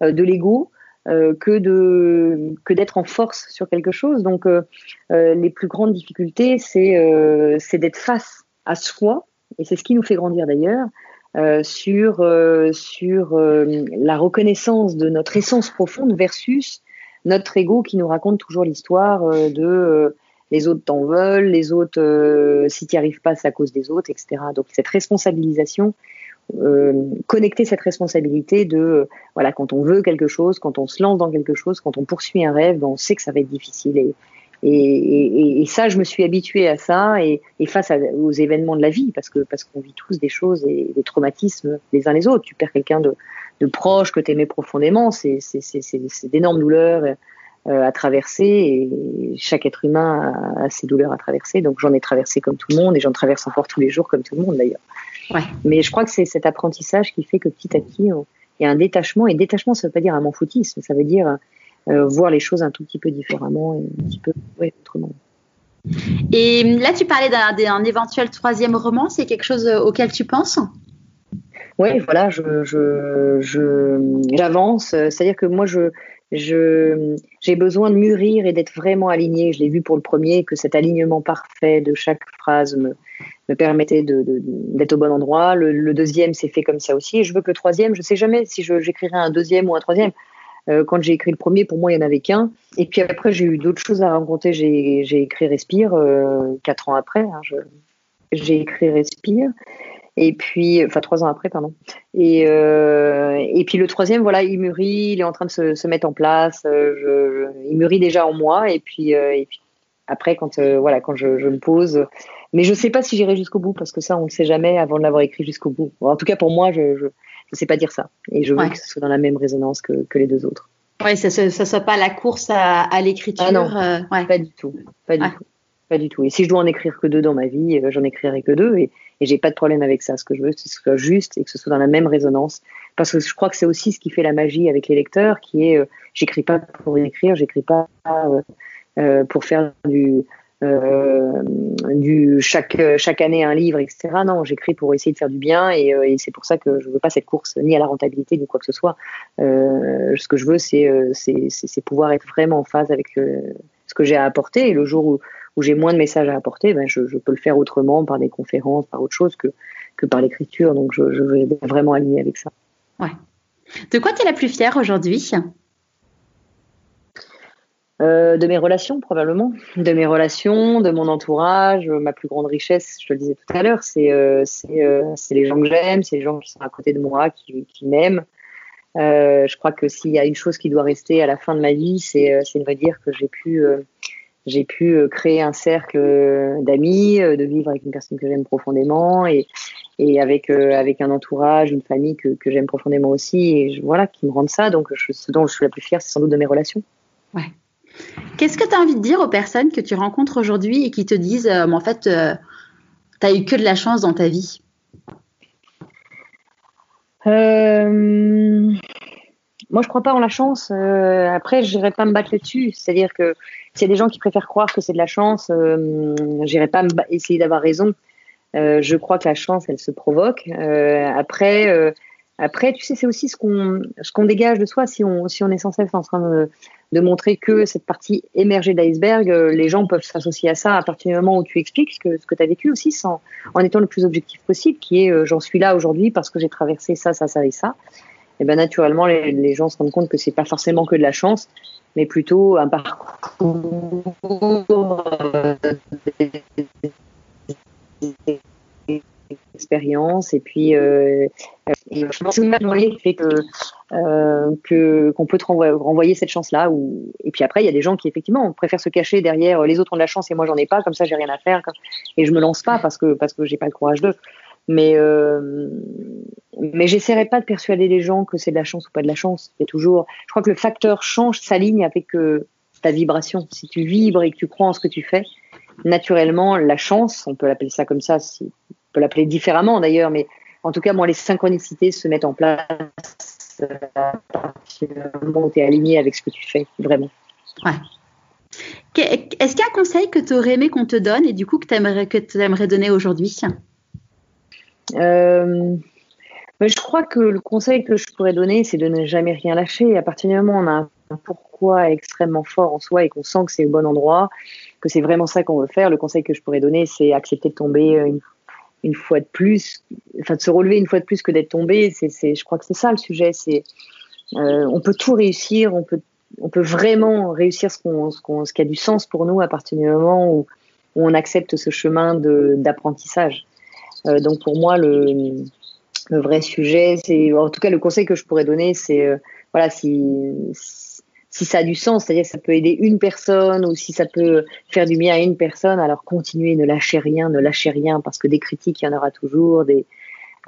de l'ego. que de que d'être en force sur quelque chose. Donc les plus grandes difficultés, c'est c'est d'être face à soi, et c'est ce qui nous fait grandir d'ailleurs, sur sur la reconnaissance de notre essence profonde versus notre ego qui nous raconte toujours l'histoire euh, de euh, les autres t'en veulent, les autres, euh, si tu n'y arrives pas, c'est à cause des autres, etc. Donc cette responsabilisation, euh, connecter cette responsabilité de, voilà, quand on veut quelque chose, quand on se lance dans quelque chose, quand on poursuit un rêve, ben, on sait que ça va être difficile. Et, et, et, ça, je me suis habituée à ça, et, et face aux événements de la vie, parce que parce qu'on vit tous des choses et des traumatismes les uns les autres. Tu perds quelqu'un de, de proche que tu aimais profondément, c'est d'énormes douleurs euh, à traverser et chaque être humain a, ses douleurs à traverser. Donc j'en ai traversé comme tout le monde et j'en traverse encore tous les jours comme tout le monde d'ailleurs. Ouais. Mais je crois que c'est cet apprentissage qui fait que petit à petit, il y a un détachement. Et détachement, ça ne veut pas dire un m'en foutisme, ça veut dire euh, voir les choses un tout petit peu différemment et un petit peu ouais, autrement. Et là, tu parlais d'un éventuel troisième roman, c'est quelque chose auquel tu penses? Oui, voilà, je, j'avance. C'est-à-dire que moi, je, je, j'ai besoin de mûrir et d'être vraiment aligné. Je l'ai vu pour le premier, que cet alignement parfait de chaque phrase me, me permettait d'être au bon endroit. Le, deuxième s'est fait comme ça aussi. Et je veux que le troisième, je sais jamais si j'écrirai un deuxième ou un troisième. Euh, quand j'ai écrit le premier, pour moi, il n'y en avait qu'un. Et puis après, j'ai eu d'autres choses à raconter. J'ai, j'ai écrit Respire euh, quatre ans après. Hein, j'ai écrit Respire. Et puis, enfin trois ans après, pardon. Et, euh, et puis le troisième, voilà, il mûrit, il est en train de se, se mettre en place. Euh, je, il mûrit déjà en moi. Et puis, euh, et puis après, quand euh, voilà, quand je, je, me pose, mais je sais pas si j'irai jusqu'au bout parce que ça, on ne sait jamais avant de l'avoir écrit jusqu'au bout. en tout cas, pour moi, je, je, je sais pas dire ça. Et je veux que ce soit dans la même résonance que, que les deux autres. Oui, ça ne soit pas la course à, à l'écriture. Ah non, ouais. pas du tout, pas du tout, pas du tout. Et si je dois en écrire que deux dans ma vie, j'en écrirai que deux. Et, et j'ai pas de problème avec ça. Ce que je veux, c'est que ce soit juste et que ce soit dans la même résonance. Parce que je crois que c'est aussi ce qui fait la magie avec les lecteurs, qui est, euh, j'écris pas pour écrire, j'écris pas euh, euh, pour faire du, chaque chaque année un livre, etc. Non, j'écris pour essayer de faire du bien et, et c'est pour ça que je veux pas cette course ni à la rentabilité ni quoi que ce soit. ce que je veux, c'est c'est pouvoir être vraiment en phase avec ce que j'ai à apporter et le jour où où j'ai moins de messages à apporter, ben je, je, peux le faire autrement, par des conférences, par autre chose que, que par l'écriture. Donc, je, je vais vraiment aligner avec ça. Ouais. De quoi tu es la plus fière aujourd'hui? Euh, de mes relations probablement, de mes relations, de mon entourage. Ma plus grande richesse, je te le disais tout à l'heure, c'est euh, euh, les gens que j'aime, c'est les gens qui sont à côté de moi, qui, qui m'aiment. Euh, je crois que s'il y a une chose qui doit rester à la fin de ma vie, c'est de me dire que j'ai pu euh, euh, créer un cercle euh, d'amis, euh, de vivre avec une personne que j'aime profondément et, avec, un entourage, une famille que, j'aime profondément aussi voilà, qui me rendent ça. Donc, ce dont je suis la plus fière, c'est sans doute de mes relations. Ouais. Qu'est-ce que tu as envie de dire aux personnes que tu rencontres aujourd'hui et qui te disent, en fait, tu as eu que de la chance dans ta vie? Euh, Moi, je crois pas en la chance. Euh, après, je n'irai pas me battre là-dessus. C'est-à-dire que s'il y a des gens qui préfèrent croire que c'est de la chance, euh, j'irai pas essayer d'avoir raison. Euh, je crois que la chance, elle se provoque. après, après, tu sais, c'est aussi ce qu'on ce qu'on dégage de soi. Si on si on est sans cesse en train de, montrer que cette partie émergée de l'iceberg, euh, les gens peuvent s'associer à ça à partir du moment où tu expliques ce que ce que tu as vécu aussi, sans en étant le plus objectif possible, qui est euh, j'en suis là aujourd'hui parce que j'ai traversé ça, ça, ça et ça. Et ben naturellement, les, les gens se rendent compte que c'est pas forcément que de la chance, mais plutôt un parcours euh, expérience. Et puis euh, et je pense que fait euh, que qu'on peut te renvoyer, cette chance là et puis après il y a des gens qui effectivement préfèrent se cacher derrière les autres ont de la chance et moi j'en ai pas comme ça j'ai rien à faire et je me lance pas parce que parce que j'ai pas le courage de mais euh, mais j'essaierai pas de persuader les gens que c'est de la chance ou pas de la chance. C'est toujours je crois que le facteur change s'aligne avec euh, ta vibration. Si tu vibres et que tu crois en ce que tu fais naturellement la chance on peut l'appeler ça comme ça si peut l'appeler différemment d'ailleurs, mais en tout cas, moi, les synchronicités se mettent en place à partir du moment où tu es aligné avec ce que tu fais, vraiment. Ouais. Est-ce qu'il y a un conseil que tu aurais aimé qu'on te donne et du coup que tu aimerais, que aimerais donner aujourd'hui? Euh, Je crois que le conseil que je pourrais donner, c'est de ne jamais rien lâcher. À partir du moment où on a un pourquoi extrêmement fort en soi et qu'on sent que c'est le bon endroit, que c'est vraiment ça qu'on veut faire, le conseil que je pourrais donner, c'est accepter de tomber une une fois de plus, enfin de se relever une fois de plus que d'être tombé. C'est, je crois que c'est ça le sujet. C'est, euh, on peut tout réussir, on peut, on peut vraiment réussir ce, qu'on, ce, qu'on, ce qui a du sens pour nous à partir du moment où, où on accepte ce chemin de, d'apprentissage. Euh, donc pour moi, le, le vrai sujet, c'est, en tout cas le conseil que je pourrais donner, c'est euh, voilà si, ça a du sens, c'est-à-dire que ça peut aider une personne ou si ça peut faire du bien à une personne, alors continuez, ne lâchez rien, ne lâchez rien, parce que des critiques, il y en aura toujours, des,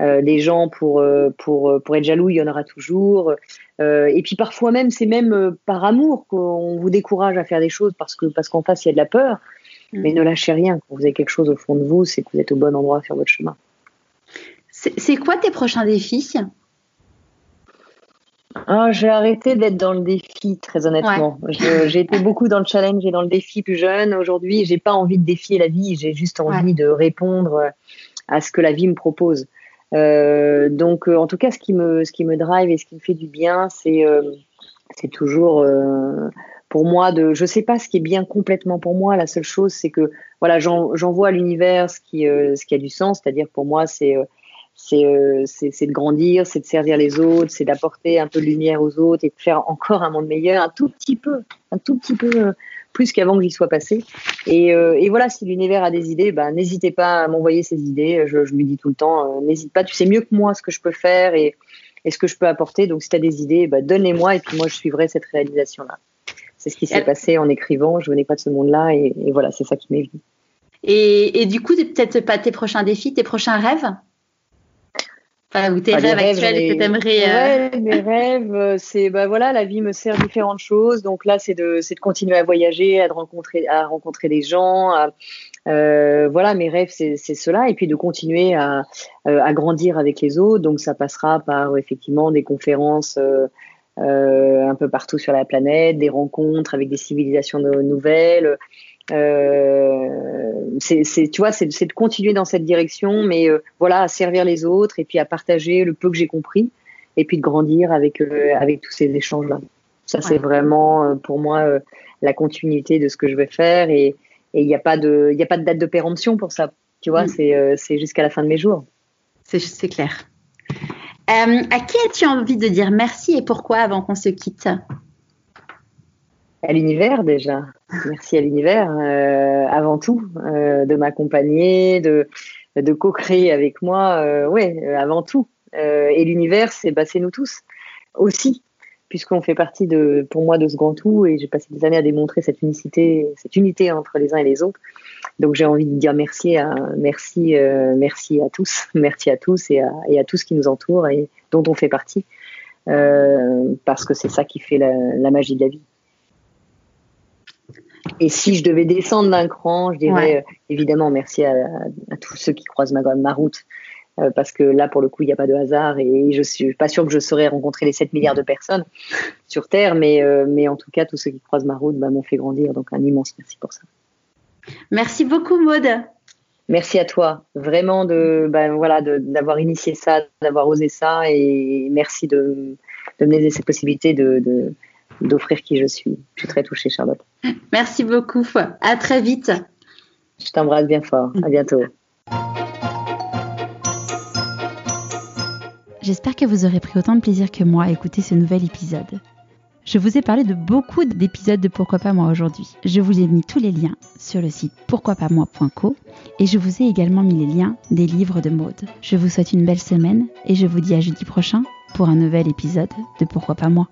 euh, des gens pour, euh, pour, euh, pour être jaloux, il y en aura toujours. Euh, et puis parfois même, c'est même par amour qu'on vous décourage à faire des choses parce que parce qu'en face, il y a de la peur. Mm. Mais ne lâchez rien. Quand vous avez quelque chose au fond de vous, c'est que vous êtes au bon endroit sur votre chemin. C'est quoi tes prochains défis? Ah, j'ai arrêté d'être dans le défi, très honnêtement. J'ai été beaucoup dans le challenge et dans le défi plus jeune. Aujourd'hui, j'ai pas envie de défier la vie. J'ai juste envie de répondre à ce que la vie me propose. Euh, donc, euh, en tout cas, ce qui me, ce qui me drive et ce qui me fait du bien, c'est, euh, c'est toujours euh, pour moi de. Je sais pas ce qui est bien complètement pour moi. La seule chose, c'est que voilà, j'envoie à l'univers ce qui, ce qui a du sens. C'est-à-dire pour moi, c'est euh, c'est de grandir, c'est de servir les autres, c'est d'apporter un peu de lumière aux autres et de faire encore un monde meilleur, un tout petit peu, un tout petit peu euh, plus qu'avant que j'y sois passé. Et, euh, et, voilà, si l'univers a des idées, ben, n'hésitez pas à m'envoyer ces idées. Je, je, lui dis tout le temps, n'hésite pas, tu sais mieux que moi ce que je peux faire et, et ce que je peux apporter. Donc si tu as des idées, ben, donne-les-moi et puis moi je suivrai cette réalisation-là. C'est ce qui s'est passé en écrivant. Je venais pas de ce monde-là et, et voilà, c'est ça qui m'est venu. Et, et, du coup, peut-être pas tes prochains défis, tes prochains rêves? Ou tes rêves, actuels que tu aimerais. Euh, ouais, mes <laughs> rêves, euh, c'est bah voilà, la vie me sert différentes choses. Donc là, c'est de, c'est de continuer à voyager, à rencontrer, à rencontrer des gens. euh, voilà, mes rêves, c'est, c'est cela, et puis de continuer à, euh, à grandir avec les autres. Donc ça passera par effectivement des conférences. Euh, un peu partout sur la planète, des rencontres avec des civilisations nouvelles, euh, c'est, tu vois, c'est, de continuer dans cette direction, mais euh, voilà, à servir les autres et puis à partager le peu que j'ai compris et puis de grandir avec euh, avec tous ces échanges là. Ça c'est vraiment pour moi la continuité de ce que je vais faire et il n'y a pas de il a pas de date de péremption pour ça. Tu vois, mm. c'est c'est jusqu'à la fin de mes jours. C'est, c'est clair. à qui as-tu envie de dire merci et pourquoi avant qu'on se quitte? À l'univers déjà. Merci à l'univers euh, avant tout euh, de m'accompagner, de, de co-créer avec moi. Euh, ouais, euh, avant tout. Euh, et l'univers, c'est bah, nous tous aussi, puisqu'on fait partie de, pour moi, de ce grand tout. Et j'ai passé des années à démontrer cette unicité, cette unité entre les uns et les autres. Donc j'ai envie de dire merci à merci merci à tous, <laughs> merci à tous et à, et à tout ce qui nous entoure et dont on fait partie, parce que c'est ça qui fait la, la magie de la vie. Et si je devais descendre d'un cran, je dirais euh, évidemment merci à, tous ceux qui croisent ma, ma route. Euh, parce que là, pour le coup, il n'y a pas de hasard et je suis pas sûre que je saurais rencontrer les 7 milliards de personnes sur Terre, mais, euh, mais en tout cas, tous ceux qui croisent ma route bah, m'ont fait grandir. Donc, un immense merci pour ça. Merci beaucoup, Maude. Merci à toi, vraiment de ben, voilà d'avoir initié ça, d'avoir osé ça, et merci de, de me donner cette possibilité de d'offrir qui je suis. Je suis très touchée, Charlotte. Merci beaucoup. À très vite. Je t'embrasse bien fort. À bientôt. J'espère que vous aurez pris autant de plaisir que moi à écouter ce nouvel épisode. Je vous ai parlé de beaucoup d'épisodes de Pourquoi pas moi aujourd'hui. Je vous ai mis tous les liens sur le site pourquoipasmoi.co et je vous ai également mis les liens des livres de mode. Je vous souhaite une belle semaine et je vous dis à jeudi prochain pour un nouvel épisode de Pourquoi pas moi.